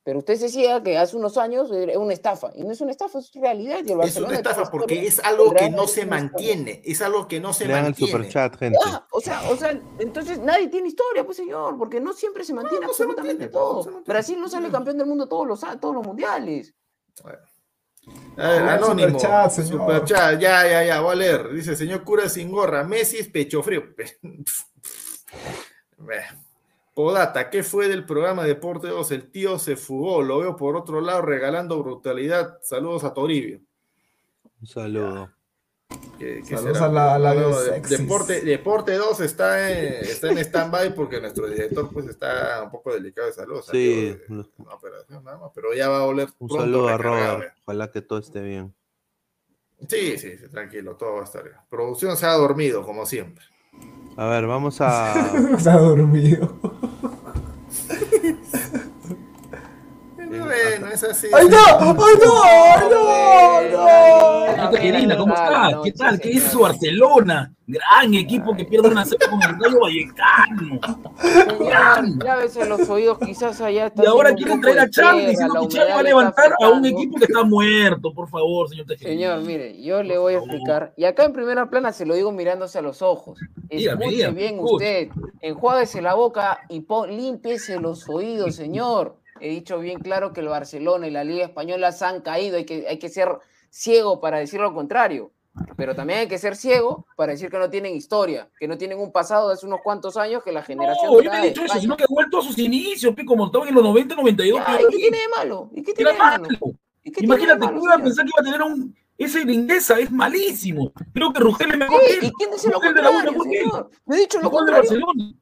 Pero usted se decía que hace unos años era una estafa, y no es una estafa, es realidad. Y el Es Barcelona una de toda estafa porque es algo que no se es una mantiene. Es algo que no se Lean el mantiene. superchat, gente. Ah, o sea, o sea, entonces nadie tiene historia, pues señor, porque no siempre se mantiene no se absolutamente mantiene, pues, no todo. se mantiene. Brasil no sale campeón del mundo todos los, todos los mundiales. Ah, anónimo. superchat, señor. Superchat, ya, ya, ya, voy a leer. Dice, señor cura sin gorra, Messi es pecho frío. *laughs* Ve. Podata, ¿qué fue del programa Deporte 2? El tío se fugó, lo veo por otro lado regalando brutalidad. Saludos a Toribio. Un saludo. ¿Qué- qué Saludos será? a la- a la No, de de- sexys. Deporte, Deporte 2 está en, está en stand-by porque nuestro director pues está un poco delicado de salud. Sí, salió de una operación nada más, pero ya va a volver un pronto saludo a Robert. Ojalá que todo esté bien. Sí, sí, sí, tranquilo, todo va a estar bien. Producción se ha dormido, como siempre. A ver, vamos a. *laughs* Se ha dormido. *laughs* Bueno, es así. ¡Ay, no! ¡Ay, no! ¡Ay, no! ¡No! ¿cómo Claro, está? no, ¿Qué tal? ¿Qué dice su Barcelona? Gran equipo que pierde una serie con el Rayo Vallecano. Señor, lávese los oídos, quizás allá está Y ahora quieren traer a Charlie diciendo que Charlie va a levantar a un equipo que está muerto, por favor, señor Tejeda. Señor, mire, yo le voy a explicar. Y acá en primera plana se lo digo mirándose a los ojos. Escuche bien usted. Enjuáguese la boca y pon, límpiese los oídos, señor. He dicho bien claro que el Barcelona y la Liga Española se han caído. Hay que, hay que ser ciego para decir lo contrario. Pero también hay que ser ciego para decir que no tienen historia, que no tienen un pasado de hace unos cuantos años que la generación. No, yo no he dicho eso, sino que ha vuelto a sus inicios, pe, como estaban en los 90, 92. Ya, ¿Y qué tiene de malo? ¿Y qué tiene de malo? ¿Y qué tiene de Imagínate, malo, ¿cómo iba a pensar que iba a tener un. Ese lindeza es malísimo. Creo que Rugel es mejor Sí, que él. ¿Y quién dice lo de la contrario, señor? Me he dicho lo Mejor de contrario. Barcelona.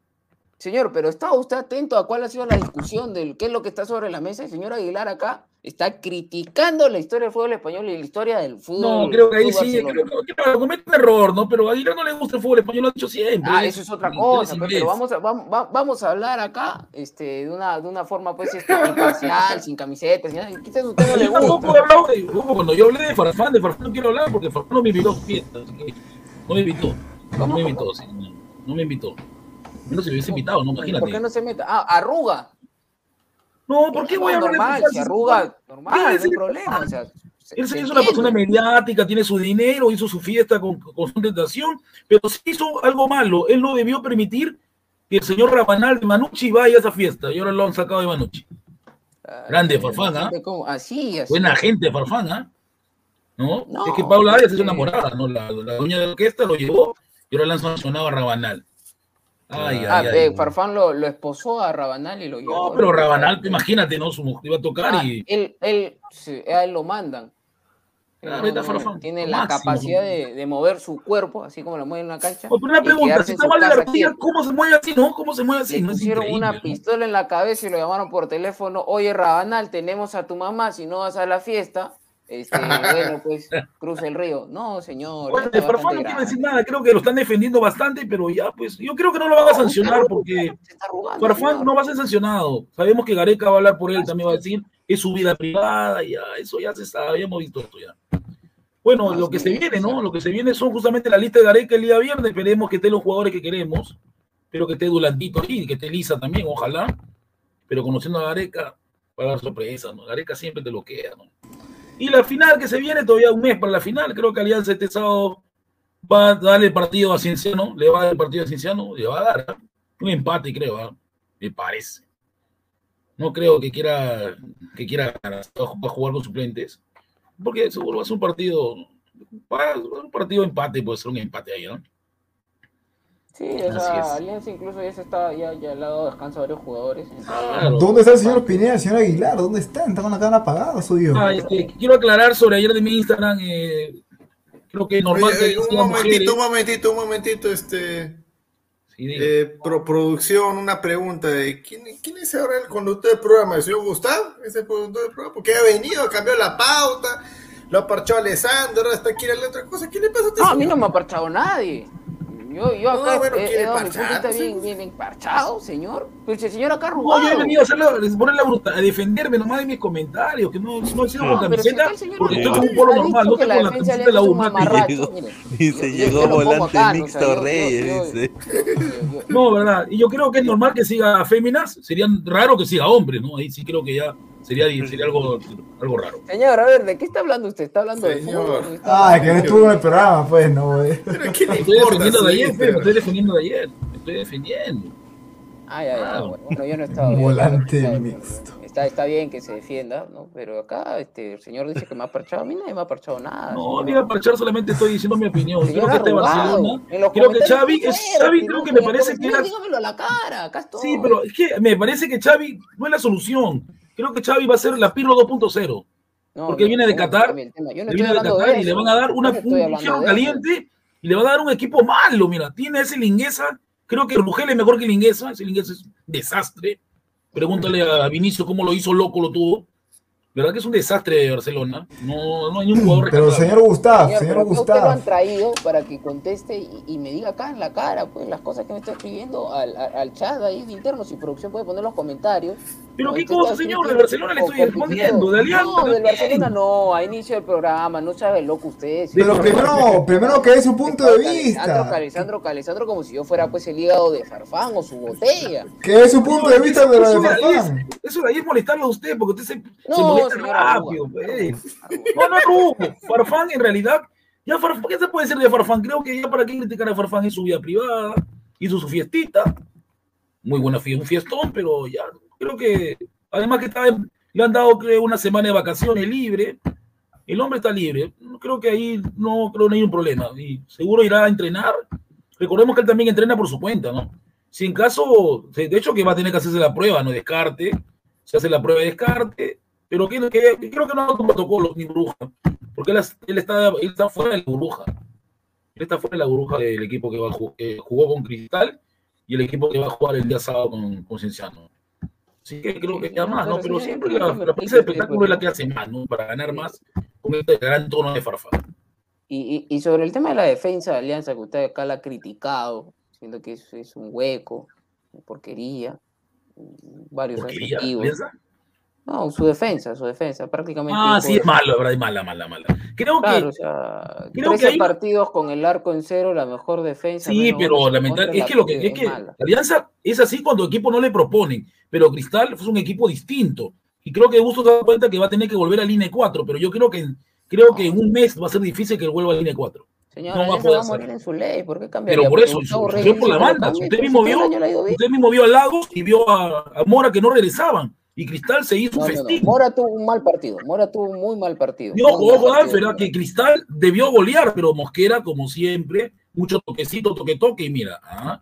Señor, pero ¿está usted atento a cuál ha sido la discusión del qué es lo que está sobre la mesa? El señor Aguilar acá está criticando la historia del fútbol español y la historia del fútbol. No, creo que ahí sí, creo que claro, comete un error, ¿no? Pero a Aguilar no le gusta el fútbol español, lo ha dicho siempre. Ah, él eso es otra cosa, pero vamos a, vam- va- vamos a hablar acá este, de, una, de una forma pues este, imparcial, sin camisetas, señor. Quizás usted no le Yo tampoco gusta. he hablado de, ojo, cuando yo hablé de Farfán, de Farfán no quiero hablar porque Farfán no me invitó a su fiesta, así que no me invitó. No me invitó, sí, no me invitó. No se hubiese invitado, no, imagínate. ¿Por qué no se meta? Ah, arruga. No, ¿por qué voy a hablar de normal, si arruga, normal, no hay problema. O sea, se- Él se hizo una persona mediática, tiene su dinero, hizo su fiesta con, con su tentación, pero sí hizo algo malo. Él no debió permitir que el señor Rabanal de Manucci vaya a esa fiesta. Y ahora lo han sacado de Manucci. Ah, Grande Farfán, ¿ah? Así, así. Buena gente, Farfán, ¿ah? ¿No? No, es que Paula Arias es porque- enamorada, ¿no? La, la dueña de la orquesta lo llevó y ahora le han sancionado a Rabanal. Ay, Ah, ay, eh, ay. Farfán lo, lo esposó a Rabanal y lo llevó. No, pero Rabanal, imagínate, ¿no? Su mujer iba a tocar Ah, y. él, él, sí, a él lo mandan. Ah, no- no- Farfán, tiene la máximo. capacidad de, de mover su cuerpo, así como lo mueve en una cancha. Pero una pregunta, si está mal la quieto. ¿cómo se mueve así, no? ¿Cómo se mueve así? Le No pusieron increíble, una ¿no? pistola en la cabeza y lo llamaron por teléfono. Oye, Rabanal, tenemos a tu mamá, si no vas a la fiesta, este, bueno, pues cruza el río. No, señor. Bueno, de Farfán no quiero decir nada, creo que lo están defendiendo bastante, pero ya, pues, yo creo que no lo van a sancionar porque arrugando, Farfán señor. no va a ser sancionado. Sabemos que Gareca va a hablar por él, también va a decir, es su vida privada, ya, eso ya se sabe, ya hemos visto esto ya. Bueno, No, lo que se viene, ¿no? Lo que se viene son justamente la lista de Gareca el día viernes, esperemos que estén los jugadores que queremos, pero que esté Dulandito ahí, que esté Lisa también, ojalá, pero conociendo a Gareca, para dar sorpresa, ¿no? Gareca siempre te lo queda, ¿no? Y la final que se viene, todavía un mes para la final, creo que Alianza este sábado va a darle partido a Cienciano, le va a dar el partido a Cienciano, le va a dar ¿ah? un empate, creo, ¿ah? me parece. No creo que quiera que quiera ganar, jugar con suplentes, porque seguro va a ser un partido, va un partido empate, puede ser un empate ahí, ¿no? Sí, o sea. Alianza incluso ya se está, ya, ya le ha dado descanso a varios jugadores. Claro. ¿Dónde está el señor Pineda, el señor Aguilar? ¿Dónde están? Están con la cámara apagada, suyo. Ah, este, quiero aclarar sobre ayer de mi Instagram, eh, creo que normal Oye, un momentito, un momentito, un momentito, este. Eh, pro- producción, una pregunta de ¿quién, quién es ahora el conductor del programa? ¿El señor Gustavo? ¿Es el conductor del programa? Porque ha venido, cambió la pauta, lo ha parchado Alessandro, ahora está aquí la otra cosa. ¿Qué le pasa a usted? No, a mí no me ha parchado nadie. Yo, yo acá No, bueno, he- he, quiere dado mi parchar, no sé. bien, bien, bien parchado, señor. Pero si el señor acá No, yo he venido a, hacerle, a poner la bruta, a defenderme nomás de mis comentarios, que no, no he sido No, con si camiseta, porque estoy con un polo normal, no tengo la camiseta de la mire. Dice, llegó volante acá, ¿no? O mixto Reyes, dice. No, ¿verdad? Y yo creo que es normal que siga féminas, sería raro que siga hombres, ¿no? Ahí sí creo que ya sería, sería algo, algo raro. Señor, a ver, ¿de qué está hablando usted? ¿Está hablando de Señor. fútbol? ¿Está Ah, que no estuvo en el programa, pues, no, güey. ¿Pero qué le Estoy defendiendo de ayer, Fe, me estoy defendiendo de ayer. Me estoy defendiendo. Ah, ya, ya, Claro. bueno, bueno, yo no estaba bien, Volante bien, mixto. Está, está bien que se defienda, ¿no? Pero acá este, el señor dice que me ha parchado. A mí nadie me ha parchado nada. No, señor. ni a parchar, solamente estoy diciendo mi opinión. Creo que este. Barcelona, creo que Xavi, fuerte, Xavi creo que me parece que. Dígamelo a la cara, acá estoy. Sí, pero es que me parece que Xavi no es la solución. Creo que Xavi va a ser la Pirlo 2.0. No, porque no, viene de Qatar, no viene de hablando de Qatar y le van a dar una, un eso. caliente y le van a dar un equipo malo. Mira, tiene ese Linguesa. Creo que Rugel es mejor que Linguesa. Ese Linguesa es un desastre. Pregúntale a Vinicio cómo lo hizo loco, lo tuvo. ¿Verdad que es un desastre de Barcelona? No, no hay ningún jugador Pero señor Gustav, Señor, señor pero ¿qué usted lo han traído para que conteste y, y me diga acá en la cara, pues, las cosas que me está escribiendo al, al, al chat ahí de interno. Si producción puede poner los comentarios. Pero No, qué cosa, señor, de Barcelona le estoy respondiendo, de Alianza No, del también. Barcelona no, a inicio del programa, no sabe loco usted. Pero primero, primero que es su punto de vista. Alessandro, Alessandro como si yo fuera pues el hígado de Farfán o su botella. Que es su punto de vista de lo de Eso de es- Farfán. Eso de ahí es molestarlo a usted, porque usted se, No, se molesta rápido. pues. No, no, no. Farfán, en realidad, ya Farfán, ¿qué se puede decir de Farfán? Creo que ya para qué criticar a Farfán en su vida privada, hizo su fiestita. Muy buena fiesta, un fiestón, pero ya creo que, además que está le han dado una semana de vacaciones libre. El hombre está libre. Creo que ahí no, creo no hay un problema. Y seguro irá a entrenar. Recordemos que él también entrena por su cuenta, ¿no? Si en caso, de hecho que va a tener que hacerse la prueba, no descarte, se hace la prueba de descarte, pero que, que- creo que no hay protocolo ni burbuja, porque él, es- él está, él está fuera de la burbuja. Él está fuera de la burbuja del equipo que va eh, jugó con Cristal y el equipo que va a jugar el día sábado con, con Cienciano. Así que creo que ya más, ¿no? Pero siempre la, la prensa de espectáculo es la que hace más, ¿no? Para ganar más con este gran tono de farfa. Y, y, y sobre el tema de la defensa de Alianza, que usted acá la ha criticado, siendo que es, es un hueco, una porquería, varios Porquería. No, su defensa, su defensa, prácticamente. Ah, sí, es malo, la verdad, es mala, mala, mala. Creo Claro, que o sea, creo 13 que hay- partidos con el arco en cero, la mejor defensa. Sí, pero goles en lamentable. contra, Es que lo que es que mala. Alianza es así cuando equipo no le proponen, pero Cristal es un equipo distinto. Y creo que Gusto se da cuenta que va a tener que volver a línea 4, pero yo creo que creo que en un mes va a ser difícil que vuelva a línea 4. Señor, no va a poder va a morir en su ley, ¿por qué cambiaría? Pero por eso, sufrió Reyes por la banda. Usted mismo vio, el usted mismo vio a Lagos y vio a, a Mora que no regresaban. Y Cristal se hizo No, un no, no. festín. Mora tuvo un mal partido. Mora tuvo un muy mal partido. Y muy ojo, ¿ah? que Cristal debió golear, pero Mosquera, como siempre, mucho toquecito, toque, toque, y mira, ah,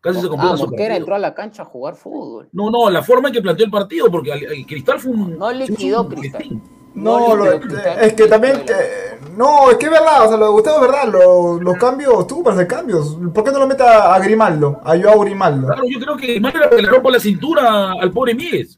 casi se Ah, completa su Mosquera partido. entró a la cancha a jugar fútbol. No, no, la forma en que planteó el partido, porque el Cristal fue un. No liquidó un Cristal. festín. No, No, lo- yo es que también, que- no, es que es verdad, o sea, lo de Gustavo es verdad, lo- los cambios, tú para hacer cambios, ¿por qué no lo mete a, a Grimaldo, a Joao Grimaldo? Claro, yo creo que que le rompa la cintura al pobre Mies.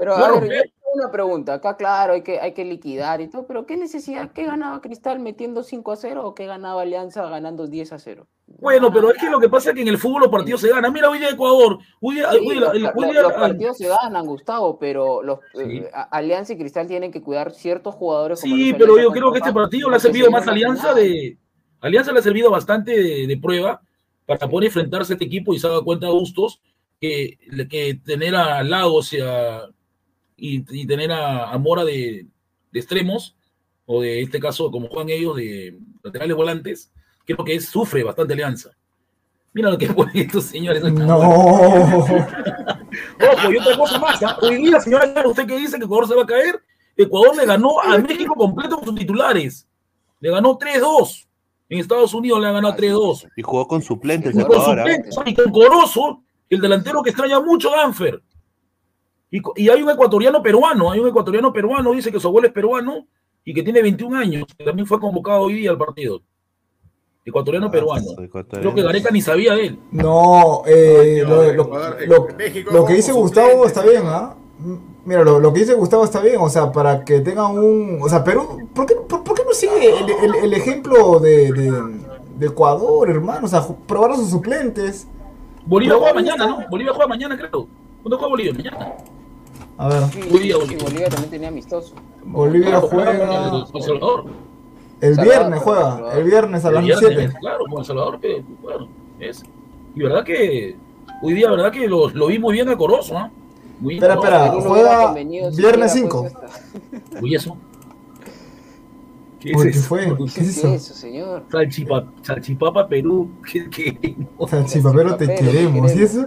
Pero No, a ver, yo tengo una pregunta. Acá, claro, hay que, hay que liquidar y todo, pero ¿qué necesidad? ¿Qué ganaba Cristal metiendo 5 a 0 o qué ganaba Alianza ganando 10 a 0? Bueno, pero es que lo que pasa es que en el fútbol los partidos se ganan. Mira, hoy día Ecuador, hoy día, Sí, hoy día- los, hoy los- día- los partidos se ganan, Gustavo, pero los Sí. eh, a- Alianza y Cristal tienen que cuidar ciertos jugadores. como Sí, pero yo creo que este partido le ha servido se más a Alianza de. Alianza le ha servido bastante de, de prueba para poder enfrentarse a este equipo y se ha dado cuenta Bustos que, que tener a Lagos y, a- y, y tener a, a Mora de, de extremos, o de este caso, como juegan ellos, de laterales volantes, creo que es, sufre bastante Alianza. Mira lo que *laughs* ponen estos señores. No, *laughs* Ojo, y otra cosa más. ¿ah? Hoy día, señora, usted que dice que Ecuador se va a caer, Ecuador le ganó a México completo con sus titulares. Le ganó 3-2. En Estados Unidos le ha ganado 3-2. Y jugó con suplentes Y con suplentes, y con Corozo, el delantero que extraña mucho a Danfer. Y, hay un ecuatoriano peruano, hay un ecuatoriano peruano, dice que su abuelo es peruano y que tiene 21 años, que también fue convocado hoy día al partido. Ecuatoriano peruano. Ah, Creo que Gareca ni sabía de él. No, eh, lo, lo- lo- México lo que dice. Gustavo está bien, ¿ah? Mira, lo, lo que dice Gustavo está bien, o sea, para que tengan un... O sea, Perú, ¿por qué, por, por qué no sigue el, el- el ejemplo de, de- de Ecuador, hermano? O sea, probar a sus suplentes. Bolivia juega ¿dónde mañana? ¿no? Bolivia juega mañana, creo. ¿Cuándo juega Bolivia? Mañana. A ver, Sí, Bolivia, sí, Bolivia. También tenía amistoso. Bolivia Juega El Salvador. El Salvador, viernes Salvador. juega, el viernes a El las viernes, 7. Claro, con El Salvador, pero bueno, es. Y verdad que hoy día, verdad que lo, lo vi muy bien a Corozo, ¿ah? Muy bien. Espera, Corozo. espera, no juega viernes siquiera, 5. pues, hasta- Uy, eso. ¿Qué Uy, es ¿qué eso? fue? ¿Qué ¿Qué es es eso? eso, señor? Salchipa, salchipapa Perú. ¿Qué, qué? Salchipapero, te queremos. ¿Y eso?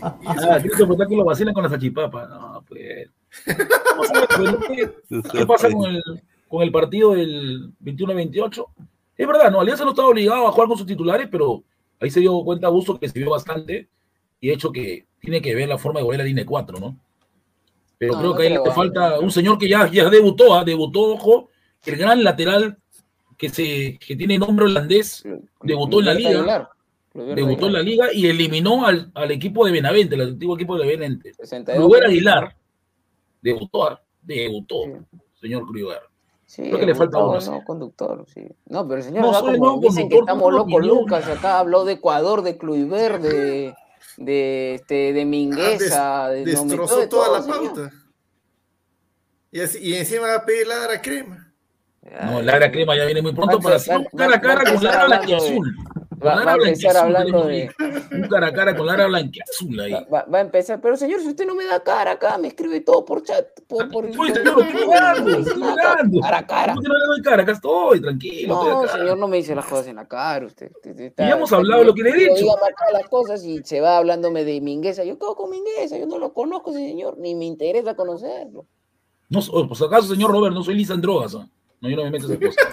Ah, tienes que preguntar que lo vacilan con la salchipapa. No, pues. *laughs* ¿qué, pasa con el, con el partido del 21-28? Es verdad, no, Alianza no estaba obligado a jugar con sus titulares, pero ahí se dio cuenta Busto que se vio bastante y de hecho que tiene que ver la forma de volver a la línea 4, ¿no? Pero No, creo que ahí le falta un señor que ya, ya debutó, ¿ah? debutó, ojo, el gran lateral que, se, que tiene nombre holandés, debutó en la liga. Debutó en la liga y eliminó al, al equipo de Benavente, el antiguo equipo de Benavente. 62 Kruger minutos. Aguilar debutó, ¿ah? debutó, señor. Sí, Creo que le falta uno, no, conductor, sí. No, pero el señor, No, como dicen que estamos locos. Lucas, acá habló de Ecuador, de Kluivert, de, de, este, de Mingueza, de, no, metió Destrozó de toda todo, la señor. pauta. Y, así- y encima va a pedir ladra crema. No, Lara Crema ya viene muy pronto para hacer un cara con Lara de- Blanquiazul. Con Va, va a empezar hablando de... Un cara a cara con Lara Blanquiazul ahí. Va, va a empezar, pero señor, si usted no me da cara acá, me escribe todo por chat, por, por, Estoy, señor, estoy estoy jugando. Cara a cara. ¿Por qué no le doy cara? Acá estoy, tranquilo. estoy No, acá. señor, no me dice las cosas en la cara, usted. usted- está- Y hemos hablado lo que le he dicho. diga las cosas y se va hablándome de Mingueza. Yo quedo con Mingueza, yo no lo conozco, señor, ni me interesa conocerlo. No, por si acaso, señor Robert, no soy lisa en drogas. ¿ah? No, yo no me meto en esas cosas.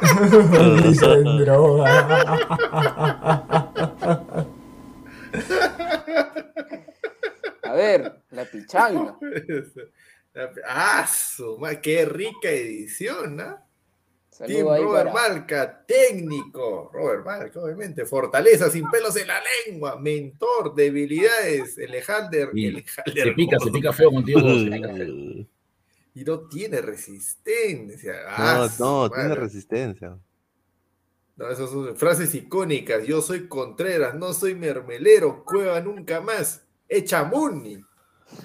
*laughs* A ver, la pichanga. *laughs* ¡Ah, ¡Qué rica edición! ¿no? Team Saludo ahí Robert para... Malca, técnico. Robert Malca, obviamente. Fortaleza sin pelos en la lengua. Mentor, debilidades. Sí, Elejalder Se pica, se pica feo contigo. *laughs* se pica feo. Y no tiene resistencia. No, Ah, no, tiene resistencia. No, esas son frases icónicas. Yo soy Contreras, no soy mermelero. Cueva nunca más. Echa Muni.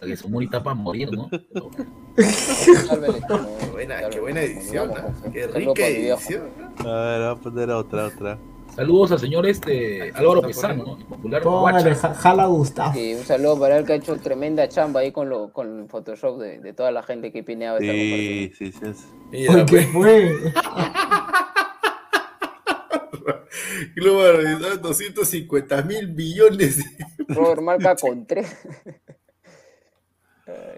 Que su monita para morir, ¿no? Qué buena, qué edición, no, Qué rica edición. ¿no? A ver, vamos a poner otra, otra. Saludos al señor este Álvaro Pesano, ¿no? El popular Póngale, jala Gustavo. Sí, un saludo para él que ha hecho tremenda chamba ahí con, lo, con el Photoshop de, de toda la gente que pineaba esta Sí, sí, sí. Mira, Oye, ¿qué pues, fue? *laughs* Realizador, 250 mil millones. Robert Marca *laughs* con tres.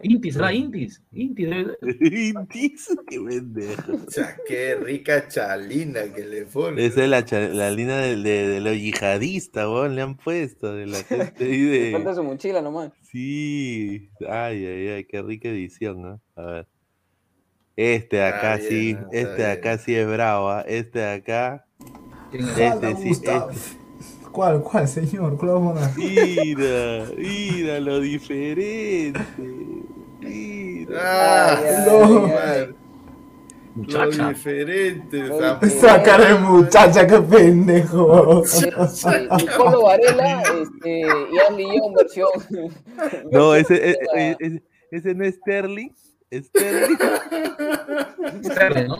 Intis, ¿será Intis? Intis debe ser. *laughs* Intis, qué pendejo. O sea, qué rica chalina que le pone. Esa es la, cha- la línea de, de, de los yihadistas, weón, le han puesto, de la gente ahí *laughs* Le falta de... su mochila nomás. Sí, ay, ay, ay, qué rica edición, ¿no? A ver. Este de acá bien, sí, este de acá sí es bravo, ¿ah? este de acá, este sí, este- ¿Cuál, cuál, señor? ¿Cuál vamos a poner? Mira, mira lo diferente. Mira. Ah, no, man. Lo Muchacha. diferente. Lo esa- diferente. Esa cara de muchacha, qué pendejo. Nicolo Varela este, y Ashley Young versión. No, versión ese, e- e- ese, ese no es Sterling. Sterling. Sterling, *laughs* ¿no?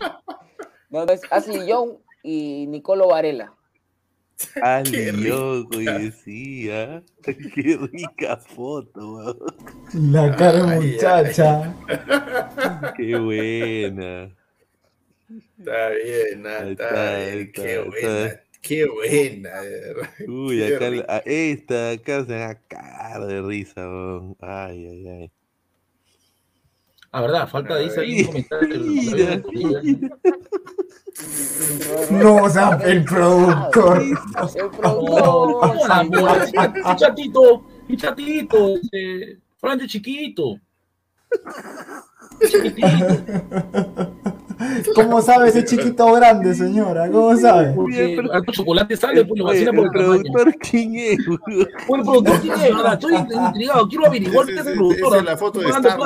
No, no, es Ashley Young y Nicolo Varela. Ali, *laughs* Qué loco, y decía. *laughs* Qué rica foto, weón. La cara de Ay, muchacha. *laughs* Qué buena. Está bien, ah, está está, bien. ahí Qué está, buena, está. qué buena. Uy, Qué acá, a esta acá se va a cagar de risa, weón. Ay, ay, ay. Ah, verdad, falta dice ahí un comentario. Mira, No, o sea, el productor. El *laughs* No, productor. mi chatito, mi chatito, este, Franjo chiquito. Chiquitito. *laughs* ¿Cómo sabe ese chiquito grande, señora? ¿Cómo sabe? Porque chocolate sale, pues lo Oye, vacina por el productor, ¿quién es? El productor, ¿quién es? Estoy *laughs* intrigado, quiero averiguar quién es el productor. Esa es la foto de Estoy Star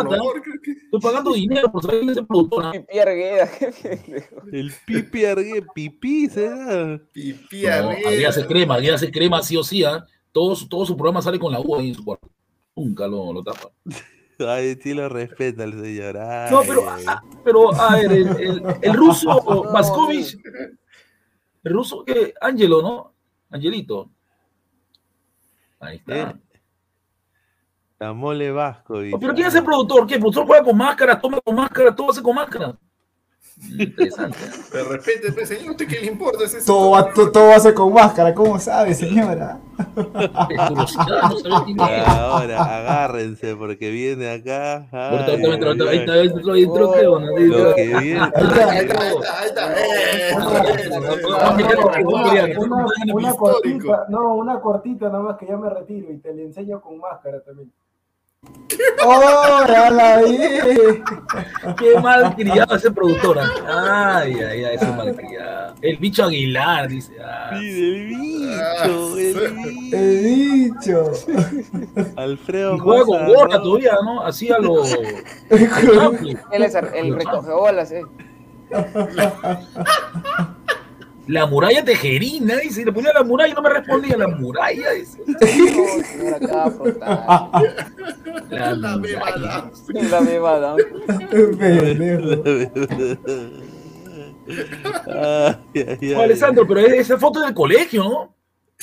Estoy pagando dinero por saber quién es el productor. Pipi Argueda, *laughs* qué. El pipi argue, pipí, ¿será? Pipí No, Argueda. Argueda se crema, Argueda se crema sí o sí, ¿ah? Todo, su- todo su programa sale con la U ahí en su cuarto. Nunca lo, lo tapa. Ay, sí lo respeta el señor. Ay, No, pero, ah, pero a ver, el, el, el ruso Vaskovich, el ruso que Angelo, ¿no? Angelito. Ahí está. La mole vasco. Pero ¿quién es el productor? ¿Qué? ¿El productor juega con máscara, toma con máscara, todo hace con máscara? Interesante. ¿eh? De repente, pues, señor, ¿usted qué le importa? Es. Todo va, to- todo va a ser con máscara, ¿cómo sabe, señora? Ahora, agárrense porque viene acá. Ahí está, Lo entró. que viene. Ahí está, ahí está, ahí está. Eh, Ah, eh, eh, Una, cortita, no, una cortita nada más que ya me retiro y te le enseño con máscara también. *laughs* ¡Oh, ya la vi! Qué mal criado ese productor. ¿ah? Ay, ay, ay, ese mal criado. El bicho Aguilar, dice. ah. Sí, Ah, del bicho, el He dicho. Alfredo Y juega con gorra todavía, ¿no? Así a lo. *laughs* Él es el recogeolas, eh. *laughs* La muralla tejerina, dice. Le ponía la muralla y no me respondía. La muralla, dice. *laughs* No, señora, acá afrontar. La La muralla. La bebada. *laughs* No, Alessandro, pero esa foto es del colegio, ¿no?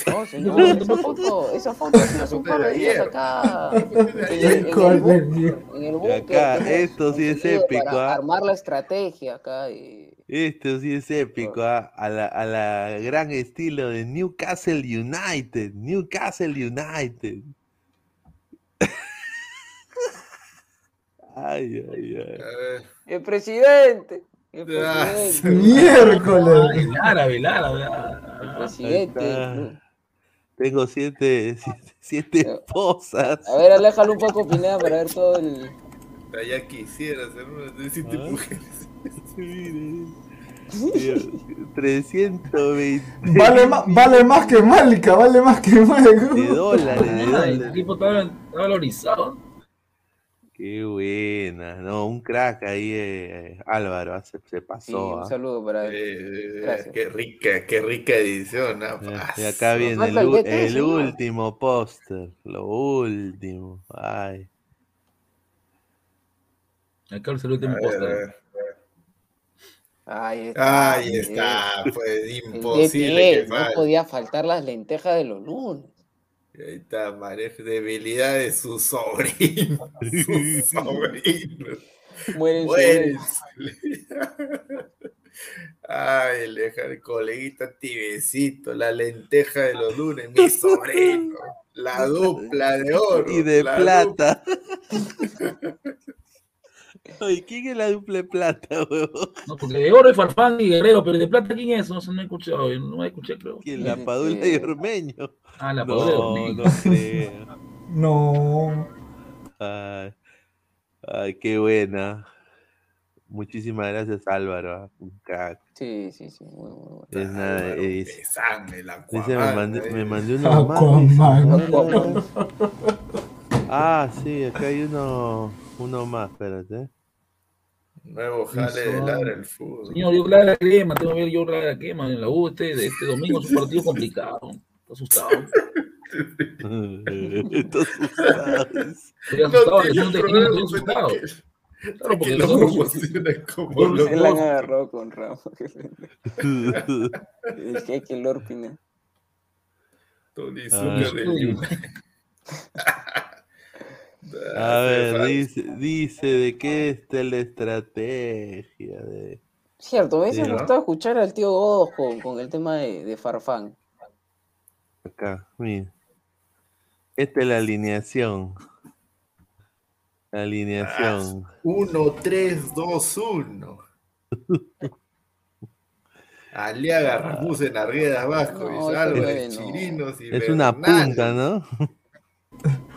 No, señor, esa *laughs* foto, esa foto es hace un par de días acá. En, en el búnker, en el búnker, acá, esto sí es épico, Para ¿ah? armar la estrategia acá. eh. Esto sí es épico, ¿ah? a, la, a la gran estilo de Newcastle United. Newcastle United. *laughs* ay, ay, ay. El presidente. El *laughs* presidente. Miércoles. El árabe, el árabe. El presidente. Está. Tengo siete, *laughs* siete, siete esposas. A ver, aléjalo un poco, Pineda, para ver todo el. Ya quisiera ser una de siete mujeres. Mire. Mira, 320 Vale, ma- vale más que Malca, vale más que Malca. de dólares, de Ah, El dólares. tipo estaba valorizado. Qué buena, no, un crack ahí, eh, Álvaro, ah, se, Sí, pasó. un ah. saludo para él. Eh, qué rica, qué rica edición. ¿no? Eh, Y acá viene el, último póster, lo último. Ay, Acá el a póster. Ahí está. Ahí está, pues imposible DT, que no podía faltar las lentejas de los lunes. Ahí está, manejo debilidad de su sobrino. *laughs* Su sobrino. Mueren Muere. Ay, el, coleguita tibecito, la lenteja de los lunes, mi sobrino. La dupla de *laughs* oro. y de la plata. *laughs* *laughs* Ay, ¿quién es la dupla de plata, huevón? No, porque de oro es Farfán y Guerrero, pero de plata, ¿quién es? No, no he escuchado, no me escuché, creo. ¿Quién? La Este- Padula y Ormeño. Ah, la Padula de No, Ormeño. no creo. *laughs* No. Ay, ay, qué buena. Muchísimas gracias, Álvaro. ah, Un crack. Sí, sí, sí. Muy, muy bueno. Es nada, eh, Pesán, el Dice, me mandé, eh. me más. Ah, sí, acá hay uno, uno más, espérate. Nuevo jale de ladra el fútbol. Señor, yo la crema, tengo que ver yo la crema en la U este, este domingo es un partido complicado. Estoy *laughs* asustado. Estoy asustado, tiene yo no te estoy asustado. que- Claro, que porque lo los dos- promociona como Yo- los Se la han agarrado con Ramos. El que que Lord Pineda. Tony Ah. Zucker United. *laughs* A ver, dice, dice de qué está la estrategia de... Cierto, me hubiese Sí, ¿no? gustado escuchar al tío Godos con, con el tema de, de Farfán. Acá, mira. Esta es la alineación. La alineación. 1, 3, 2, 1. Aliaga, Ramusen, Argueda, Vasco, No, Álvarez, ese no. Chirinos y Es una Bernal. punta, ¿no?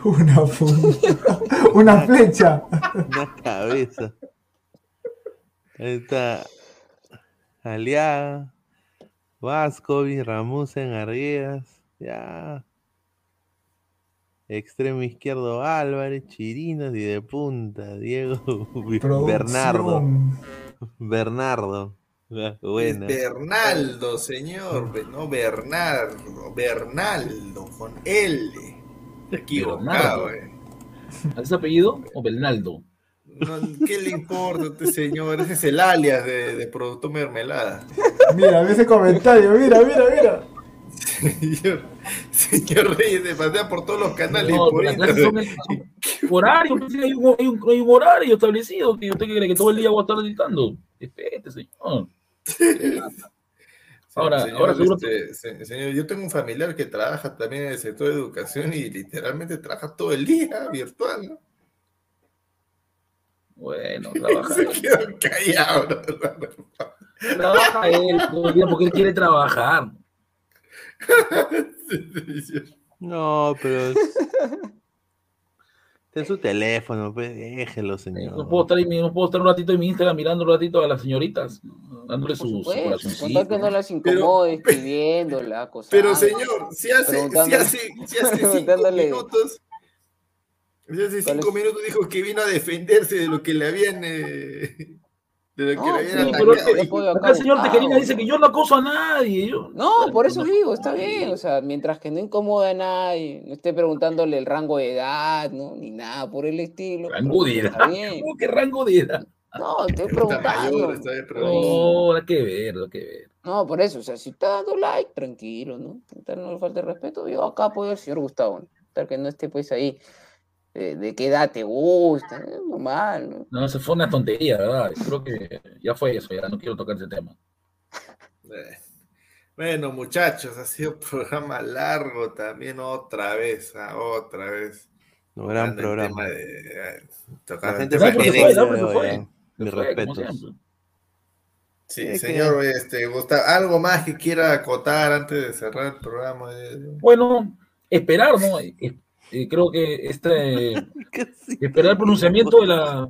Una punta. *laughs* Una flecha. Una cabeza. Ahí está. Aliaga, Vascovi, Ramusen, Arguedas, ya. Extremo izquierdo Álvarez, Chirinos y de punta, Diego Bernardo. Producción. Bernardo. Ah, Buena. Bernaldo, señor, no Bernardo, Bernaldo, con L. Equivocado, eh. ¿Es apellido o Bernaldo? No, ¿Qué le importa a este señor? Ese es el alias de, de Producto Mermelada. Mira, ve ese comentario, mira, mira, mira. Señor, señor Reyes se pasea por todos los canales. No, por las clases son, internet. son horario, hay un, hay, un, hay un horario establecido que usted cree que todo el día voy a estar editando. Espérate, señor. *laughs* Ahora, Señor, ahora seguro este, se- señor, yo tengo un familiar que trabaja también en el sector de educación y literalmente trabaja todo el día *laughs* virtual, ¿no? Bueno, *laughs* trabaja. Se quedó callado. ¿no? Trabaja él todo el día porque él quiere trabajar. *laughs* No, pero. Es- Está en su teléfono, pues déjelo, señor. No puedo, estar, no puedo estar un ratito en mi Instagram mirando un ratito a las señoritas, dándole sus su Pues, con corazoncito. tal que no las incomode, escribiéndola, cosas. Pero señor, si hace, si hace, si hace *laughs* cinco minutos, si hace ¿Cuál cinco minutos dijo que vino a defenderse de lo que le habían, eh, que sí, pero acá el señor Tejerina dice que yo no acoso a nadie. Yo, No, por eso digo, está bien, o sea, mientras que no incomode a nadie, no esté preguntándole el rango de edad, ¿no? Ni nada por el estilo. rango de edad. ¿Cómo que rango de edad? No, estoy preguntando. No, hay que ver, hay que ver. No, por eso, o sea, si está dando like, tranquilo, ¿no? No le falte respeto, yo acá apoyo al señor Gustavo, ¿no? Tal que no esté pues ahí, eh, de qué edad te gusta, es normal, ¿no? No, se fue una tontería, ¿verdad? Creo que ya fue eso, ya no quiero tocar ese tema. *laughs* Bueno, muchachos, ha sido un programa largo también otra vez, ah, otra vez. Un gran programa. de- eh, La gente se fue. Mis respetos. Sí, Es que- señor, este, Gustavo, ¿algo más que quiera acotar antes de cerrar el programa? Eh, Bueno, esperar, ¿no? Eh, creo que este *laughs* esperar el pronunciamiento de la.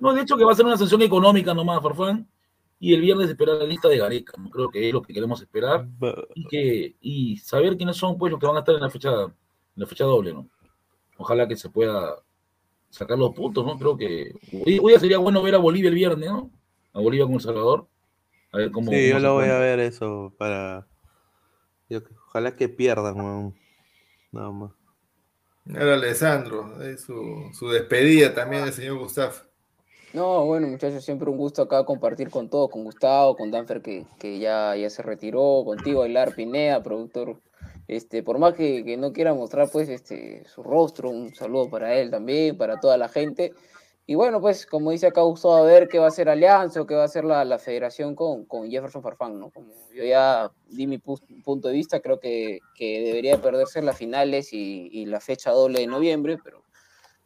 No, de hecho, que va a ser una sanción económica nomás, Farfán. Y el viernes esperar la lista de Gareca. ¿no? Creo que es lo que queremos esperar. Y, que, y saber quiénes son pues los que van a estar en la fecha, en la fecha doble, ¿no? Ojalá que se pueda sacar los puntos, ¿no? Creo que hoy, hoy sería bueno ver a Bolivia el viernes, ¿no? A Bolivia con El Salvador. A ver cómo. Sí, cómo yo lo voy a ver eso para. yo- ojalá que pierdan, weón. Nada más. Era Alessandro, eh, su, despedida también del señor Gustavo. No, bueno, muchachos, siempre un gusto acá compartir con todos, con Gustavo, con Danfer que, que ya, ya se retiró, contigo, Ailar Pineda, productor. Este, por más que, que no quiera mostrar pues este su rostro, un saludo para él también, para toda la gente. Y bueno, pues como dice acá Gustavo, a ver qué va a hacer Alianza o qué va a hacer la, la federación con, con Jefferson Farfán, ¿no? Como yo ya di mi pu- punto de vista, creo que, que debería perderse las finales y, y la fecha doble de noviembre, pero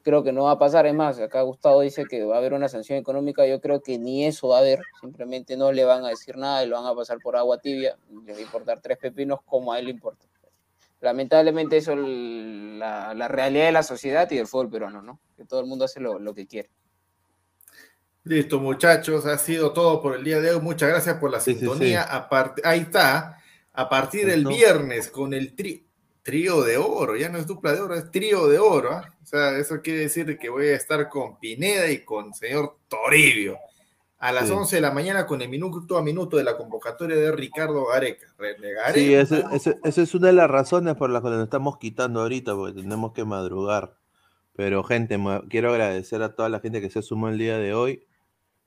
creo que no va a pasar. Es más, acá Gustavo dice que va a haber una sanción económica. Yo creo que ni eso va a haber. Simplemente no le van a decir nada y lo van a pasar por agua tibia. Le va a importar tres pepinos como a él le importa. Lamentablemente eso es la, la realidad de la sociedad y del fútbol peruano, ¿no? Que todo el mundo hace lo, lo que quiere. Listo, muchachos, ha sido todo por el día de hoy. Muchas gracias por la Sí, sintonía. sí. Ahí está. A partir del viernes con el tri- trío de oro, ya no es dupla de oro, es trío de oro. ¿ah? O sea, eso quiere decir que voy a estar con Pineda y con señor Toribio. A las Sí. 11 de la mañana con el minuto a minuto de la convocatoria de Ricardo Gareca. Sí, esa es una de las razones por las que nos estamos quitando ahorita, porque tenemos que madrugar. Pero, gente, quiero agradecer a toda la gente que se sumó el día de hoy,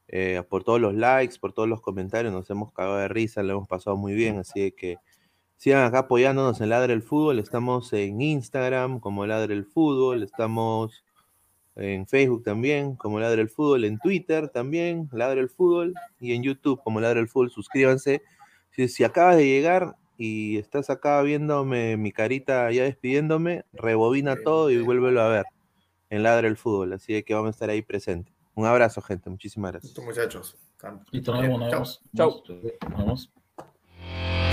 eh, por todos los likes, por todos los comentarios, nos hemos cagado de risa, lo hemos pasado muy bien, así que sigan acá apoyándonos en Ladre el Fútbol, estamos en Instagram como Ladre el Fútbol, estamos en Facebook también como Ladre el Fútbol, en Twitter también, Ladre el Fútbol, y en YouTube como Ladre el Fútbol, suscríbanse. Si, si acabas de llegar y estás acá viéndome mi carita ya despidiéndome, rebobina todo y vuélvelo a ver en Ladre el Fútbol, así que vamos a estar ahí presentes. Un abrazo, gente, muchísimas gracias. Listo, muchachos. Listo, nos vemos, Chao. vemos. Nos vemos.